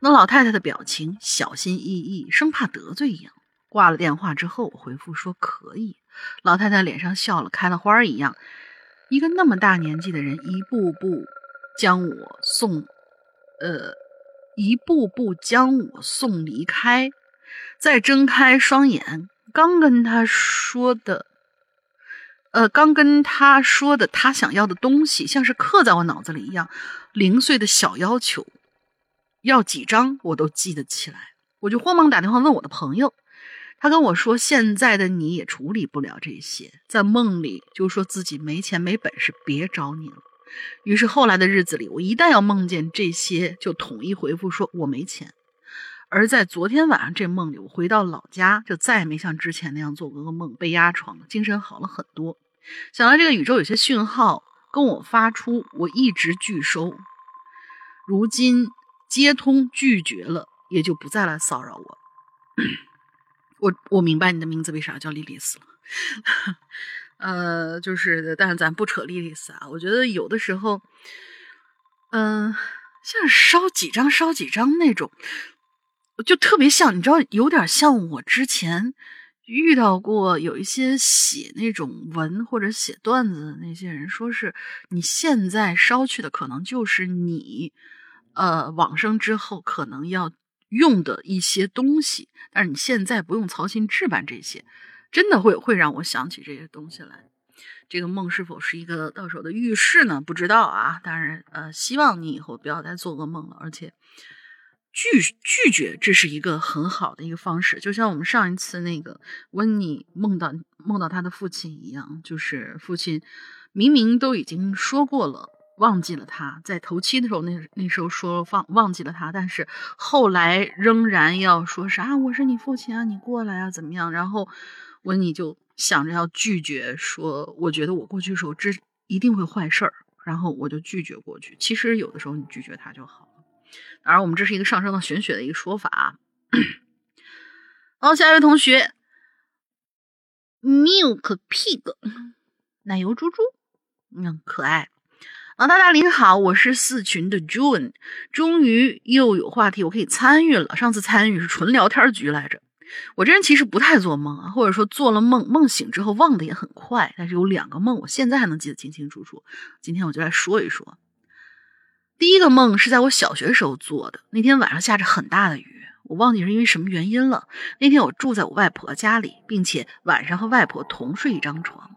那老太太的表情小心翼翼，生怕得罪一样。挂了电话之后，我回复说可以。老太太脸上笑了开了花一样，一个那么大年纪的人，一步步。将我送，呃，一步步将我送离开。再睁开双眼，刚跟他说的，呃，刚跟他说的他想要的东西，像是刻在我脑子里一样，零碎的小要求，要几张我都记得起来。我就慌忙打电话问我的朋友，他跟我说，现在的你也处理不了这些，在梦里就说自己没钱没本事，别找你了。于是后来的日子里，我一旦要梦见这些，就统一回复说我没钱。而在昨天晚上这梦里，我回到老家，就再也没像之前那样做过噩梦，被压床了，精神好了很多。想到这个宇宙有些讯号跟我发出，我一直拒收，如今接通拒绝了，也就不再来骚扰我。我我明白你的名字为啥叫莉莉丝了。呃，就是，但是咱不扯莉莉丝啊。我觉得有的时候，嗯，像烧几张烧几张那种，就特别像，你知道，有点像我之前遇到过有一些写那种文或者写段子的那些人，说是你现在烧去的，可能就是你呃往生之后可能要用的一些东西，但是你现在不用操心置办这些。真的会会让我想起这些东西来，这个梦是否是一个到手的预示呢？不知道啊。当然，呃，希望你以后不要再做噩梦了，而且拒拒绝，这是一个很好的一个方式。就像我们上一次那个温妮梦到梦到他的父亲一样，就是父亲明明都已经说过了，忘记了他在头七的时候，那那时候说忘忘记了他，但是后来仍然要说啥？我是你父亲啊，你过来啊，怎么样？然后。温妮就想着要拒绝，说：“我觉得我过去的时候，这一定会坏事儿。”然后我就拒绝过去。其实有的时候你拒绝他就好了。当然，我们这是一个上升到玄学的一个说法。好，下一位同学，Milk Pig，奶油猪猪，嗯，可爱。老，大大您好，我是四群的 June，终于又有话题我可以参与了。上次参与是纯聊天局来着。我这人其实不太做梦啊，或者说做了梦，梦醒之后忘的也很快。但是有两个梦，我现在还能记得清清楚楚。今天我就来说一说。第一个梦是在我小学时候做的，那天晚上下着很大的雨，我忘记是因为什么原因了。那天我住在我外婆家里，并且晚上和外婆同睡一张床。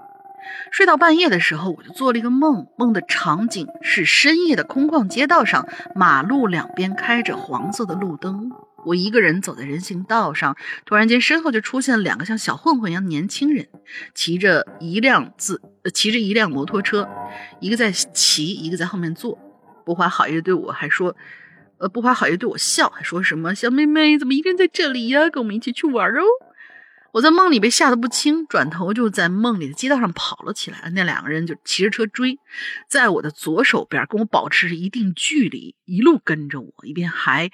睡到半夜的时候，我就做了一个梦，梦的场景是深夜的空旷街道上，马路两边开着黄色的路灯，我一个人走在人行道上，突然间身后就出现了两个像小混混一样的年轻人，骑着一辆自骑着一辆摩托车，一个在骑，一个在后面坐，不怀好意的对我还说，呃不怀好意对我笑，还说什么小妹妹怎么一个人在这里呀？跟我们一起去玩哦。我在梦里被吓得不轻，转头就在梦里的街道上跑了起来。那两个人就骑着车追，在我的左手边跟我保持着一定距离，一路跟着我，一边还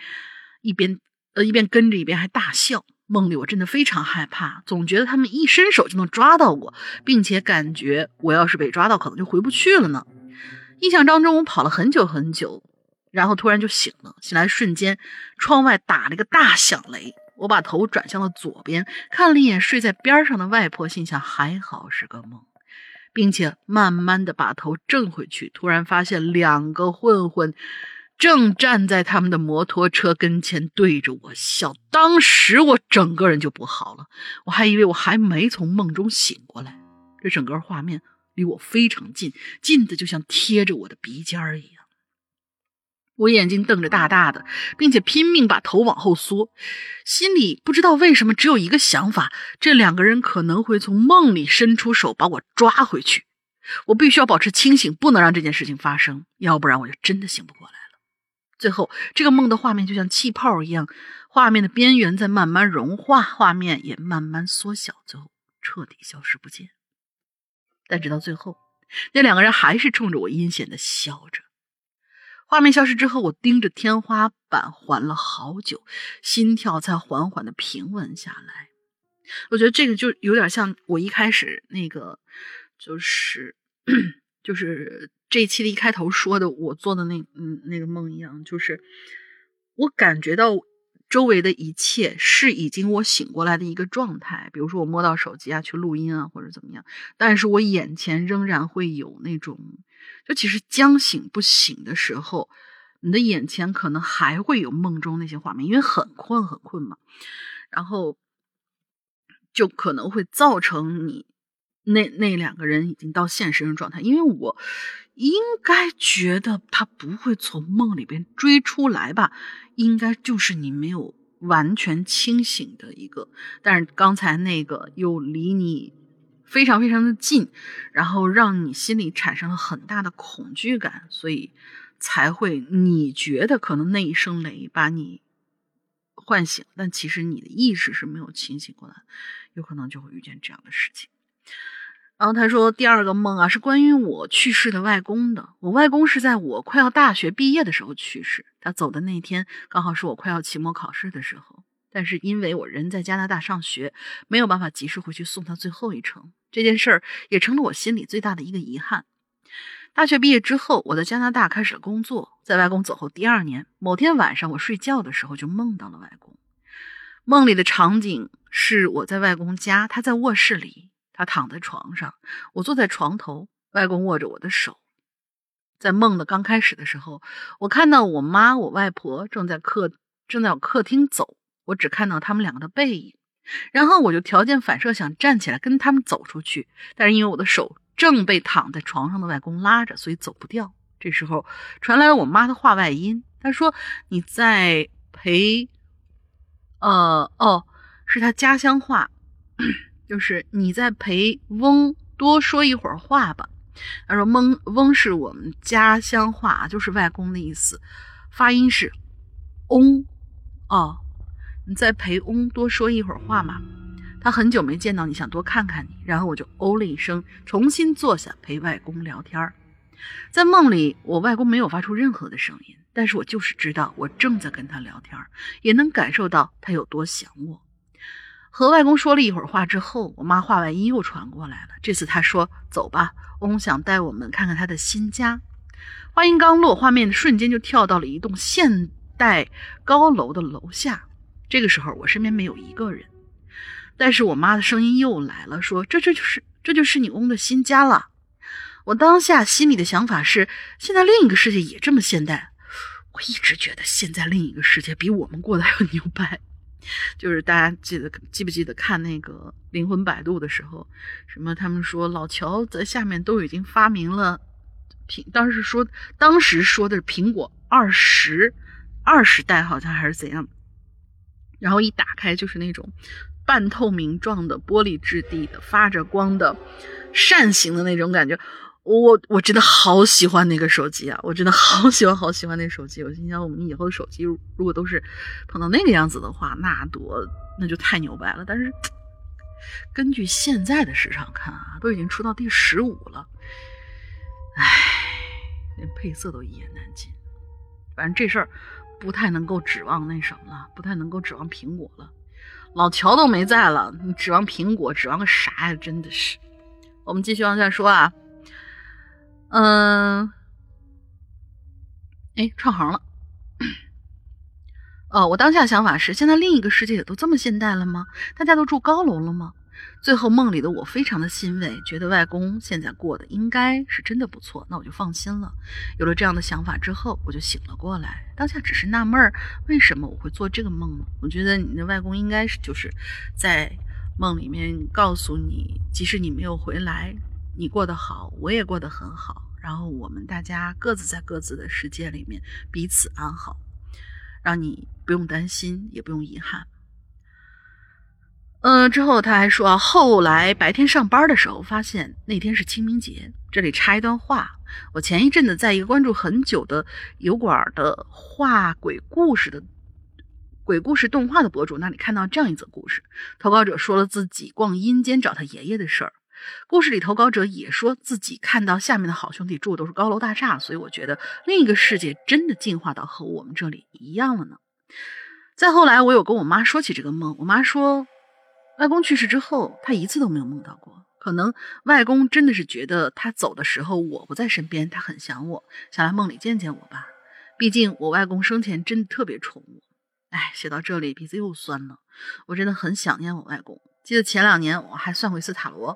一边呃一边跟着一边还大笑。梦里我真的非常害怕，总觉得他们一伸手就能抓到我，并且感觉我要是被抓到，可能就回不去了呢。印象当中，我跑了很久很久，然后突然就醒了。醒来瞬间，窗外打了一个大响雷。我把头转向了左边，看了一眼睡在边上的外婆，心想还好是个梦，并且慢慢的把头正回去，突然发现两个混混正站在他们的摩托车跟前对着我笑。当时我整个人就不好了，我还以为我还没从梦中醒过来，这整个画面离我非常近，近的就像贴着我的鼻尖儿一样。我眼睛瞪着大大的，并且拼命把头往后缩，心里不知道为什么只有一个想法：这两个人可能会从梦里伸出手把我抓回去。我必须要保持清醒，不能让这件事情发生，要不然我就真的醒不过来了。最后，这个梦的画面就像气泡一样，画面的边缘在慢慢融化，画面也慢慢缩小，最后彻底消失不见。但直到最后，那两个人还是冲着我阴险的笑着。画面消失之后，我盯着天花板缓了好久，心跳才缓缓的平稳下来。我觉得这个就有点像我一开始那个，就是 就是这一期的一开头说的我做的那嗯那个梦一样，就是我感觉到周围的一切是已经我醒过来的一个状态。比如说我摸到手机啊，去录音啊，或者怎么样，但是我眼前仍然会有那种。就其实将醒不醒的时候，你的眼前可能还会有梦中那些画面，因为很困很困嘛，然后就可能会造成你那那两个人已经到现实的状态。因为我应该觉得他不会从梦里边追出来吧，应该就是你没有完全清醒的一个，但是刚才那个又离你。非常非常的近，然后让你心里产生了很大的恐惧感，所以才会你觉得可能那一声雷把你唤醒，但其实你的意识是没有清醒过来，有可能就会遇见这样的事情。然后他说第二个梦啊是关于我去世的外公的，我外公是在我快要大学毕业的时候去世，他走的那天刚好是我快要期末考试的时候。但是因为我人在加拿大上学，没有办法及时回去送他最后一程。这件事儿也成了我心里最大的一个遗憾。大学毕业之后，我在加拿大开始了工作。在外公走后第二年，某天晚上我睡觉的时候就梦到了外公。梦里的场景是我在外公家，他在卧室里，他躺在床上，我坐在床头，外公握着我的手。在梦的刚开始的时候，我看到我妈、我外婆正在客正在客厅走。我只看到他们两个的背影，然后我就条件反射想站起来跟他们走出去，但是因为我的手正被躺在床上的外公拉着，所以走不掉。这时候传来了我妈的话外音，她说：“你在陪……呃，哦，是他家乡话，就是你在陪翁多说一会儿话吧。”他说：“翁翁是我们家乡话，就是外公的意思，发音是翁，哦。”你再陪翁多说一会儿话嘛？他很久没见到你，想多看看你。然后我就哦了一声，重新坐下陪外公聊天。在梦里，我外公没有发出任何的声音，但是我就是知道我正在跟他聊天，也能感受到他有多想我。和外公说了一会儿话之后，我妈话外音又传过来了。这次她说：“走吧，翁想带我们看看他的新家。”话音刚落，画面瞬间就跳到了一栋现代高楼的楼下。这个时候，我身边没有一个人，但是我妈的声音又来了，说：“这这就是这就是你翁的新家了。”我当下心里的想法是：现在另一个世界也这么现代。我一直觉得现在另一个世界比我们过得还要牛掰。就是大家记得记不记得看那个《灵魂摆渡》的时候，什么他们说老乔在下面都已经发明了苹，当时说当时说的是苹果二十二十代好像还是怎样，然后一打开就是那种半透明状的玻璃质地的发着光的扇形的那种感觉。我我真的好喜欢那个手机啊！我真的好喜欢好喜欢那手机。我心想，我们以后的手机如果都是碰到那个样子的话，那多那就太牛掰了。但是根据现在的市场看啊，都已经出到第十五了，唉，连配色都一言难尽。反正这事儿不太能够指望那什么了，不太能够指望苹果了。老乔都没在了，你指望苹果？指望个啥呀？真的是。我们继续往下说啊。嗯，哎，串行了。哦，我当下想法是：现在另一个世界也都这么现代了吗？大家都住高楼了吗？最后梦里的我非常的欣慰，觉得外公现在过得应该是真的不错，那我就放心了。有了这样的想法之后，我就醒了过来。当下只是纳闷儿，为什么我会做这个梦呢？我觉得你的外公应该是就是在梦里面告诉你，即使你没有回来。你过得好，我也过得很好，然后我们大家各自在各自的世界里面彼此安好，让你不用担心，也不用遗憾。嗯，之后他还说，后来白天上班的时候发现那天是清明节。这里插一段话，我前一阵子在一个关注很久的油管的画鬼故事的鬼故事动画的博主那里看到这样一则故事，投稿者说了自己逛阴间找他爷爷的事儿。故事里投稿者也说自己看到下面的好兄弟住的都是高楼大厦，所以我觉得另一个世界真的进化到和我们这里一样了呢。再后来，我有跟我妈说起这个梦，我妈说，外公去世之后，她一次都没有梦到过。可能外公真的是觉得他走的时候我不在身边，他很想我，想来梦里见见我吧。毕竟我外公生前真的特别宠我。哎，写到这里鼻子又酸了，我真的很想念我外公。记得前两年我还算过一次塔罗。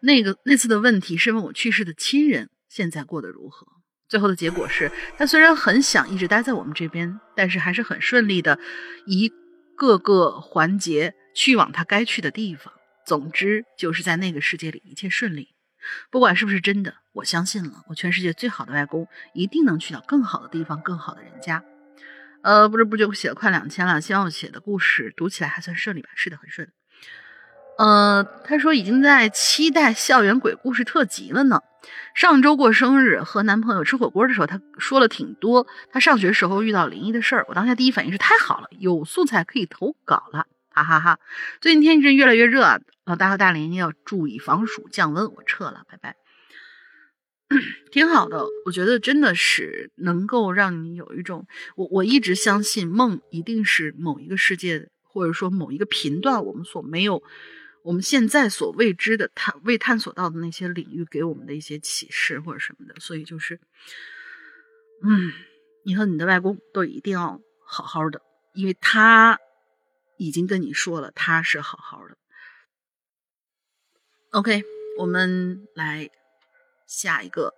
那个那次的问题是问我去世的亲人现在过得如何。最后的结果是他虽然很想一直待在我们这边，但是还是很顺利的一个个环节去往他该去的地方。总之就是在那个世界里一切顺利。不管是不是真的，我相信了，我全世界最好的外公一定能去到更好的地方，更好的人家。呃，不知不觉写了快两千了，希望我写的故事读起来还算顺利吧？是的，很顺。呃，他说已经在期待校园鬼故事特辑了呢。上周过生日和男朋友吃火锅的时候，他说了挺多他上学时候遇到灵异的事儿。我当下第一反应是太好了，有素材可以投稿了，哈哈哈。最近天气越来越热啊，老大和大林要注意防暑降温。我撤了，拜拜。挺好的，我觉得真的是能够让你有一种，我我一直相信梦一定是某一个世界，或者说某一个频段我们所没有。我们现在所未知的探未探索到的那些领域，给我们的一些启示或者什么的，所以就是，嗯，你和你的外公都一定要好好的，因为他已经跟你说了，他是好好的。OK，我们来下一个，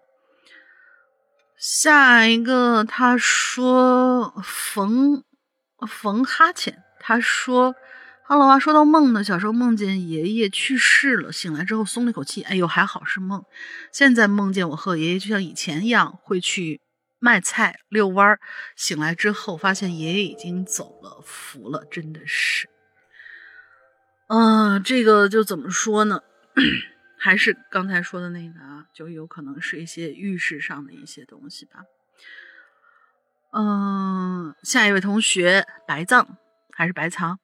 下一个，他说冯冯哈欠，他说。哈喽啊，说到梦呢，小时候梦见爷爷去世了，醒来之后松了一口气，哎呦，还好是梦。现在梦见我和爷爷就像以前一样，会去卖菜、遛弯儿。醒来之后发现爷爷已经走了，服了，真的是。嗯，这个就怎么说呢？还是刚才说的那个啊，就有可能是一些预示上的一些东西吧。嗯，下一位同学白藏还是白藏？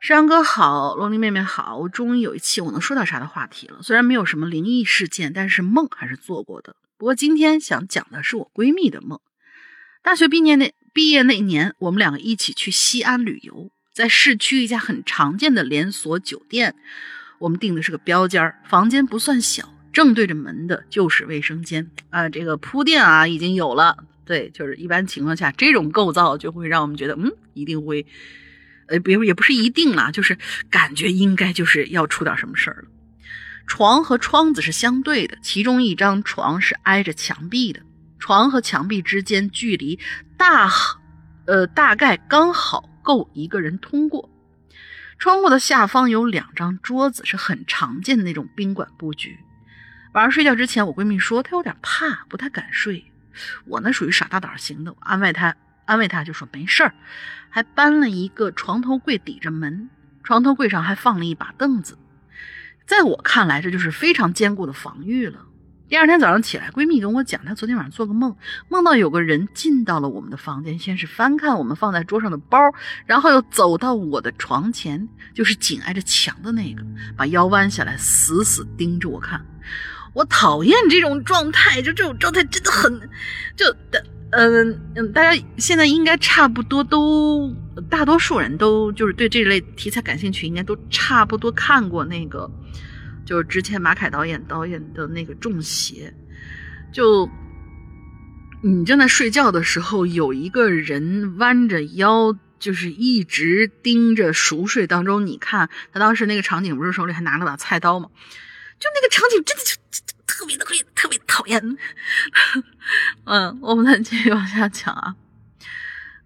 山哥好，龙鳞妹妹好，我终于有一期我能说点啥的话题了。虽然没有什么灵异事件，但是梦还是做过的。不过今天想讲的是我闺蜜的梦。大学毕业那毕业那年，我们两个一起去西安旅游，在市区一家很常见的连锁酒店，我们订的是个标间房间不算小，正对着门的就是卫生间啊。这个铺垫啊已经有了，对，就是一般情况下这种构造就会让我们觉得，嗯，一定会。呃，别也不是一定啦，就是感觉应该就是要出点什么事儿了。床和窗子是相对的，其中一张床是挨着墙壁的，床和墙壁之间距离大，呃，大概刚好够一个人通过。窗户的下方有两张桌子，是很常见的那种宾馆布局。晚上睡觉之前，我闺蜜说她有点怕，不太敢睡。我呢属于傻大胆型的，我安慰她，安慰她就说没事儿，还搬了一个床头柜抵着门，床头柜上还放了一把凳子。在我看来，这就是非常坚固的防御了。第二天早上起来，闺蜜跟我讲，她昨天晚上做个梦，梦到有个人进到了我们的房间，先是翻看我们放在桌上的包，然后又走到我的床前，就是紧挨着墙的那个，把腰弯下来，死死盯着我看。我讨厌这种状态，就这种状态真的很，就的嗯嗯，大家现在应该差不多都，大多数人都就是对这类题材感兴趣，应该都差不多看过那个。就是之前马凯导演导演的那个《中邪》，就你正在睡觉的时候，有一个人弯着腰，就是一直盯着熟睡当中。你看他当时那个场景，不是手里还拿了把菜刀吗？就那个场景，真的就特别特别特别讨厌。嗯，我们再继续往下讲啊。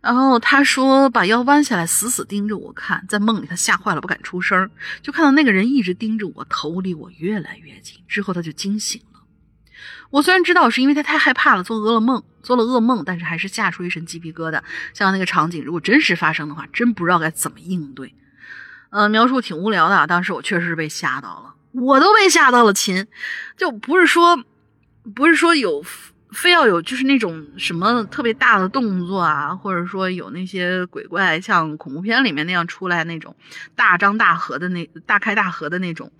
然后他说：“把腰弯下来，死死盯着我看。”在梦里，他吓坏了，不敢出声，就看到那个人一直盯着我，头离我越来越近。之后他就惊醒了。我虽然知道是因为他太害怕了，做噩梦，做了噩梦，但是还是吓出一身鸡皮疙瘩。像那个场景，如果真实发生的话，真不知道该怎么应对。呃，描述挺无聊的。当时我确实是被吓到了，我都被吓到了。亲，就不是说，不是说有。非要有就是那种什么特别大的动作啊，或者说有那些鬼怪像恐怖片里面那样出来那种大张大合的那大开大合的那种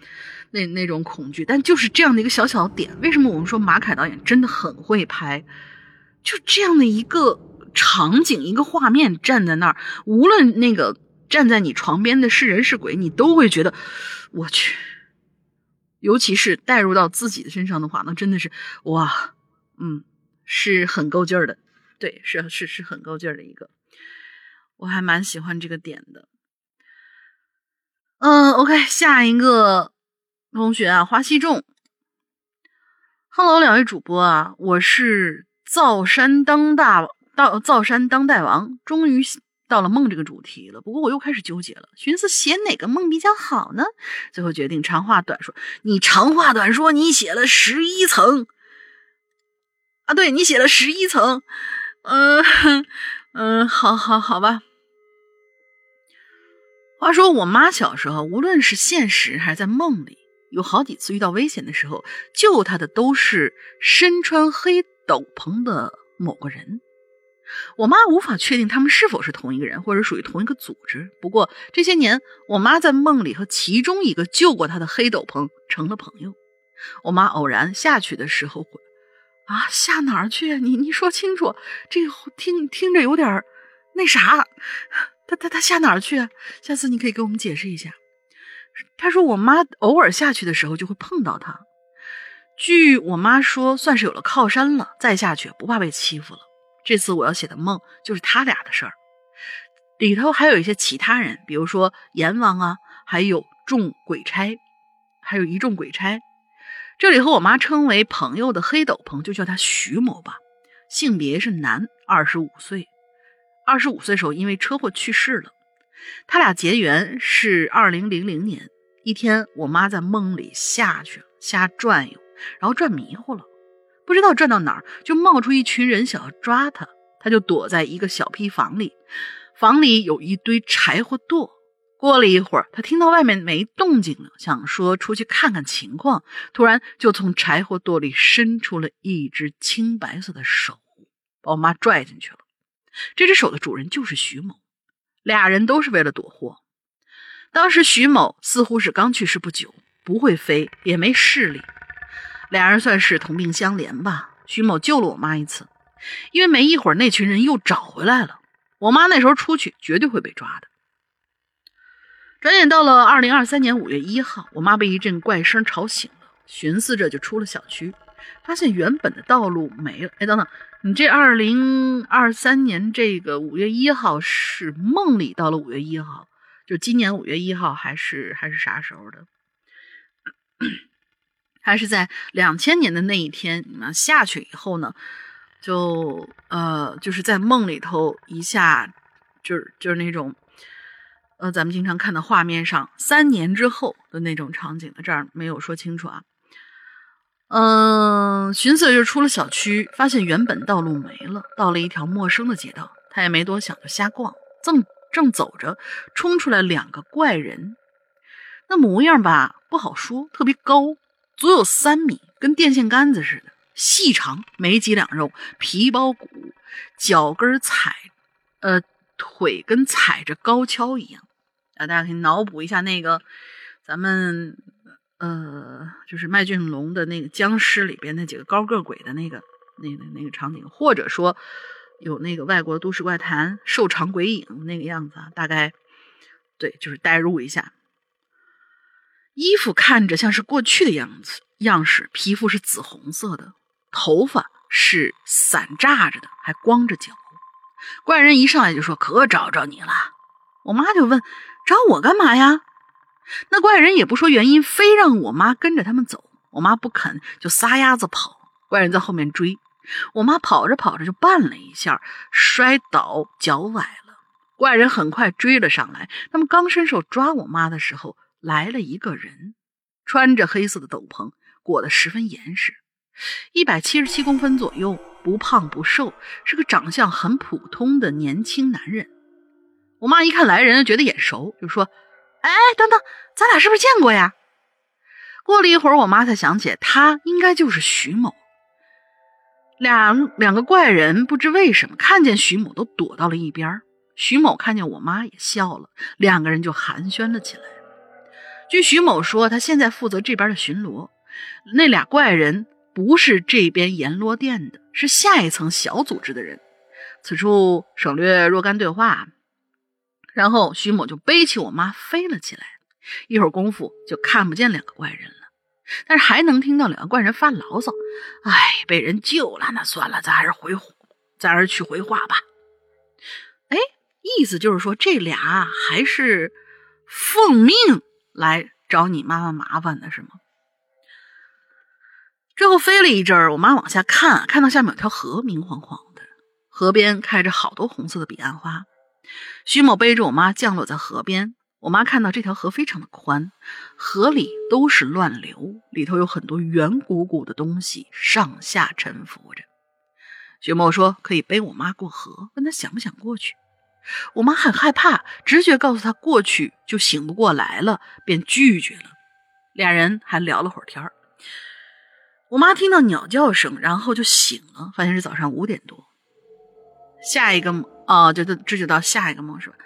那那种恐惧，但就是这样的一个小小的点，为什么我们说马凯导演真的很会拍？就这样的一个场景一个画面站在那儿，无论那个站在你床边的是人是鬼，你都会觉得我去，尤其是带入到自己的身上的话，那真的是哇。嗯，是很够劲儿的，对，是是是很够劲儿的一个，我还蛮喜欢这个点的。嗯，OK，下一个同学啊，花西众，Hello，两位主播啊，我是造山当大到造山当大王，终于到了梦这个主题了。不过我又开始纠结了，寻思写哪个梦比较好呢？最后决定长话短说，你长话短说，你写了十一层。啊，对你写了十一层，嗯嗯，好好好吧。话说我妈小时候，无论是现实还是在梦里，有好几次遇到危险的时候，救她的都是身穿黑斗篷的某个人。我妈无法确定他们是否是同一个人，或者属于同一个组织。不过这些年，我妈在梦里和其中一个救过她的黑斗篷成了朋友。我妈偶然下去的时候。啊，下哪儿去？你你说清楚，这听听着有点那啥。他他他下哪儿去？下次你可以给我们解释一下。他说我妈偶尔下去的时候就会碰到他。据我妈说，算是有了靠山了，再下去不怕被欺负了。这次我要写的梦就是他俩的事儿，里头还有一些其他人，比如说阎王啊，还有众鬼差，还有一众鬼差。这里和我妈称为朋友的黑斗篷，就叫他徐某吧，性别是男，二十五岁。二十五岁时候因为车祸去世了。他俩结缘是二零零零年一天，我妈在梦里下去了，瞎转悠，然后转迷糊了，不知道转到哪儿，就冒出一群人想要抓他，他就躲在一个小坯房里，房里有一堆柴火垛。过了一会儿，他听到外面没动静了，想说出去看看情况。突然，就从柴火垛里伸出了一只青白色的手，把我妈拽进去了。这只手的主人就是徐某，俩人都是为了躲祸。当时徐某似乎是刚去世不久，不会飞，也没视力，俩人算是同病相怜吧。徐某救了我妈一次，因为没一会儿那群人又找回来了。我妈那时候出去绝对会被抓的。转眼到了二零二三年五月一号，我妈被一阵怪声吵醒了，寻思着就出了小区，发现原本的道路没了。哎，等等，你这二零二三年这个五月一号是梦里到了五月一号，就今年五月一号还是还是啥时候的？还是在两千年的那一天，你们下去以后呢，就呃就是在梦里头一下，就是就是那种。呃，咱们经常看到画面上三年之后的那种场景的，这儿没有说清楚啊。嗯，寻思就出了小区，发现原本道路没了，到了一条陌生的街道。他也没多想，就瞎逛。正正走着，冲出来两个怪人，那模样吧不好说，特别高，足有三米，跟电线杆子似的，细长，没几两肉，皮包骨，脚跟踩，呃，腿跟踩着高跷一样。啊，大家可以脑补一下那个咱们。呃，就是麦浚龙的那个僵尸里边那几个高个鬼的那个、那个、那个场景，或者说有那个外国都市怪谈瘦长鬼影那个样子啊，大概对，就是代入一下。衣服看着像是过去的样子样式，皮肤是紫红色的，头发是散炸着的，还光着脚。怪人一上来就说：“可找着你了。”我妈就问：“找我干嘛呀？”那怪人也不说原因，非让我妈跟着他们走。我妈不肯，就撒丫子跑。怪人在后面追，我妈跑着跑着就绊了一下，摔倒，脚崴了。怪人很快追了上来，他们刚伸手抓我妈的时候，来了一个人，穿着黑色的斗篷，裹得十分严实，一百七十七公分左右，不胖不瘦，是个长相很普通的年轻男人。我妈一看来人，觉得眼熟，就说。哎，等等，咱俩是不是见过呀？过了一会儿，我妈才想起，他应该就是徐某。两两个怪人不知为什么看见徐某都躲到了一边。徐某看见我妈也笑了，两个人就寒暄了起来。据徐某说，他现在负责这边的巡逻。那俩怪人不是这边阎罗殿的，是下一层小组织的人。此处省略若干对话。然后徐某就背起我妈飞了起来，一会儿功夫就看不见两个怪人了，但是还能听到两个怪人发牢骚：“哎，被人救了，那算了，咱还是回，咱还是去回话吧。”哎，意思就是说这俩还是奉命来找你妈妈麻烦的是吗？之后飞了一阵儿，我妈往下看，看到下面有条河，明晃晃的，河边开着好多红色的彼岸花。徐某背着我妈降落在河边，我妈看到这条河非常的宽，河里都是乱流，里头有很多圆鼓鼓的东西上下沉浮着。徐某说可以背我妈过河，问他想不想过去。我妈很害怕，直觉告诉她过去就醒不过来了，便拒绝了。俩人还聊了会儿天儿我妈听到鸟叫声，然后就醒了，发现是早上五点多。下一个梦哦，就这这就到下一个梦是吧？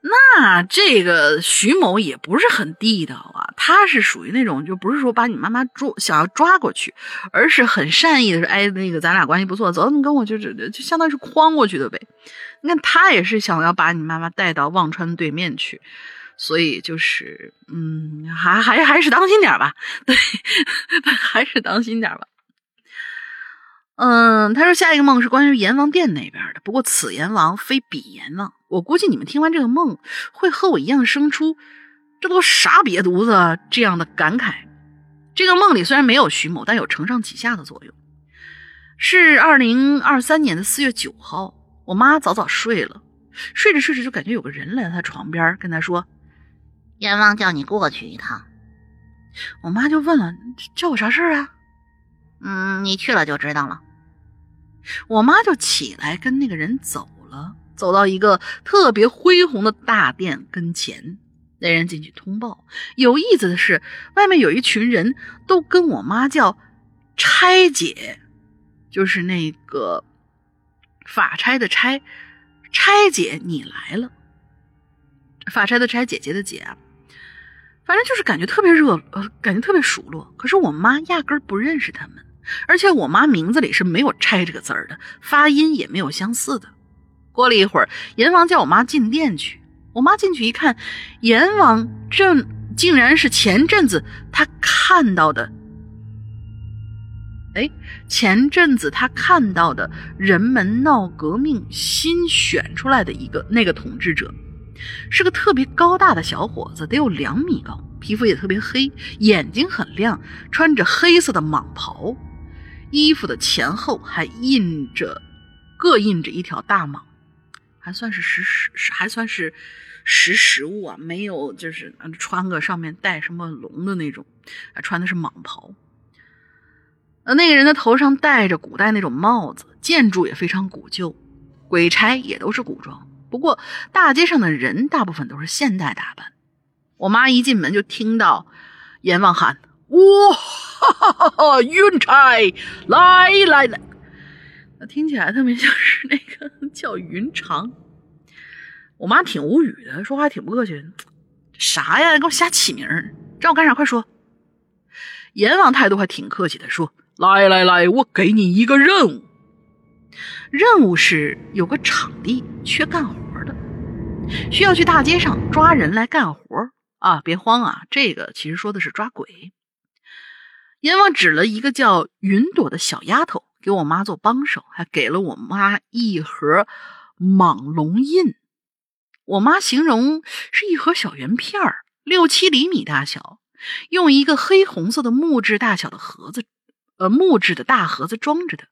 那这个徐某也不是很地道啊，他是属于那种就不是说把你妈妈抓想要抓过去，而是很善意的说，哎，那个咱俩关系不错，走，你跟我就就就相当于是诓过去的呗。你看他也是想要把你妈妈带到忘川对面去，所以就是嗯，还还还是当心点吧，对，还是当心点吧。嗯，他说下一个梦是关于阎王殿那边的，不过此阎王非彼阎王。我估计你们听完这个梦，会和我一样生出“这都啥瘪犊子”这样的感慨。这个梦里虽然没有徐某，但有承上启下的作用。是二零二三年的四月九号，我妈早早睡了，睡着睡着就感觉有个人来到她床边，跟她说：“阎王叫你过去一趟。”我妈就问了：“叫我啥事儿啊？”“嗯，你去了就知道了。”我妈就起来跟那个人走了，走到一个特别恢宏的大殿跟前。那人进去通报，有意思的是，外面有一群人都跟我妈叫“差姐”，就是那个法差的差，差姐你来了。法差的差，姐姐的姐啊，反正就是感觉特别热，呃，感觉特别熟络。可是我妈压根儿不认识他们。而且我妈名字里是没有“拆”这个字儿的，发音也没有相似的。过了一会儿，阎王叫我妈进殿去。我妈进去一看，阎王正竟然是前阵子他看到的，哎，前阵子他看到的人们闹革命新选出来的一个那个统治者，是个特别高大的小伙子，得有两米高，皮肤也特别黑，眼睛很亮，穿着黑色的蟒袍。衣服的前后还印着，各印着一条大蟒，还算是实实，还算是识时务啊，没有就是穿个上面带什么龙的那种，啊，穿的是蟒袍。那个人的头上戴着古代那种帽子，建筑也非常古旧，鬼差也都是古装。不过大街上的人大部分都是现代打扮。我妈一进门就听到阎王喊：“哇，云差来来来！”那听起来特别像是那个叫云长。我妈挺无语的，说话挺不客气。啥呀？给我瞎起名儿，让我干啥？快说！阎王态度还挺客气的，说：“来来来，我给你一个任务。任务是有个场地缺干活的，需要去大街上抓人来干活啊！别慌啊，这个其实说的是抓鬼。”阎王指了一个叫云朵的小丫头给我妈做帮手，还给了我妈一盒蟒龙印。我妈形容是一盒小圆片儿，六七厘米大小，用一个黑红色的木质大小的盒子，呃，木质的大盒子装着的。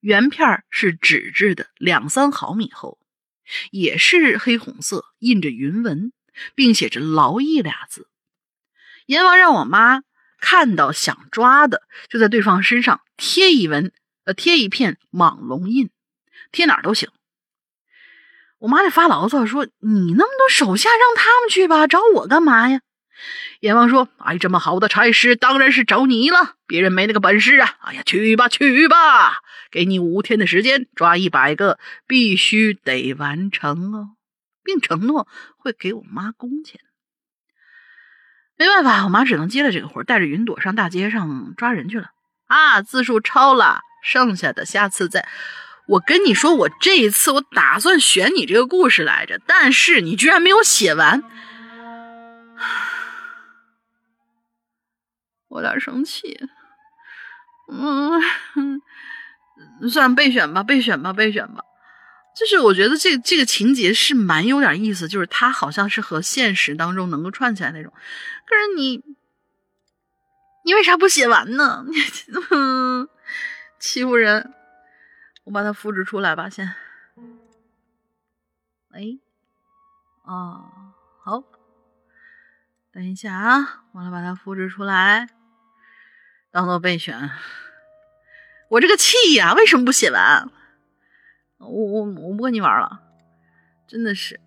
圆片儿是纸质的，两三毫米厚，也是黑红色，印着云纹，并写着“劳役”俩字。阎王让我妈看到想抓的，就在对方身上贴一纹，呃，贴一片蟒龙印，贴哪儿都行。我妈就发牢骚说：“你那么多手下，让他们去吧，找我干嘛呀？”阎王说：“哎，这么好的差事，当然是找你了，别人没那个本事啊！哎呀，去吧，去吧，给你五天的时间，抓一百个，必须得完成哦，并承诺会给我妈工钱。”没办法，我妈只能接了这个活，带着云朵上大街上抓人去了。啊，字数超了，剩下的下次再。我跟你说，我这一次我打算选你这个故事来着，但是你居然没有写完，我有点生气。嗯，算，备选吧，备选吧，备选吧。就是我觉得这这个情节是蛮有点意思，就是它好像是和现实当中能够串起来那种。可是你，你为啥不写完呢？你 欺负人。我把它复制出来吧，先。哎，哦，好，等一下啊，我来把它复制出来，当做备选。我这个气呀，为什么不写完？我我我不跟你玩了，真的是。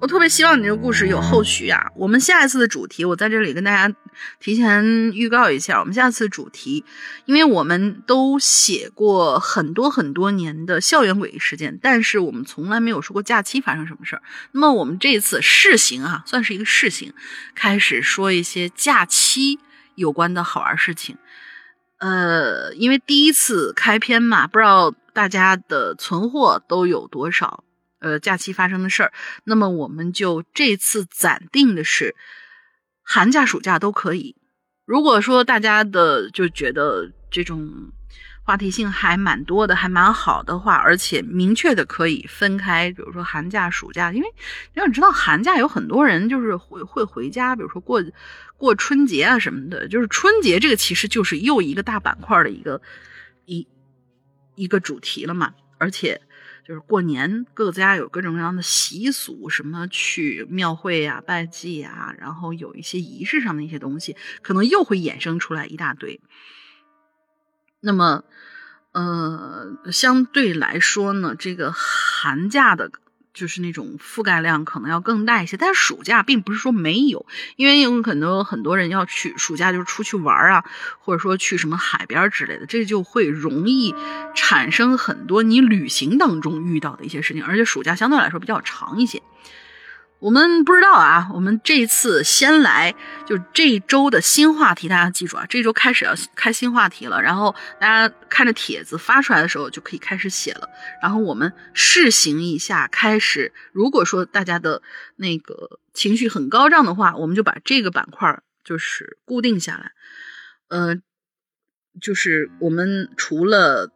我特别希望你这个故事有后续啊！我们下一次的主题，我在这里跟大家提前预告一下，我们下次主题，因为我们都写过很多很多年的校园诡异事件，但是我们从来没有说过假期发生什么事儿。那么我们这次试行啊，算是一个试行，开始说一些假期有关的好玩事情。呃，因为第一次开篇嘛，不知道大家的存货都有多少。呃，假期发生的事儿，那么我们就这次暂定的是寒假、暑假都可以。如果说大家的就觉得这种话题性还蛮多的，还蛮好的话，而且明确的可以分开，比如说寒假、暑假，因为要你知道，寒假有很多人就是会会回家，比如说过过春节啊什么的。就是春节这个其实就是又一个大板块的一个一一个主题了嘛，而且。就是过年，各家有各种各样的习俗，什么去庙会呀、拜祭啊，然后有一些仪式上的一些东西，可能又会衍生出来一大堆。那么，呃，相对来说呢，这个寒假的。就是那种覆盖量可能要更大一些，但是暑假并不是说没有，因为有很多很多人要去暑假就是出去玩啊，或者说去什么海边之类的，这就会容易产生很多你旅行当中遇到的一些事情，而且暑假相对来说比较长一些。我们不知道啊，我们这一次先来就这周的新话题，大家记住啊，这周开始要开新话题了。然后大家看着帖子发出来的时候就可以开始写了。然后我们试行一下，开始。如果说大家的那个情绪很高涨的话，我们就把这个板块就是固定下来。呃，就是我们除了。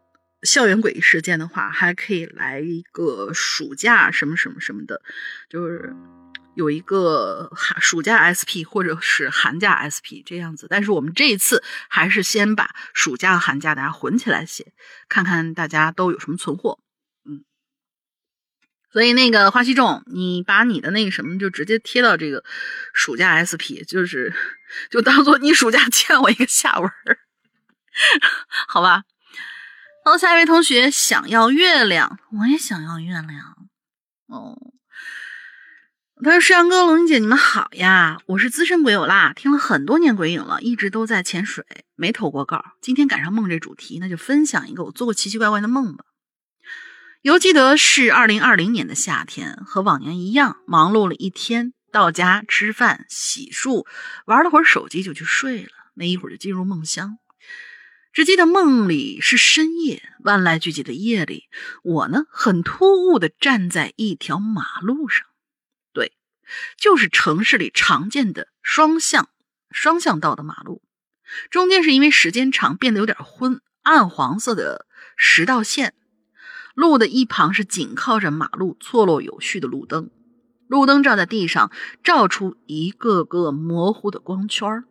校园诡异事件的话，还可以来一个暑假什么什么什么的，就是有一个寒暑假 SP 或者是寒假 SP 这样子。但是我们这一次还是先把暑假和寒假大家混起来写，看看大家都有什么存货。嗯，所以那个花西众，你把你的那个什么就直接贴到这个暑假 SP，就是就当做你暑假欠我一个下文儿，好吧？好，下一位同学想要月亮，我也想要月亮。哦，他说：“世阳哥、龙云姐，你们好呀！我是资深鬼友啦，听了很多年鬼影了，一直都在潜水，没投过稿。今天赶上梦这主题，那就分享一个我做过奇奇怪怪的梦吧。犹记得是二零二零年的夏天，和往年一样，忙碌了一天，到家吃饭、洗漱，玩了会儿手机就去睡了。没一会儿就进入梦乡。只记得梦里是深夜，万籁俱寂的夜里，我呢很突兀的站在一条马路上。”对就是城市里常见的双向双向道的马路，中间是因为时间长变得有点昏暗黄色的十道线，路的一旁是紧靠着马路错落有序的路灯，路灯照在地上，照出一个个模糊的光圈儿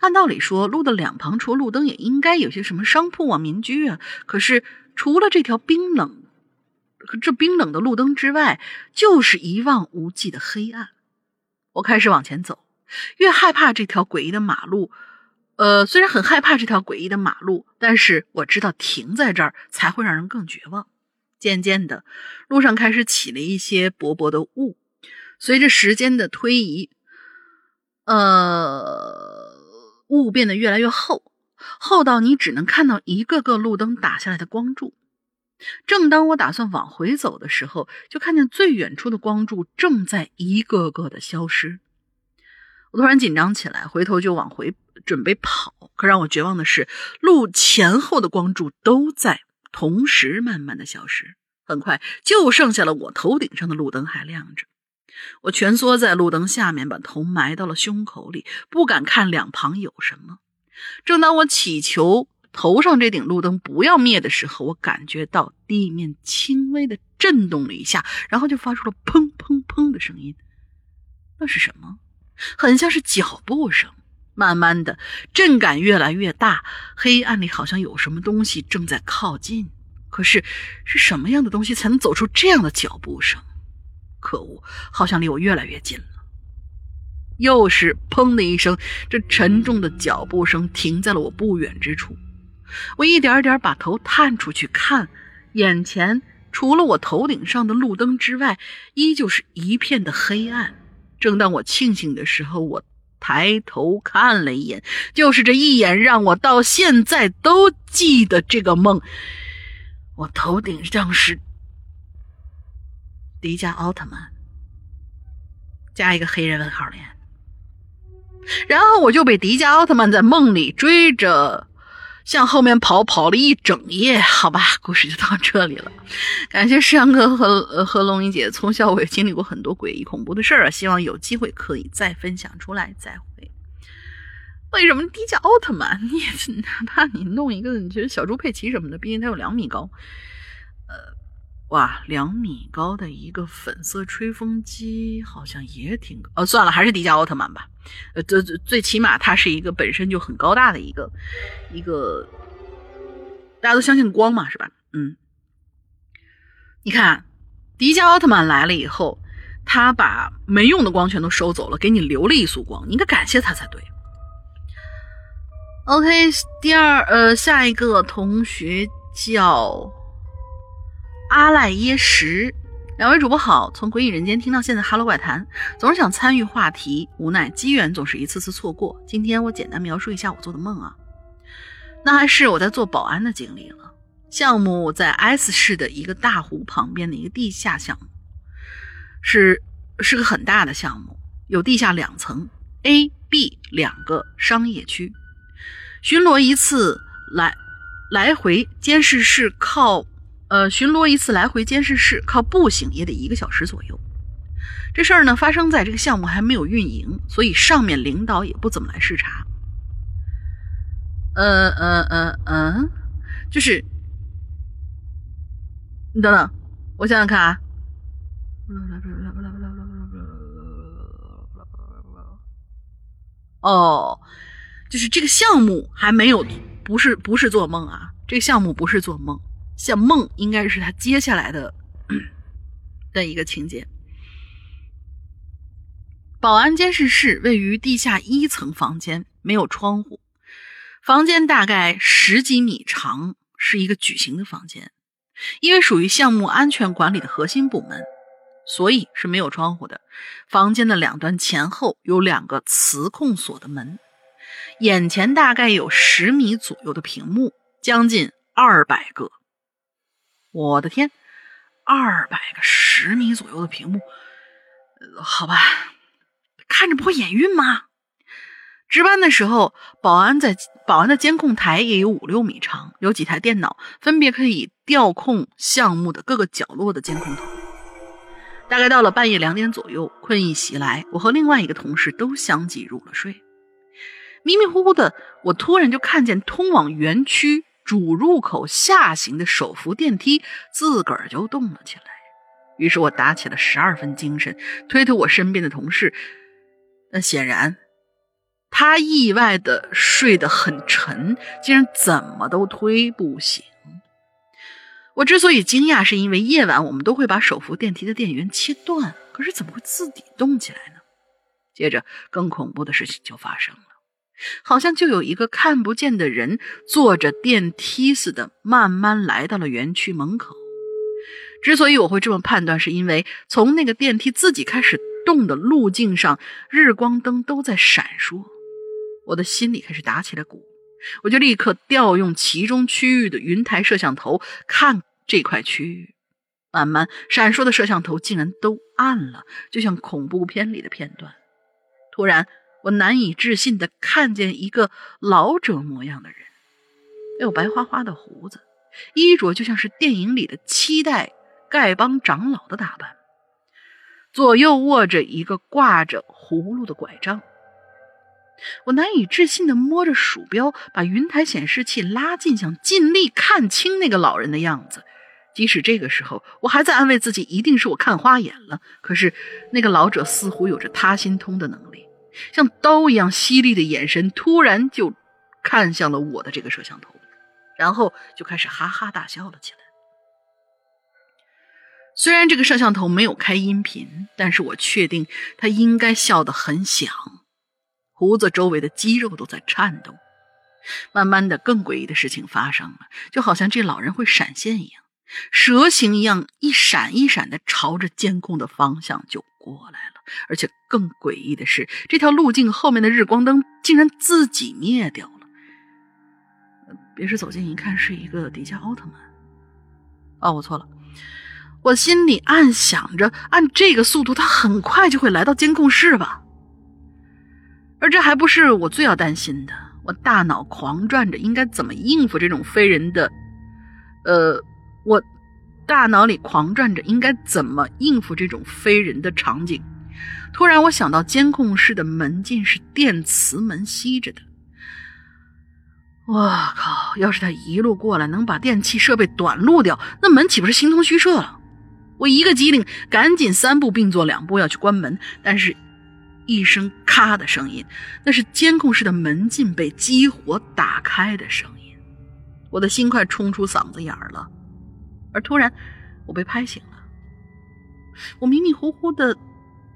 按道理说，路的两旁除了路灯，也应该有些什么商铺啊、民居啊。可是除了这条冰冷。这冰冷的路灯之外，就是一望无际的黑暗。我开始往前走，越害怕这条诡异的马路。呃，虽然很害怕这条诡异的马路，但是我知道停在这儿才会让人更绝望。渐渐的，路上开始起了一些薄薄的雾。随着时间的推移，呃，雾变得越来越厚，厚到你只能看到一个个路灯打下来的光柱。正当我打算往回走的时候，就看见最远处的光柱正在一个个的消失。我突然紧张起来，回头就往回准备跑。可让我绝望的是，路前后的光柱都在同时慢慢的消失。很快，就剩下了我头顶上的路灯还亮着。我蜷缩在路灯下面，把头埋到了胸口里，不敢看两旁有什么。正当我祈求。头上这顶路灯不要灭的时候，我感觉到地面轻微的震动了一下，然后就发出了砰砰砰的声音。那是什么？很像是脚步声。慢慢的，震感越来越大，黑暗里好像有什么东西正在靠近。可是，是什么样的东西才能走出这样的脚步声？可恶，好像离我越来越近了。又是砰的一声，这沉重的脚步声停在了我不远之处。我一点点把头探出去看，眼前除了我头顶上的路灯之外，依旧是一片的黑暗。正当我庆幸的时候，我抬头看了一眼，就是这一眼，让我到现在都记得这个梦。我头顶上是迪迦奥特曼，加一个黑人问号脸，然后我就被迪迦奥特曼在梦里追着。向后面跑，跑了一整夜，好吧，故事就到这里了。感谢世阳哥和和龙云姐，从小我也经历过很多诡异恐怖的事儿啊，希望有机会可以再分享出来。再会。为什么迪迦奥特曼？你哪怕你弄一个，你觉得小猪佩奇什么的，毕竟它有两米高。哇，两米高的一个粉色吹风机，好像也挺……哦，算了，还是迪迦奥特曼吧。呃，最最最起码它是一个本身就很高大的一个一个，大家都相信光嘛，是吧？嗯，你看，迪迦奥特曼来了以后，他把没用的光全都收走了，给你留了一束光，你应该感谢他才对。OK，第二，呃，下一个同学叫阿赖耶识。两位主播好，从鬼影人间听到现在哈喽怪谈，总是想参与话题，无奈机缘总是一次次错过。今天我简单描述一下我做的梦啊，那还是我在做保安的经历了。项目在 S 市的一个大湖旁边的一个地下项目，是是个很大的项目，有地下两层，A、B 两个商业区。巡逻一次来来回监视室靠。呃，巡逻一次来回监视室，靠步行也得一个小时左右。这事儿呢，发生在这个项目还没有运营，所以上面领导也不怎么来视察。呃呃呃呃，就是，你等等，我想想看啊。哦，就是这个项目还没有，不是不是做梦啊，这个项目不是做梦。像梦应该是他接下来的的一个情节。保安监视室位于地下一层房间，没有窗户，房间大概十几米长，是一个矩形的房间。因为属于项目安全管理的核心部门，所以是没有窗户的。房间的两端前后有两个磁控锁的门，眼前大概有十米左右的屏幕，将近二百个。我的天，二百个十米左右的屏幕，呃好吧，看着不会眼晕吗？值班的时候，保安在保安的监控台也有五六米长，有几台电脑，分别可以调控项目的各个角落的监控头。大概到了半夜两点左右，困意袭来，我和另外一个同事都相继入了睡。迷迷糊糊的，我突然就看见通往园区主入口下行的手扶电梯自个儿就动了起来。于是我打起了十二分精神，推推我身边的同事。那显然。他意外的睡得很沉，竟然怎么都推不醒。我之所以惊讶，是因为夜晚我们都会把手扶电梯的电源切断，可是怎么会自己动起来呢？接着，更恐怖的事情就发生了，好像就有一个看不见的人坐着电梯似的，慢慢来到了园区门口。之所以我会这么判断，是因为从那个电梯自己开始动的路径上，日光灯都在闪烁。我的心里开始打起了鼓，我就立刻调用其中区域的云台摄像头看这块区域。慢慢闪烁的摄像头竟然都暗了，就像恐怖片里的片段。突然，我难以置信地看见一个老者模样的人，有白花花的胡子，衣着就像是电影里的七代丐帮长老的打扮，左右握着一个挂着葫芦的拐杖。我难以置信地摸着鼠标，把云台显示器拉近，想尽力看清那个老人的样子。即使这个时候，我还在安慰自己，一定是我看花眼了。可是，那个老者似乎有着他心通的能力，像刀一样犀利的眼神突然就看向了我的这个摄像头，然后就开始哈哈大笑了起来。虽然这个摄像头没有开音频，但是我确定他应该笑得很响。胡子周围的肌肉都在颤动，慢慢的，更诡异的事情发生了，就好像这老人会闪现一样，蛇形一样一闪一闪的朝着监控的方向就过来了。而且更诡异的是，这条路径后面的日光灯竟然自己灭掉了。别是走近一看，是一个迪迦奥特曼。哦，我错了，我心里暗想着，按这个速度，他很快就会来到监控室吧。而这还不是我最要担心的，我大脑狂转着应该怎么应付这种非人的，呃，我大脑里狂转着应该怎么应付这种非人的场景。突然，我想到监控室的门禁是电磁门吸着的，我靠！要是他一路过来能把电器设备短路掉，那门岂不是形同虚设了？我一个机灵，赶紧三步并作两步要去关门，但是。一声“咔”的声音，那是监控室的门禁被激活打开的声音。我的心快冲出嗓子眼儿了，而突然，我被拍醒了。我迷迷糊糊的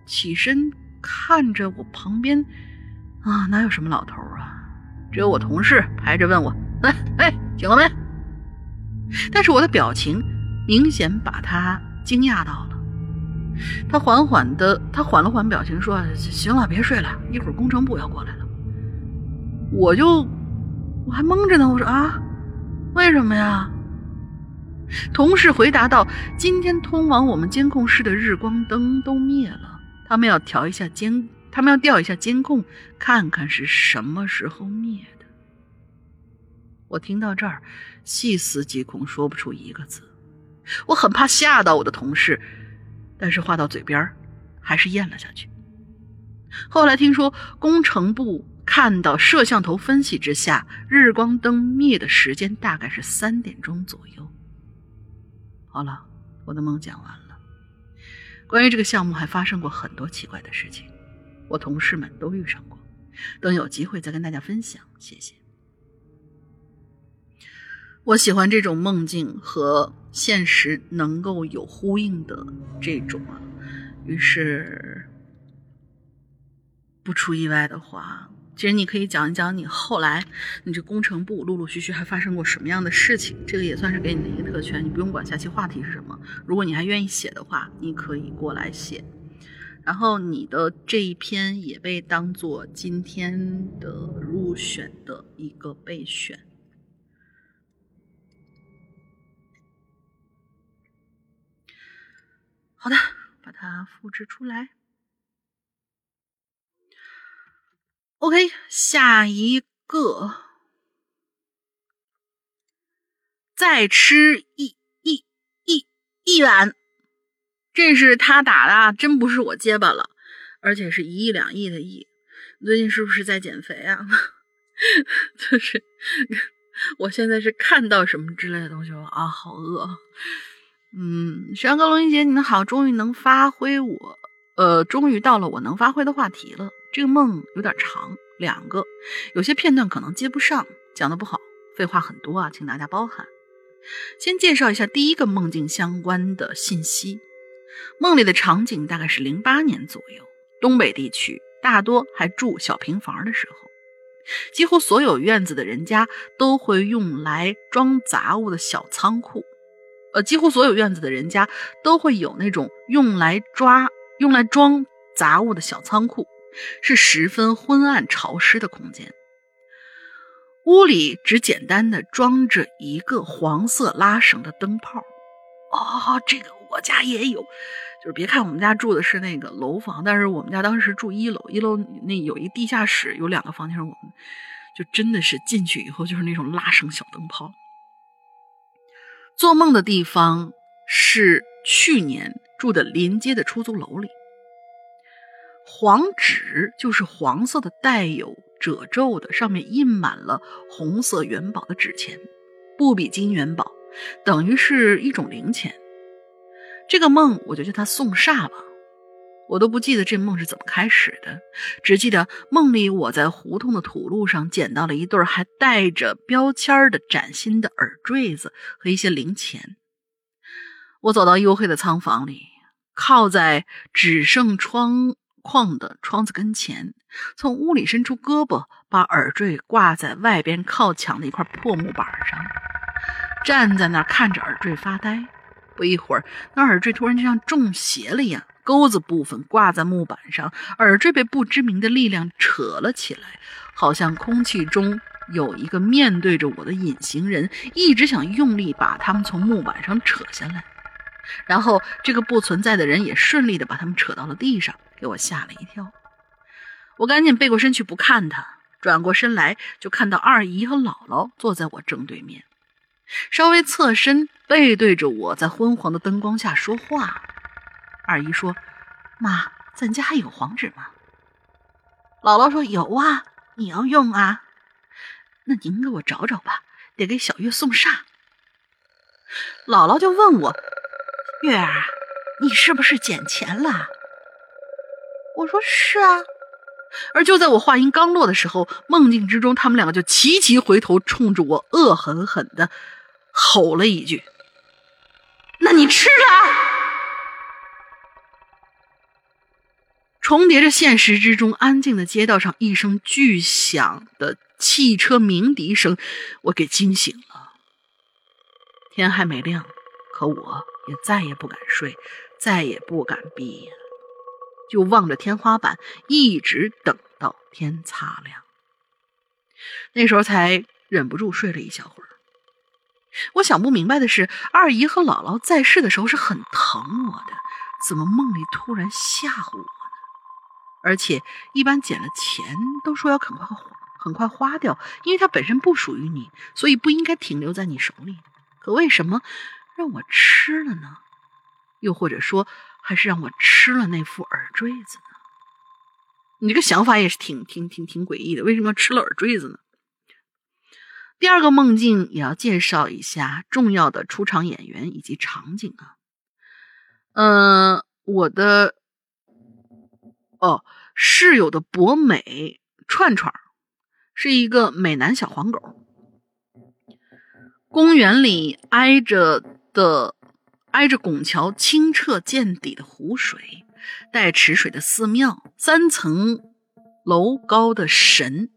起身，看着我旁边，啊，哪有什么老头啊？只有我同事排着问我：“哎哎，醒了没？”但是我的表情明显把他惊讶到了。他缓缓的，他缓了缓表情，说：“行了，别睡了，一会儿工程部要过来了。”我就我还懵着呢，我说：“啊，为什么呀？”同事回答道：“今天通往我们监控室的日光灯都灭了，他们要调一下监，他们要调一下监控，看看是什么时候灭的。”我听到这儿，细思极恐，说不出一个字。我很怕吓到我的同事。但是话到嘴边还是咽了下去。后来听说工程部看到摄像头分析之下，日光灯灭的时间大概是三点钟左右。好了，我的梦讲完了。关于这个项目还发生过很多奇怪的事情，我同事们都遇上过。等有机会再跟大家分享。谢谢。我喜欢这种梦境和现实能够有呼应的这种啊，于是不出意外的话，其实你可以讲一讲你后来你这工程部陆陆续续还发生过什么样的事情，这个也算是给你的一个特权，你不用管下期话题是什么。如果你还愿意写的话，你可以过来写。然后你的这一篇也被当做今天的入选的一个备选。好的，把它复制出来。OK，下一个，再吃一一一一碗。这是他打的，真不是我结巴了，而且是一亿两亿的亿。最近是不是在减肥啊？就是，我现在是看到什么之类的东西，啊，好饿。嗯，山哥龙一姐，你们好，终于能发挥我，呃，终于到了我能发挥的话题了。这个梦有点长，两个，有些片段可能接不上，讲的不好，废话很多啊，请大家包涵。先介绍一下第一个梦境相关的信息。梦里的场景大概是零八年左右，东北地区大多还住小平房的时候，几乎所有院子的人家都会用来装杂物的小仓库，呃，几乎所有院子的人家都会有那种用来抓、用来装杂物的小仓库，是十分昏暗潮湿的空间。屋里只简单的装着一个黄色拉绳的灯泡。哦，这个。我家也有，就是别看我们家住的是那个楼房，但是我们家当时住一楼，一楼那有一地下室，有两个房间，我们就真的是进去以后就是那种拉绳小灯泡。做梦的地方是去年住的临街的出租楼里，黄纸就是黄色的带有褶皱的，上面印满了红色元宝的纸钱，不比金元宝，等于是一种零钱。这个梦我就叫它送煞吧，我都不记得这梦是怎么开始的，只记得梦里我在胡同的土路上捡到了一对还带着标签的崭新的耳坠子和一些零钱。我走到黝黑的仓房里，靠在只剩窗框的窗子跟前，从屋里伸出胳膊，把耳坠挂在外边靠墙的一块破木板上，站在那儿看着耳坠发呆。不一会儿，那耳坠突然就像中邪了一样，钩子部分挂在木板上，耳坠被不知名的力量扯了起来，好像空气中有一个面对着我的隐形人，一直想用力把他们从木板上扯下来。然后，这个不存在的人也顺利的把他们扯到了地上，给我吓了一跳。我赶紧背过身去不看他，转过身来就看到二姨和姥姥坐在我正对面。稍微侧身，背对着我，在昏黄的灯光下说话。二姨说：“妈，咱家还有黄纸吗？”姥姥说：“有啊，你要用啊。那您给我找找吧，得给小月送煞。”姥姥就问我：“月儿，你是不是捡钱了？”我说：“是啊。”而就在我话音刚落的时候，梦境之中，他们两个就齐齐回头，冲着我恶狠狠的。吼了一句：“那你吃了！”重叠着现实之中安静的街道上，一声巨响的汽车鸣笛声，我给惊醒了。天还没亮，可我也再也不敢睡，再也不敢闭眼，就望着天花板，一直等到天擦亮。那时候才忍不住睡了一小会儿。我想不明白的是，二姨和姥姥在世的时候是很疼我的，怎么梦里突然吓唬我呢？而且一般捡了钱都说要很快很快花掉，因为它本身不属于你，所以不应该停留在你手里。可为什么让我吃了呢？又或者说，还是让我吃了那副耳坠子呢？你这个想法也是挺挺挺挺诡异的，为什么要吃了耳坠子呢？第二个梦境也要介绍一下重要的出场演员以及场景啊。嗯，我的哦室友的博美串串是一个美男小黄狗。公园里挨着的挨着拱桥清澈见底的湖水，带池水的寺庙，三层楼高的神，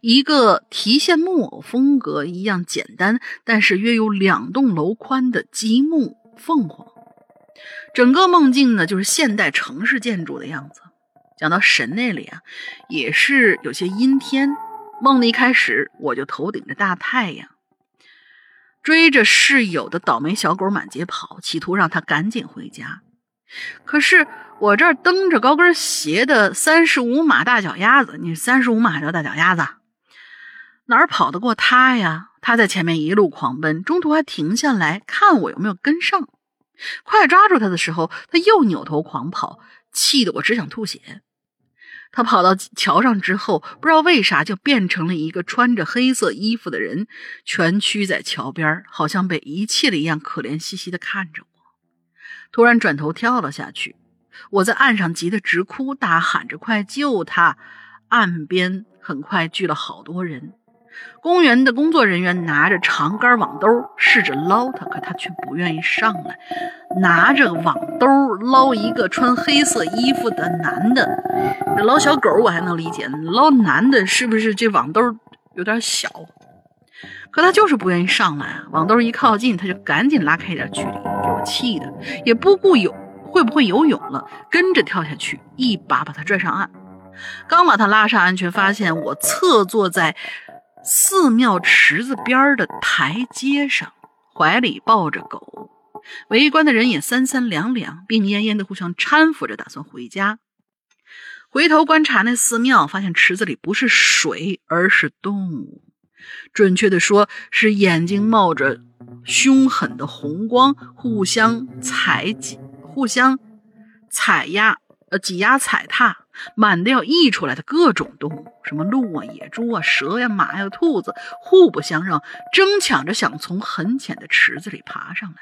一个提线木偶风格一样简单，但是约有两栋楼宽的积木凤凰。整个梦境呢，就是现代城市建筑的样子。讲到神那里啊，也是有些阴天。梦的一开始，我就头顶着大太阳，追着室友的倒霉小狗满街跑，企图让它赶紧回家。可是我这儿蹬着高跟鞋的三十五码大脚丫子，你三十五码叫大脚丫子，哪儿跑得过他呀？他在前面一路狂奔，中途还停下来看我有没有跟上。快抓住他的时候，他又扭头狂跑，气得我只想吐血。他跑到桥上之后，不知道为啥就变成了一个穿着黑色衣服的人，蜷曲在桥边，好像被遗弃了一样，可怜兮兮地看着我。突然转头跳了下去，我在岸上急得直哭，大喊着：“快救他！”岸边很快聚了好多人。公园的工作人员拿着长杆网兜试着捞他，可他却不愿意上来。拿着网兜捞一个穿黑色衣服的男的，捞小狗我还能理解，捞男的是不是这网兜有点小？可他就是不愿意上来啊！网兜一靠近，他就赶紧拉开一点距离，给我气的也不顾有会不会游泳了，跟着跳下去，一把把他拽上岸。刚把他拉上岸，却发现我侧坐在。寺庙池子边的台阶上，怀里抱着狗，围观的人也三三两两，病恹恹的互相搀扶着，打算回家。回头观察那寺庙，发现池子里不是水，而是动物，准确的说是眼睛冒着凶狠的红光，互相踩挤，互相踩压，呃，挤压踩踏。满的要溢出来的各种动物，什么鹿啊、野猪啊、蛇呀、马呀、兔子，互不相让，争抢着想从很浅的池子里爬上来。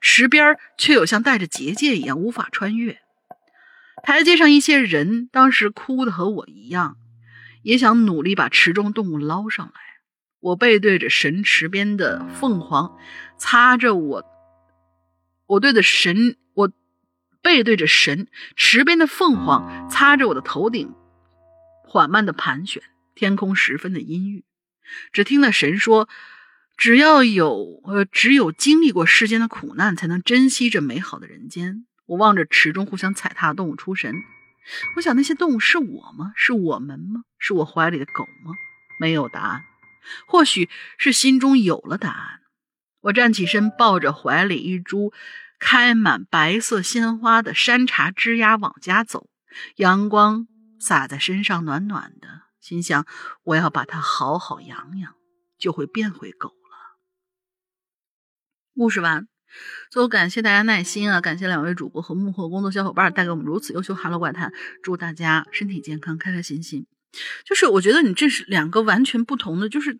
池边却有像带着结界一样无法穿越。台阶上一些人当时哭的和我一样，也想努力把池中动物捞上来。我背对着神池边的凤凰，擦着我，我对着神。背对着神池边的凤凰，擦着我的头顶，缓慢的盘旋。天空十分的阴郁，只听那神说：“只要有呃，只有经历过世间的苦难，才能珍惜这美好的人间。”我望着池中互相踩踏的动物出神。我想，那些动物是我吗？是我们吗？是我怀里的狗吗？没有答案。或许是心中有了答案。我站起身，抱着怀里一株。开满白色鲜花的山茶枝丫往家走，阳光洒在身上，暖暖的。心想，我要把它好好养养，就会变回狗了。故事完，最后感谢大家耐心啊！感谢两位主播和幕后工作小伙伴带给我们如此优秀《哈喽怪谈》，祝大家身体健康，开开心心。就是我觉得你这是两个完全不同的，就是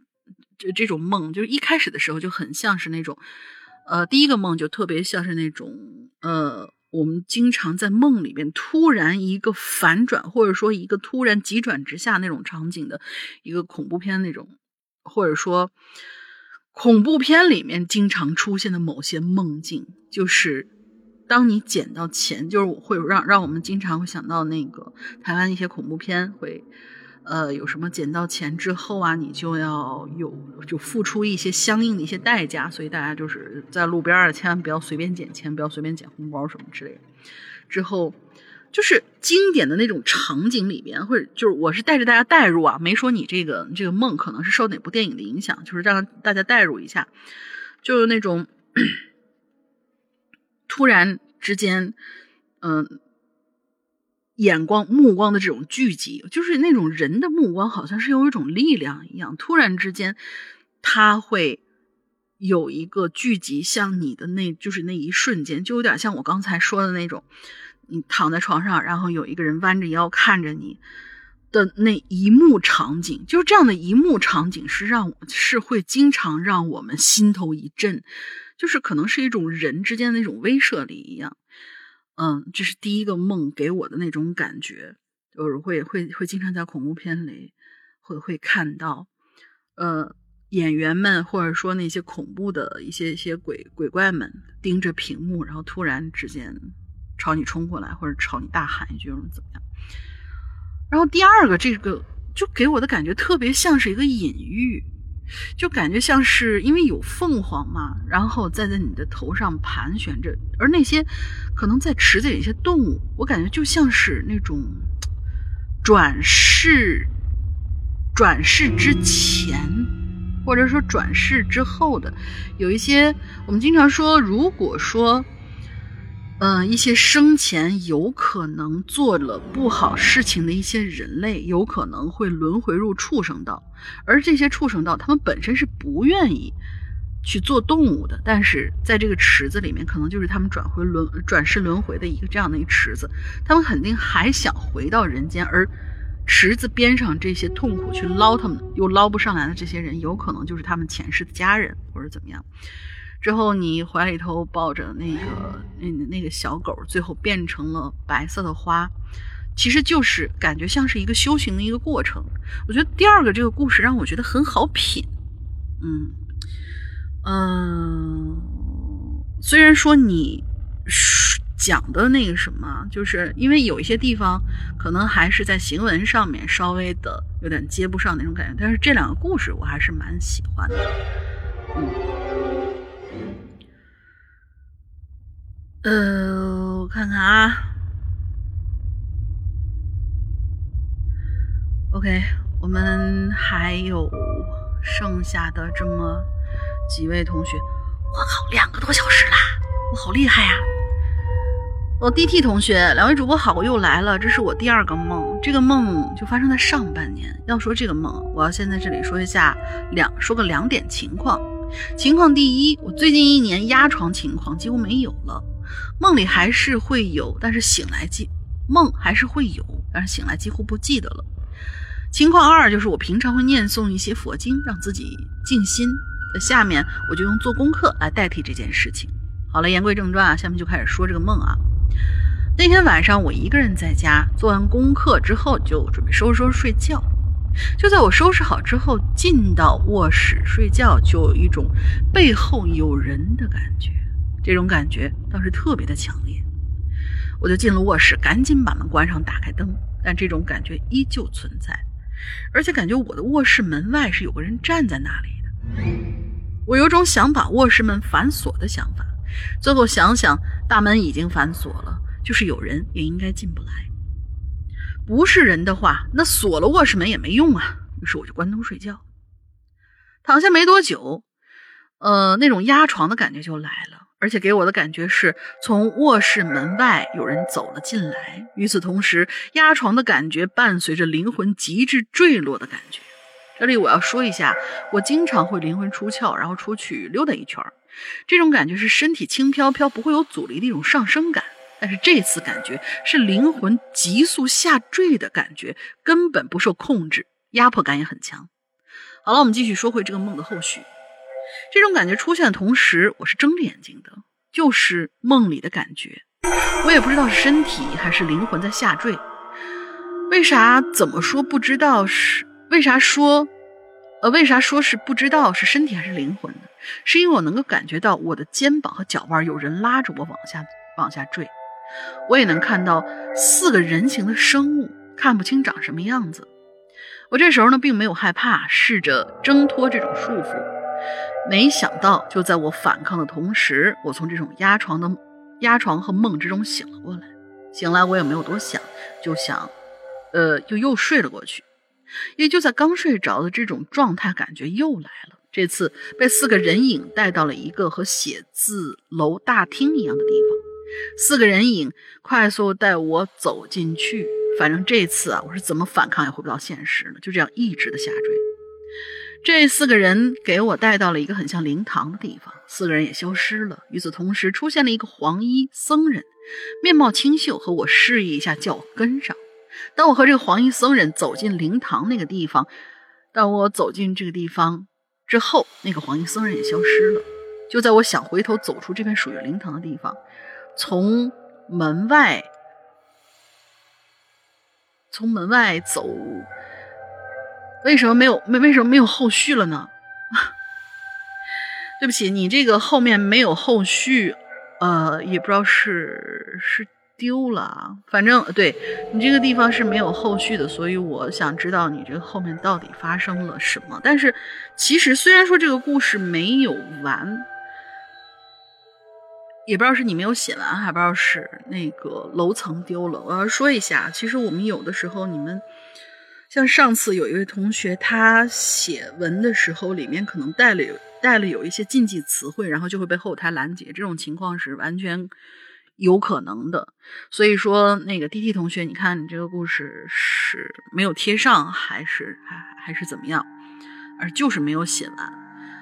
就这种梦，就是一开始的时候就很像是那种。呃，第一个梦就特别像是那种，呃，我们经常在梦里边突然一个反转，或者说一个突然急转直下那种场景的一个恐怖片那种，或者说恐怖片里面经常出现的某些梦境，就是当你捡到钱，就是会让让我们经常会想到那个台湾一些恐怖片会。呃，有什么捡到钱之后啊，你就要有就付出一些相应的一些代价，所以大家就是在路边儿千万不要随便捡钱，不要随便捡红包什么之类的。之后就是经典的那种场景里边，或者就是我是带着大家带入啊，没说你这个这个梦可能是受哪部电影的影响，就是让大家带入一下，就是那种 突然之间，嗯。眼光、目光的这种聚集，就是那种人的目光，好像是有一种力量一样。突然之间，他会有一个聚集，像你的那，就是那一瞬间，就有点像我刚才说的那种，你躺在床上，然后有一个人弯着腰看着你的那一幕场景，就是这样的一幕场景，是让是会经常让我们心头一震，就是可能是一种人之间的那种威慑力一样。嗯，这是第一个梦给我的那种感觉，就是会会会经常在恐怖片里会会看到，呃，演员们或者说那些恐怖的一些一些鬼鬼怪们盯着屏幕，然后突然之间朝你冲过来，或者朝你大喊一句，或者怎么样。然后第二个这个就给我的感觉特别像是一个隐喻，就感觉像是因为有凤凰嘛，然后再在你的头上盘旋着，而那些可能在池子里一些动物，我感觉就像是那种转世转世之前。或者说转世之后的，有一些我们经常说，如果说，嗯，一些生前有可能做了不好事情的一些人类，有可能会轮回入畜生道，而这些畜生道，他们本身是不愿意去做动物的，但是在这个池子里面，可能就是他们转回轮转世轮回的一个这样的一个池子，他们肯定还想回到人间，而。池子边上这些痛苦去捞他们又捞不上来的这些人，有可能就是他们前世的家人或者怎么样。之后你怀里头抱着那个那那个小狗，最后变成了白色的花，其实就是感觉像是一个修行的一个过程。我觉得第二个这个故事让我觉得很好品，嗯嗯，虽然说你。讲的那个什么，就是因为有一些地方可能还是在行文上面稍微的有点接不上那种感觉，但是这两个故事我还是蛮喜欢的。嗯，呃，我看看啊，OK，我们还有剩下的这么几位同学，我靠，两个多小时啦，我好厉害呀！哦，DT 同学，两位主播好，我又来了。这是我第二个梦，这个梦就发生在上半年。要说这个梦，我要先在这里说一下两说个两点情况。情况第一，我最近一年压床情况几乎没有了，梦里还是会有，但是醒来记梦还是会有，但是醒来几乎不记得了。情况二就是我平常会念诵一些佛经，让自己静心。那下面我就用做功课来代替这件事情。好了，言归正传啊，下面就开始说这个梦啊。那天晚上，我一个人在家做完功课之后，就准备收拾收拾睡觉。就在我收拾好之后，进到卧室睡觉，就有一种背后有人的感觉。这种感觉倒是特别的强烈。我就进了卧室，赶紧把门关上，打开灯。但这种感觉依旧存在，而且感觉我的卧室门外是有个人站在那里的。我有种想把卧室门反锁的想法。最后想想，大门已经反锁了，就是有人也应该进不来。不是人的话，那锁了卧室门也没用啊。于是我就关灯睡觉。躺下没多久，呃，那种压床的感觉就来了，而且给我的感觉是从卧室门外有人走了进来。与此同时，压床的感觉伴随着灵魂极致坠落的感觉。这里我要说一下，我经常会灵魂出窍，然后出去溜达一圈儿这种感觉是身体轻飘飘，不会有阻力的一种上升感。但是这次感觉是灵魂急速下坠的感觉，根本不受控制，压迫感也很强。好了，我们继续说回这个梦的后续。这种感觉出现的同时，我是睁着眼睛的，就是梦里的感觉。我也不知道是身体还是灵魂在下坠。为啥？怎么说？不知道是为啥说？呃，为啥说是不知道是身体还是灵魂呢？是因为我能够感觉到我的肩膀和脚腕有人拉着我往下往下坠，我也能看到四个人形的生物，看不清长什么样子。我这时候呢并没有害怕，试着挣脱这种束缚，没想到就在我反抗的同时，我从这种压床的压床和梦之中醒了过来。醒来我也没有多想，就想，呃，就又睡了过去。也就在刚睡着的这种状态，感觉又来了。这次被四个人影带到了一个和写字楼大厅一样的地方，四个人影快速带我走进去。反正这次啊，我是怎么反抗也回不到现实了，就这样一直的下坠。这四个人给我带到了一个很像灵堂的地方，四个人也消失了。与此同时，出现了一个黄衣僧人，面貌清秀，和我示意一下，叫我跟上。当我和这个黄衣僧人走进灵堂那个地方，当我走进这个地方之后，那个黄衣僧人也消失了。就在我想回头走出这片属于灵堂的地方，从门外从门外走，为什么没有没为什么没有后续了呢？对不起，你这个后面没有后续，呃，也不知道是是丢了啊，反正对你这个地方是没有后续的，所以我想知道你这个后面到底发生了什么。但是其实虽然说这个故事没有完。也不知道是你没有写完，还不知道是那个楼层丢了。我要说一下，其实我们有的时候，你们像上次有一位同学，他写文的时候里面可能带了有带了有一些禁忌词汇，然后就会被后台拦截，这种情况是完全有可能的。所以说，那个 D T 同学，你看你这个故事是没有贴上，还是还还是怎么样？而就是没有写完，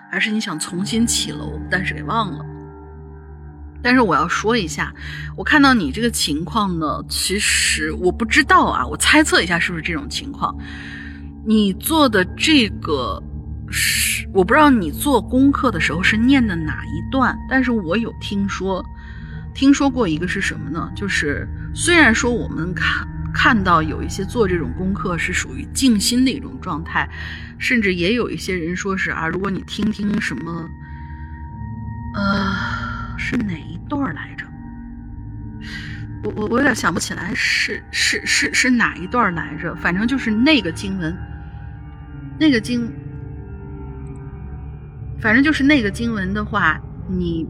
还是你想重新起楼，但是给忘了？但是我要说一下，我看到你这个情况呢，其实我不知道啊，我猜测一下是不是这种情况。你做的这个是，我不知道你做功课的时候是念的哪一段，但是我有听说，听说过一个是什么呢？就是虽然说我们看看到有一些做这种功课是属于静心的一种状态，甚至也有一些人说是啊，如果你听听什么，呃。是哪一段来着？我我我有点想不起来，是是是是哪一段来着？反正就是那个经文，那个经，反正就是那个经文的话，你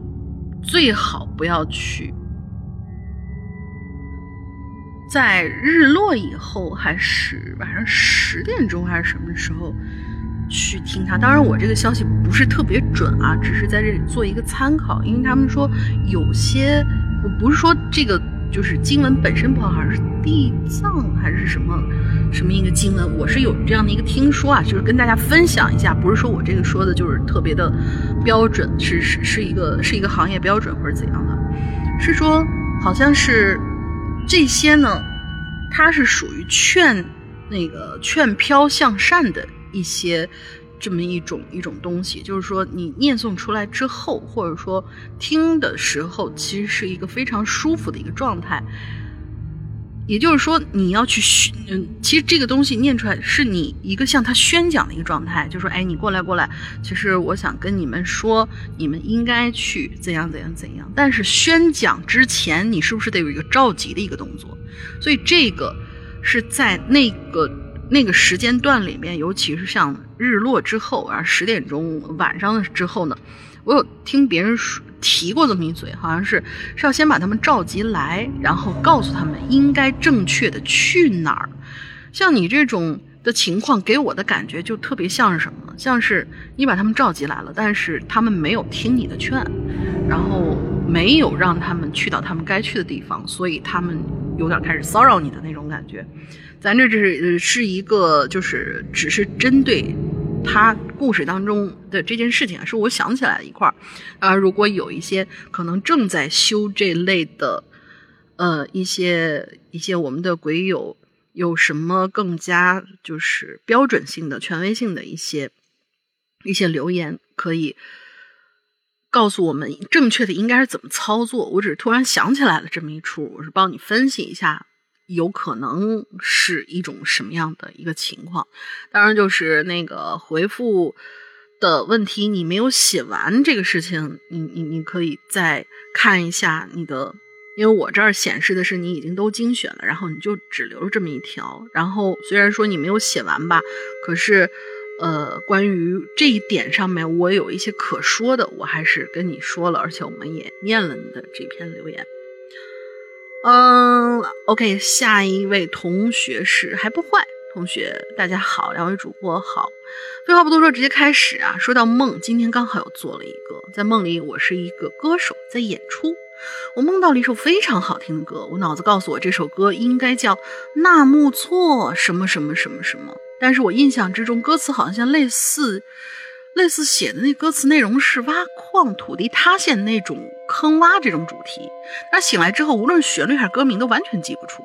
最好不要去，在日落以后，还是晚上十点钟，还是什么时候？去听他，当然我这个消息不是特别准啊，只是在这里做一个参考。因为他们说有些，我不是说这个就是经文本身不好，好像是地藏还是什么什么一个经文，我是有这样的一个听说啊，就是跟大家分享一下，不是说我这个说的就是特别的标准，是是是一个是一个行业标准或者怎样的，是说好像是这些呢，它是属于劝那个劝飘向善的。一些这么一种一种东西，就是说你念诵出来之后，或者说听的时候，其实是一个非常舒服的一个状态。也就是说，你要去宣，嗯，其实这个东西念出来是你一个向他宣讲的一个状态，就说，哎，你过来过来，其实我想跟你们说，你们应该去怎样怎样怎样。但是宣讲之前，你是不是得有一个召集的一个动作？所以这个是在那个。那个时间段里面，尤其是像日落之后啊，十点钟晚上的之后呢，我有听别人提过这么一嘴，好像是是要先把他们召集来，然后告诉他们应该正确的去哪儿。像你这种的情况，给我的感觉就特别像是什么？像是你把他们召集来了，但是他们没有听你的劝，然后没有让他们去到他们该去的地方，所以他们有点开始骚扰你的那种感觉。咱这只是是一个，就是只是针对他故事当中的这件事情，是我想起来的一块儿啊。如果有一些可能正在修这类的，呃，一些一些我们的鬼友有什么更加就是标准性的、权威性的一些一些留言，可以告诉我们正确的应该是怎么操作。我只是突然想起来了这么一出，我是帮你分析一下。有可能是一种什么样的一个情况？当然，就是那个回复的问题，你没有写完这个事情，你你你可以再看一下你的，因为我这儿显示的是你已经都精选了，然后你就只留了这么一条。然后虽然说你没有写完吧，可是呃，关于这一点上面，我有一些可说的，我还是跟你说了，而且我们也念了你的这篇留言。嗯，OK，下一位同学是还不坏同学，大家好，两位主播好。废话不多说，直接开始啊。说到梦，今天刚好又做了一个，在梦里我是一个歌手，在演出。我梦到了一首非常好听的歌，我脑子告诉我这首歌应该叫纳木错什么什么什么什么，但是我印象之中歌词好像类似。类似写的那歌词内容是挖矿、土地塌陷那种坑洼这种主题，但醒来之后，无论旋律还是歌名都完全记不住。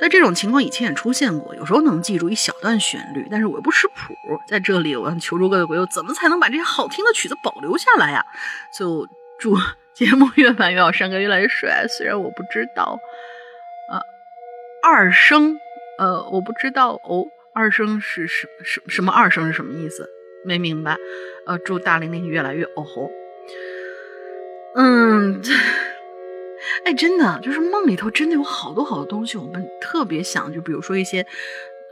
但这种情况以前也出现过，有时候能记住一小段旋律，但是我又不识谱。在这里，我想求助各位鬼友，怎么才能把这些好听的曲子保留下来呀？就祝 节目越办越好，山哥越来越帅。虽然我不知道，呃，二声，呃，我不知道哦，二声是什什什么二声是什么意思？没明白。呃，祝大玲玲越来越哦吼。嗯，哎，真的就是梦里头真的有好多好多东西，我们特别想，就比如说一些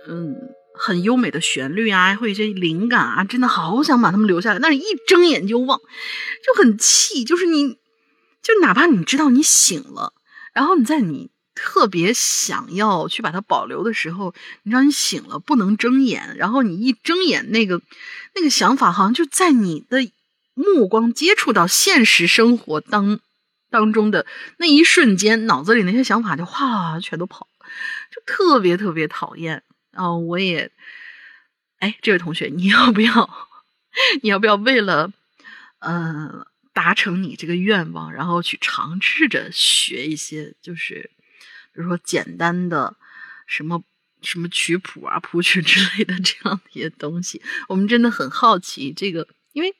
嗯很优美的旋律啊，或者一些灵感啊，真的好想把它们留下来，但是一睁眼就忘，就很气。就是你，就哪怕你知道你醒了，然后你在你。特别想要去把它保留的时候，你让你醒了不能睁眼，然后你一睁眼，那个那个想法好像就在你的目光接触到现实生活当当中的那一瞬间，脑子里那些想法就哗全都跑，就特别特别讨厌啊！我也，哎，这位同学，你要不要？你要不要为了呃达成你这个愿望，然后去尝试着学一些就是。比如说简单的什么什么曲谱啊、谱曲之类的这样的一些东西，我们真的很好奇这个，因为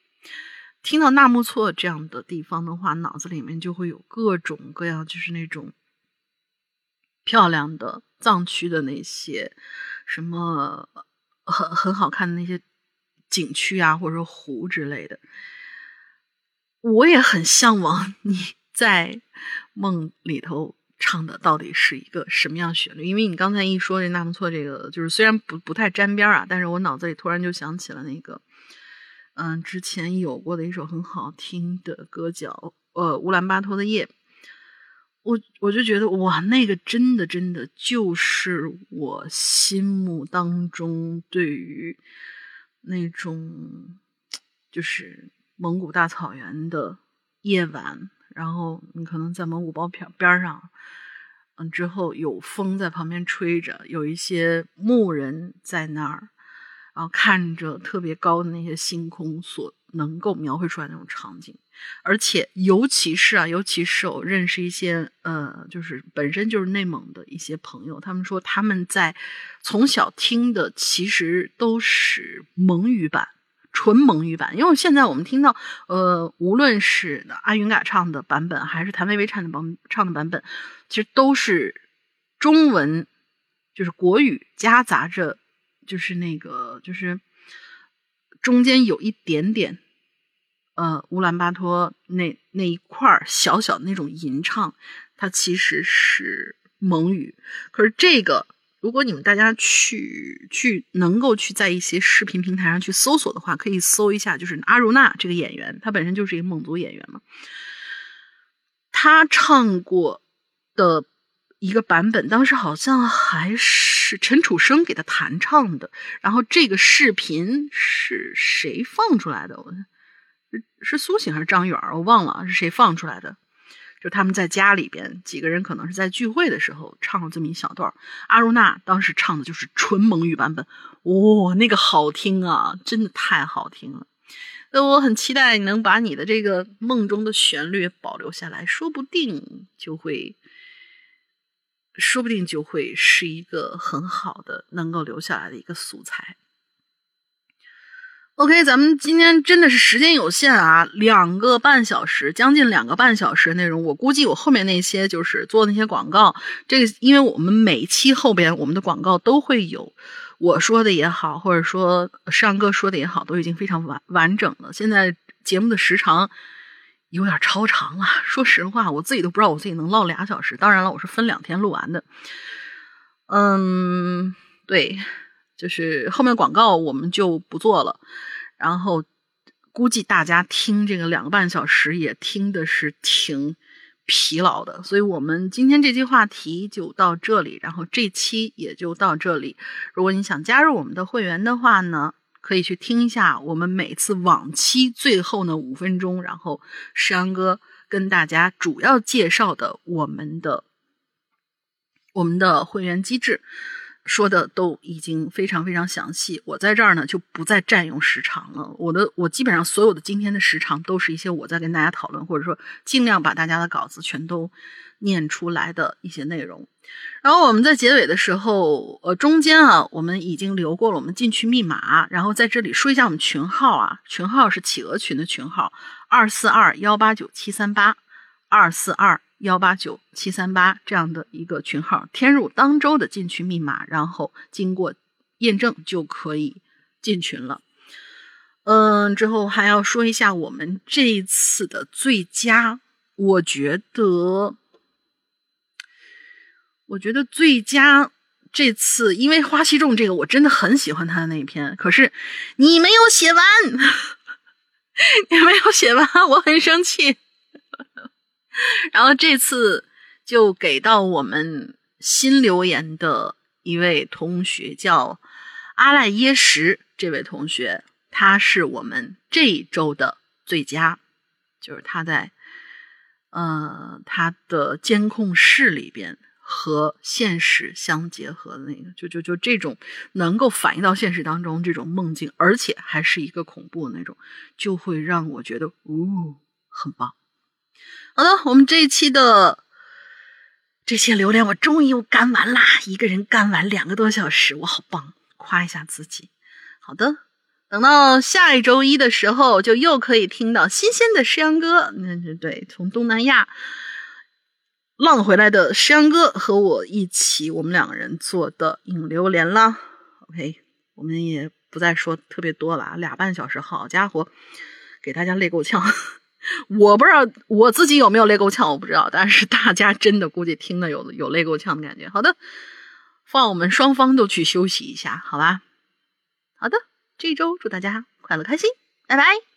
听到纳木错这样的地方的话，脑子里面就会有各种各样，就是那种漂亮的藏区的那些什么很很好看的那些景区啊，或者说湖之类的。我也很向往你 在梦里头。唱的到底是一个什么样旋律？因为你刚才一说这纳木错这个，就是虽然不不太沾边啊，但是我脑子里突然就想起了那个，嗯，之前有过的一首很好听的歌叫呃乌兰巴托的夜，我我就觉得哇，那个真的真的就是我心目当中对于那种就是蒙古大草原的夜晚。然后你可能在蒙古包边边上，嗯，之后有风在旁边吹着，有一些牧人在那儿，然后看着特别高的那些星空，所能够描绘出来那种场景。而且，尤其是啊，尤其是我认识一些呃，就是本身就是内蒙的一些朋友，他们说他们在从小听的其实都是蒙语版。纯蒙语版，因为现在我们听到，呃，无论是阿云嘎唱的版本，还是谭维维唱的版唱的版本，其实都是中文，就是国语夹杂着，就是那个，就是中间有一点点，呃，乌兰巴托那那一块小小的那种吟唱，它其实是蒙语，可是这个。如果你们大家去去能够去在一些视频平台上去搜索的话，可以搜一下，就是阿如娜这个演员，他本身就是一个蒙族演员嘛。他唱过的一个版本，当时好像还是陈楚生给他弹唱的。然后这个视频是谁放出来的？我是苏醒还是张远？我忘了是谁放出来的。就他们在家里边几个人可能是在聚会的时候唱了这么一小段阿如娜当时唱的就是纯蒙语版本，哇，那个好听啊，真的太好听了。那我很期待你能把你的这个梦中的旋律保留下来，说不定就会，说不定就会是一个很好的能够留下来的一个素材。OK，咱们今天真的是时间有限啊，两个半小时，将近两个半小时的内容。我估计我后面那些就是做那些广告，这个因为我们每期后边我们的广告都会有我说的也好，或者说上哥说的也好，都已经非常完完整了。现在节目的时长有点超长了，说实话，我自己都不知道我自己能唠俩小时。当然了，我是分两天录完的。嗯，对。就是后面广告我们就不做了，然后估计大家听这个两个半小时也听的是挺疲劳的，所以我们今天这期话题就到这里，然后这期也就到这里。如果你想加入我们的会员的话呢，可以去听一下我们每次往期最后呢五分钟，然后石阳哥跟大家主要介绍的我们的我们的会员机制。说的都已经非常非常详细，我在这儿呢就不再占用时长了。我的我基本上所有的今天的时长都是一些我在跟大家讨论，或者说尽量把大家的稿子全都念出来的一些内容。然后我们在结尾的时候，呃，中间啊，我们已经留过了我们进去密码，然后在这里说一下我们群号啊，群号是企鹅群的群号二四二幺八九七三八二四二。幺八九七三八这样的一个群号，填入当周的进群密码，然后经过验证就可以进群了。嗯，之后还要说一下我们这一次的最佳，我觉得，我觉得最佳这次，因为花西重这个我真的很喜欢他的那一篇，可是你没有写完，你没有写完，我很生气。然后这次就给到我们新留言的一位同学叫阿赖耶识，这位同学。他是我们这一周的最佳，就是他在呃他的监控室里边和现实相结合的那个，就就就这种能够反映到现实当中这种梦境，而且还是一个恐怖的那种，就会让我觉得呜很棒。好的，我们这一期的这些榴莲我终于又干完啦，一个人干完两个多小时，我好棒，夸一下自己。好的。等到下一周一的时候，就又可以听到新鲜的诗阳哥，那对，从东南亚浪回来的山哥和我一起，我们两个人做的引榴莲啦。OK，我们也不再说特别多了，俩半小时，好家伙，给大家累够呛。我不知道我自己有没有累够呛，我不知道，但是大家真的估计听的有有累够呛的感觉。好的，放我们双方都去休息一下，好吧？好的。这一周祝大家快乐开心，拜拜。